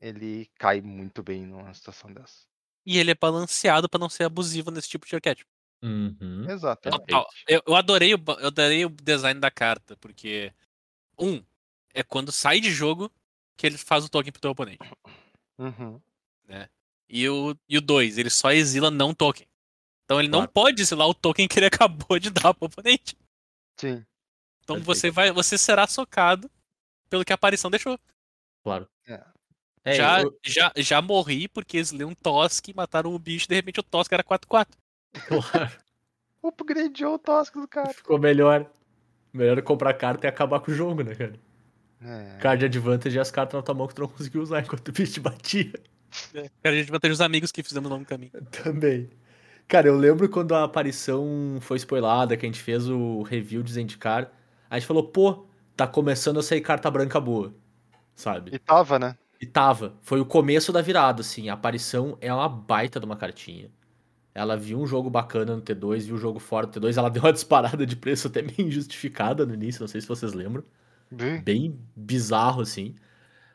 ele cai muito bem numa situação dessa. E ele é balanceado pra não ser abusivo nesse tipo de arquétipo. Uhum. Exatamente. Eu, eu adorei o, eu adorei o design da carta, porque. Um, é quando sai de jogo que ele faz o token pro teu oponente. Uhum. E o, e o dois, ele só exila não token. Então ele não Claro. pode exilar o token que ele acabou de dar pro oponente. Sim. Então Perfeito. você vai, você será socado pelo que a aparição deixou. Claro. É. É, já, eu- já, já morri porque exilei um Tosk e mataram o bicho, de repente o Tosk era 4-4. claro. Upgradeou o Tosco do cara. Ficou melhor. Melhor comprar carta e acabar com o jogo, né, cara? É. Card advantage e as cartas na tua mão que tu não conseguiu usar enquanto o bicho te batia. Cara, a gente vai ter os amigos que fizemos no longo caminho. Também. Cara, eu lembro quando a aparição foi spoilada, que a gente fez o review de Zendikar, a gente falou, pô, tá começando a sair carta branca boa, sabe? E tava, né? E tava. Foi o começo da virada, assim. A aparição é uma baita de uma cartinha. Ela viu um jogo bacana no T2, viu o jogo fora do T2, ela deu uma disparada de preço até meio injustificada no início, não sei se vocês lembram. Vi. Bem bizarro, assim.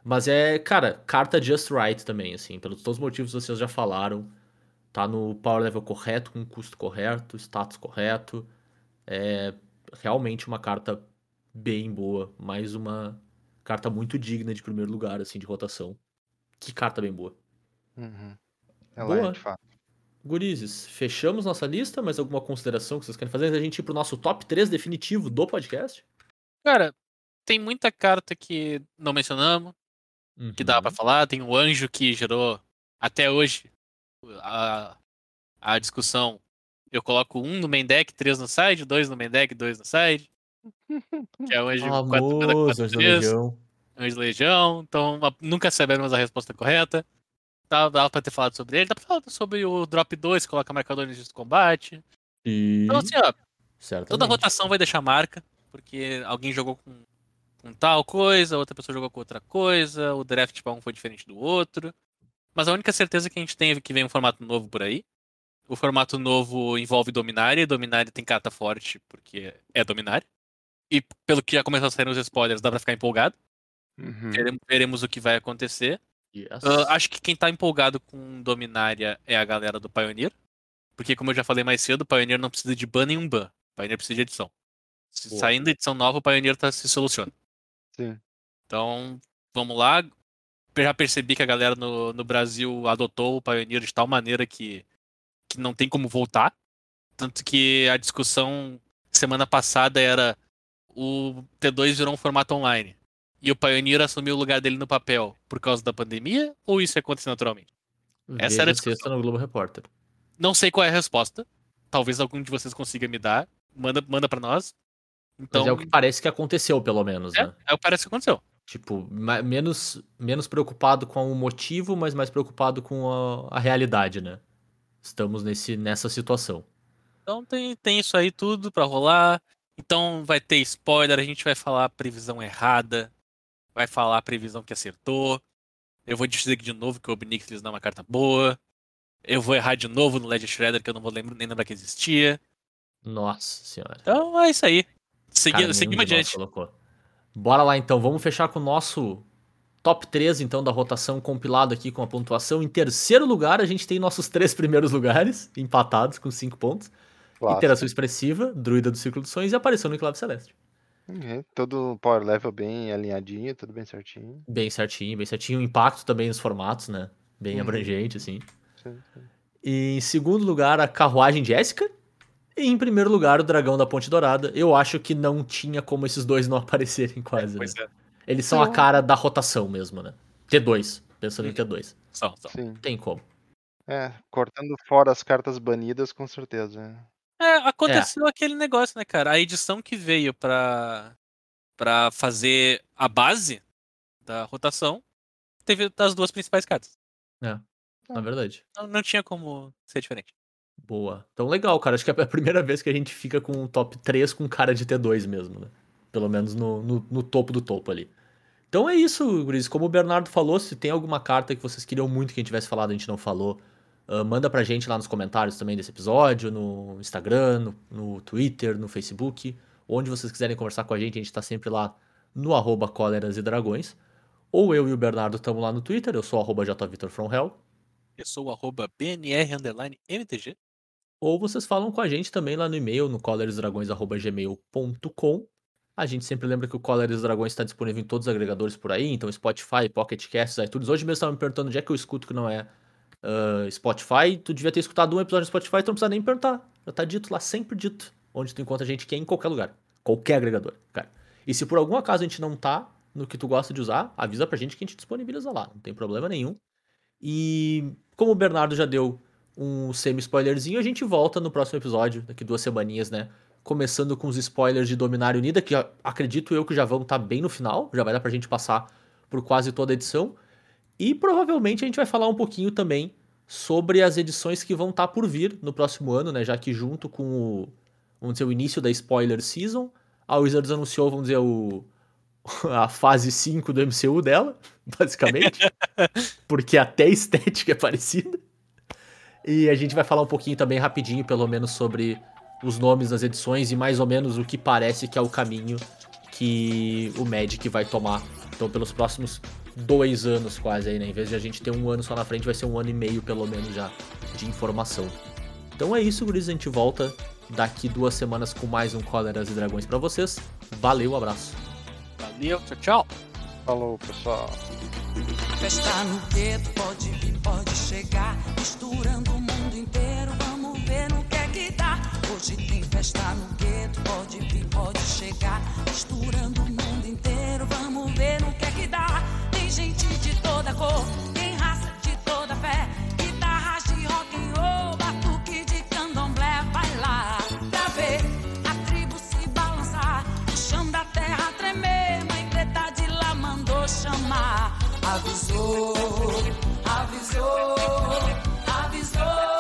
Mas é, cara, carta just right também, assim. Pelos todos os motivos que vocês já falaram. tá no power level correto, com custo correto, status correto. É realmente uma carta bem boa. Mais uma carta muito digna de primeiro lugar, assim, de rotação. Que carta bem boa. Uhum. Ela é, Boa. de fato. Gurizes, fechamos nossa lista. Mais alguma consideração que vocês querem fazer antes da gente ir pro nosso top 3 definitivo do podcast? Cara, tem muita carta que não mencionamos, que dá pra Uhum. falar. Tem o anjo que gerou até hoje a, a discussão. Eu coloco um no main deck, três no side, dois no main deck, dois no side. Que é o anjo 4 mana Famoso, 4 Anjo da 3, Legião. anjo legião. Então nunca sabemos a resposta correta. Dá, dá pra ter falado sobre ele. Dá pra falar sobre o drop 2, que coloca marcadores de combate. E... Então assim, ó, Certamente. Toda rotação vai deixar marca, porque alguém jogou com, com tal coisa, outra pessoa jogou com outra coisa, o draft pra um foi diferente do outro. Mas a única certeza que a gente tem é que vem um formato novo por aí. O formato novo envolve Dominária, e Dominária tem carta forte, porque é Dominária. E pelo que já começou a sair nos spoilers, dá pra ficar empolgado. Uhum. Veremos, veremos o que vai acontecer. Yes. Ah, acho que quem tá empolgado com Dominária é a galera do Pioneer. Porque, como eu já falei mais cedo, o Pioneer não precisa de ban nenhum ban. O Pioneer precisa de edição. Se Boa. saindo edição nova, o Pioneer tá, se soluciona. Sim. Então, vamos lá. Já percebi que a galera no, no Brasil adotou o Pioneer de tal maneira que, que não tem como voltar. Tanto que a discussão semana passada era o T2 virou um formato online. E o Pioneer assumiu o lugar dele no papel por causa da pandemia? Ou isso aconteceu naturalmente? essa era a Veja sexta no Globo Repórter. Não sei qual é a resposta. Talvez algum de vocês consiga me dar. Manda, manda pra nós. Então, Mas é o que parece que aconteceu, pelo menos, é, né? é o que parece que aconteceu. Tipo, menos, menos preocupado com o motivo, mas mais preocupado com a, a realidade, né? Estamos nesse, nessa situação. Então tem, tem isso aí tudo pra rolar. Então vai ter spoiler, a gente vai falar a previsão errada, vai falar a previsão que acertou. Eu vou dizer de novo que o Obnix não é uma carta boa. Eu vou errar de novo no Legend Shredder, que eu não vou lembrar, nem lembrar que existia. Nossa senhora. Então é isso aí. Segui, seguimos adiante. Bora lá então, vamos fechar com o nosso top 3 então da rotação compilado aqui com a pontuação. Em terceiro lugar, a gente tem nossos três primeiros lugares, empatados com 5 pontos. Clássico. Interação expressiva, Druida do Círculo dos Sonhos e apareceu no Enclave Celeste. Uhum. Todo power level bem alinhadinho, tudo bem certinho. Bem certinho, bem certinho. O impacto também nos formatos, né? Bem Uhum. abrangente, assim. Sim, sim. E em segundo lugar, a Carruagem Jéssica. E em primeiro lugar, o Dragão da Ponte Dourada. Eu acho que não tinha como esses dois não aparecerem quase, né? Pois é, Eles são a Não. cara da rotação mesmo, né? T2, pensando em Uhum. T2. só, só. Sim. Tem como. É, cortando fora as cartas banidas, com certeza. É, aconteceu aquele negócio, né, cara? A edição que veio pra, pra fazer a base da rotação teve as duas principais cartas. Na verdade. Não, não tinha como ser diferente. Boa. Então, legal, cara. Acho que é a primeira vez que a gente fica com um top 3 com cara de T2 mesmo, né? Pelo menos no, no, no topo do topo ali. Então é isso, Guris. Como o Bernardo falou, se tem alguma carta que vocês queriam muito que a gente tivesse falado e a gente não falou, ah, manda pra gente lá nos comentários também desse episódio, no Instagram, no, no Twitter, no Facebook, onde vocês quiserem conversar com a gente, a gente tá sempre lá no arroba cóleras e dragões. Ou eu e o Bernardo estamos lá no Twitter, eu sou arroba jvitorfromhell. Eu sou arroba BNR MTG. Ou vocês falam com a gente também lá no e-mail, no coleresdragões.gmail.com. A gente sempre lembra que o Colores Dragões está disponível em todos os agregadores por aí, então Spotify, Pocket Casts, iTunes. Hoje mesmo estava me perguntando onde é que eu escuto que não é ah, Spotify. Tu devia ter escutado um episódio no Spotify, tu não precisa nem perguntar. Já tá dito lá, sempre dito. Onde tu encontra a gente que é em qualquer lugar. Qualquer agregador, cara. E se por algum acaso a gente não tá no que tu gosta de usar, avisa pra gente que a gente disponibiliza lá. Não tem problema nenhum. E como o Bernardo já deu um semi-spoilerzinho, a gente volta no próximo episódio, daqui duas semaninhas, né? Começando com os spoilers de Dominário Unida, que acredito eu que já vão estar bem no final, já vai dar pra gente passar por quase toda a edição. E provavelmente a gente vai falar um pouquinho também sobre as edições que vão estar por vir no próximo ano, né? Já que junto com o, vamos dizer, o início da spoiler season, a Wizards anunciou, vamos dizer, o, a fase 5 do MCU dela, basicamente. porque até a estética é parecida. E a gente vai falar um pouquinho também rapidinho, pelo menos, sobre os nomes das edições e mais ou menos o que parece que é o caminho que o Magic vai tomar. Então, pelos próximos dois anos quase aí, né? Em vez de a gente ter um ano só na frente, vai ser um ano e meio pelo menos já de informação. Então é isso, guris. A gente volta daqui duas semanas com mais um Cóleras e Dragões pra vocês. Valeu, abraço. Valeu, tchau, tchau. Falou, pessoal. Festa no gueto, pode vir, pode chegar. Misturando o mundo inteiro, vamos ver no que é que dá. Hoje tem festa no gueto, pode vir, pode chegar. Misturando o mundo inteiro, vamos ver no que é que dá. Tem raça de toda fé. Guitarras de rock and roll, batuque de candomblé, vai lá. Pra ver a tribo se balançar, o chão da terra tremer. Mãe preta de lá mandou chamar. Avisou, avisou, avisou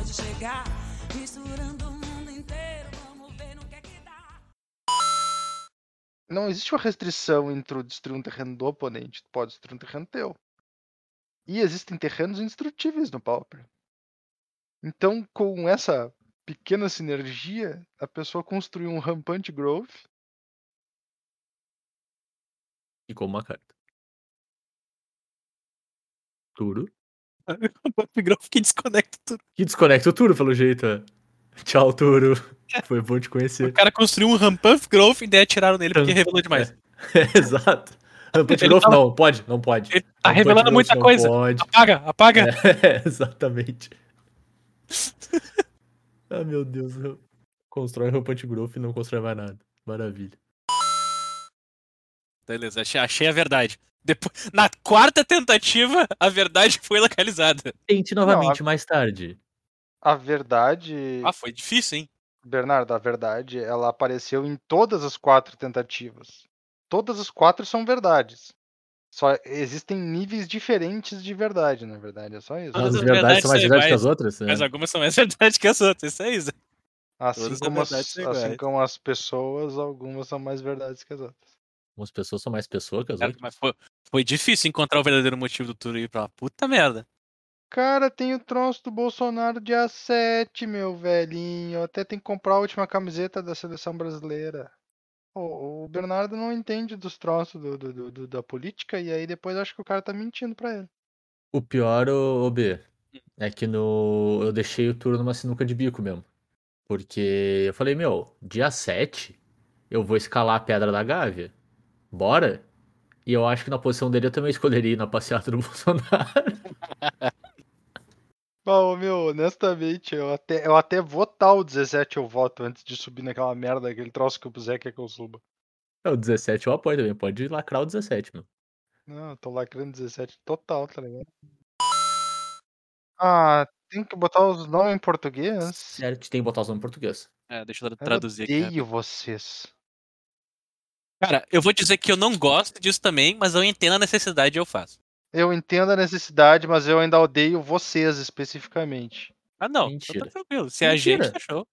pode chegar. Misturando o mundo inteiro, vamos ver no que é que dá. Não existe uma restrição entre o destruir um terreno do oponente. Tu pode destruir um terreno teu. E existem terrenos indestrutíveis no Pauper. Então, com essa pequena sinergia, a pessoa construiu um rampante growth Ficou uma carta. Turo. O Buffgrove que desconecta tudo. Que desconecta o Turo, pelo jeito. é. Tchau, Turo. Foi bom te O conhecer. cara construiu um Rampuff Growth e daí atiraram nele porque revelou demais. Exato. Rampante Ele Growth tava- não, pode, não pode. Ele tá Rampante revelando Growth muita coisa. Pode. Apaga, apaga. É, exatamente. ah, meu Deus. Constrói Rampante Growth e não constrói mais nada. Maravilha. Beleza, achei a verdade. Depois, na quarta tentativa, a verdade foi localizada. Tente novamente mais tarde. A verdade, Ah, foi difícil, hein? Bernardo, a verdade, ela apareceu em todas as quatro tentativas. Todas as quatro são verdades. Só existem níveis diferentes de verdade, na verdade, é só isso. Todas As as verdades verdades são mais verdades que as outras? É. Mas algumas são mais verdade que as outras, isso aí. Zé. Assim todas como, as, verdades são assim como as pessoas, algumas são mais verdades que as outras. Umas pessoas são mais pessoas que as Cara, outras. Mas foi, foi difícil encontrar o verdadeiro motivo do Turo ir pra lá. Puta merda. Cara, tem o troço do Bolsonaro dia 7, meu velhinho. Eu até tenho que comprar a última camiseta da seleção brasileira. O, o Bernardo não entende dos troços do, do- do- do- da política e aí depois acho que o cara tá mentindo pra ele. O pior, ô, ô B, é que no... eu deixei o Turo numa sinuca de bico mesmo. Porque eu falei, meu, dia 7 eu vou escalar a Pedra da Gávea. Bora? E eu acho que na posição dele eu também escolheria ir na passeata do Bolsonaro. Bom, meu, honestamente, eu até, eu até votar o 17 eu voto antes de subir naquela merda, aquele troço que o Zé quer que eu suba. É, o 17 eu apoio também, pode lacrar o 17, meu. Não, eu tô lacrando 17 total, tá ligado? Ah, tem que botar os nomes em português? Certo, tem que botar os nomes em português. É, deixa eu Eu traduzir aqui. né? odeio vocês. Cara, eu vou dizer que eu não gosto disso também, mas eu entendo a necessidade e eu faço. Eu entendo a necessidade, mas eu ainda odeio vocês especificamente. Ah, não. Mentira. tá tranquilo. Se é a Mentira. gente, show.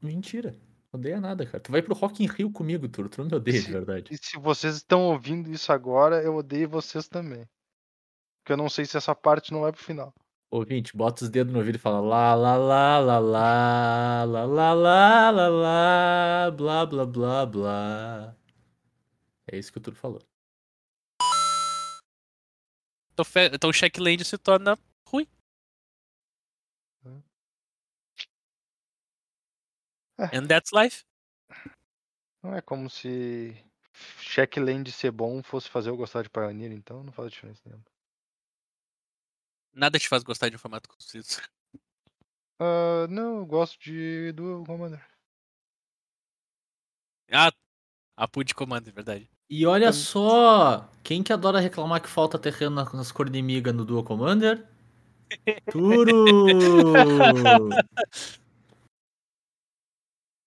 Mentira. Odeia nada, cara. Tu vai pro Rock in Rio comigo, Turo. Tu não me odeia de Sim. verdade. E se vocês estão ouvindo isso agora, eu odeio vocês também. Porque eu não sei se essa parte não vai pro final. Ouvinte, bota os dedos no ouvido e fala lá, lá, lá, lá, lá, lá, lá, lá, lá, lá, blá, blá, blá, blá. É isso que o Turo falou. Então, fe- então o Checkland se torna ruim. É. And that's life. Não é como se Checkland ser bom fosse fazer eu gostar de Pioneer, então não faz diferença nenhuma. Nada te faz gostar de um formato conciso. Ah, não, eu gosto de Duel Commander. Ah, a pool de comando, é verdade. E olha Então- só, quem que adora reclamar que falta terreno na- nas cor inimiga no Dual Commander? Turo!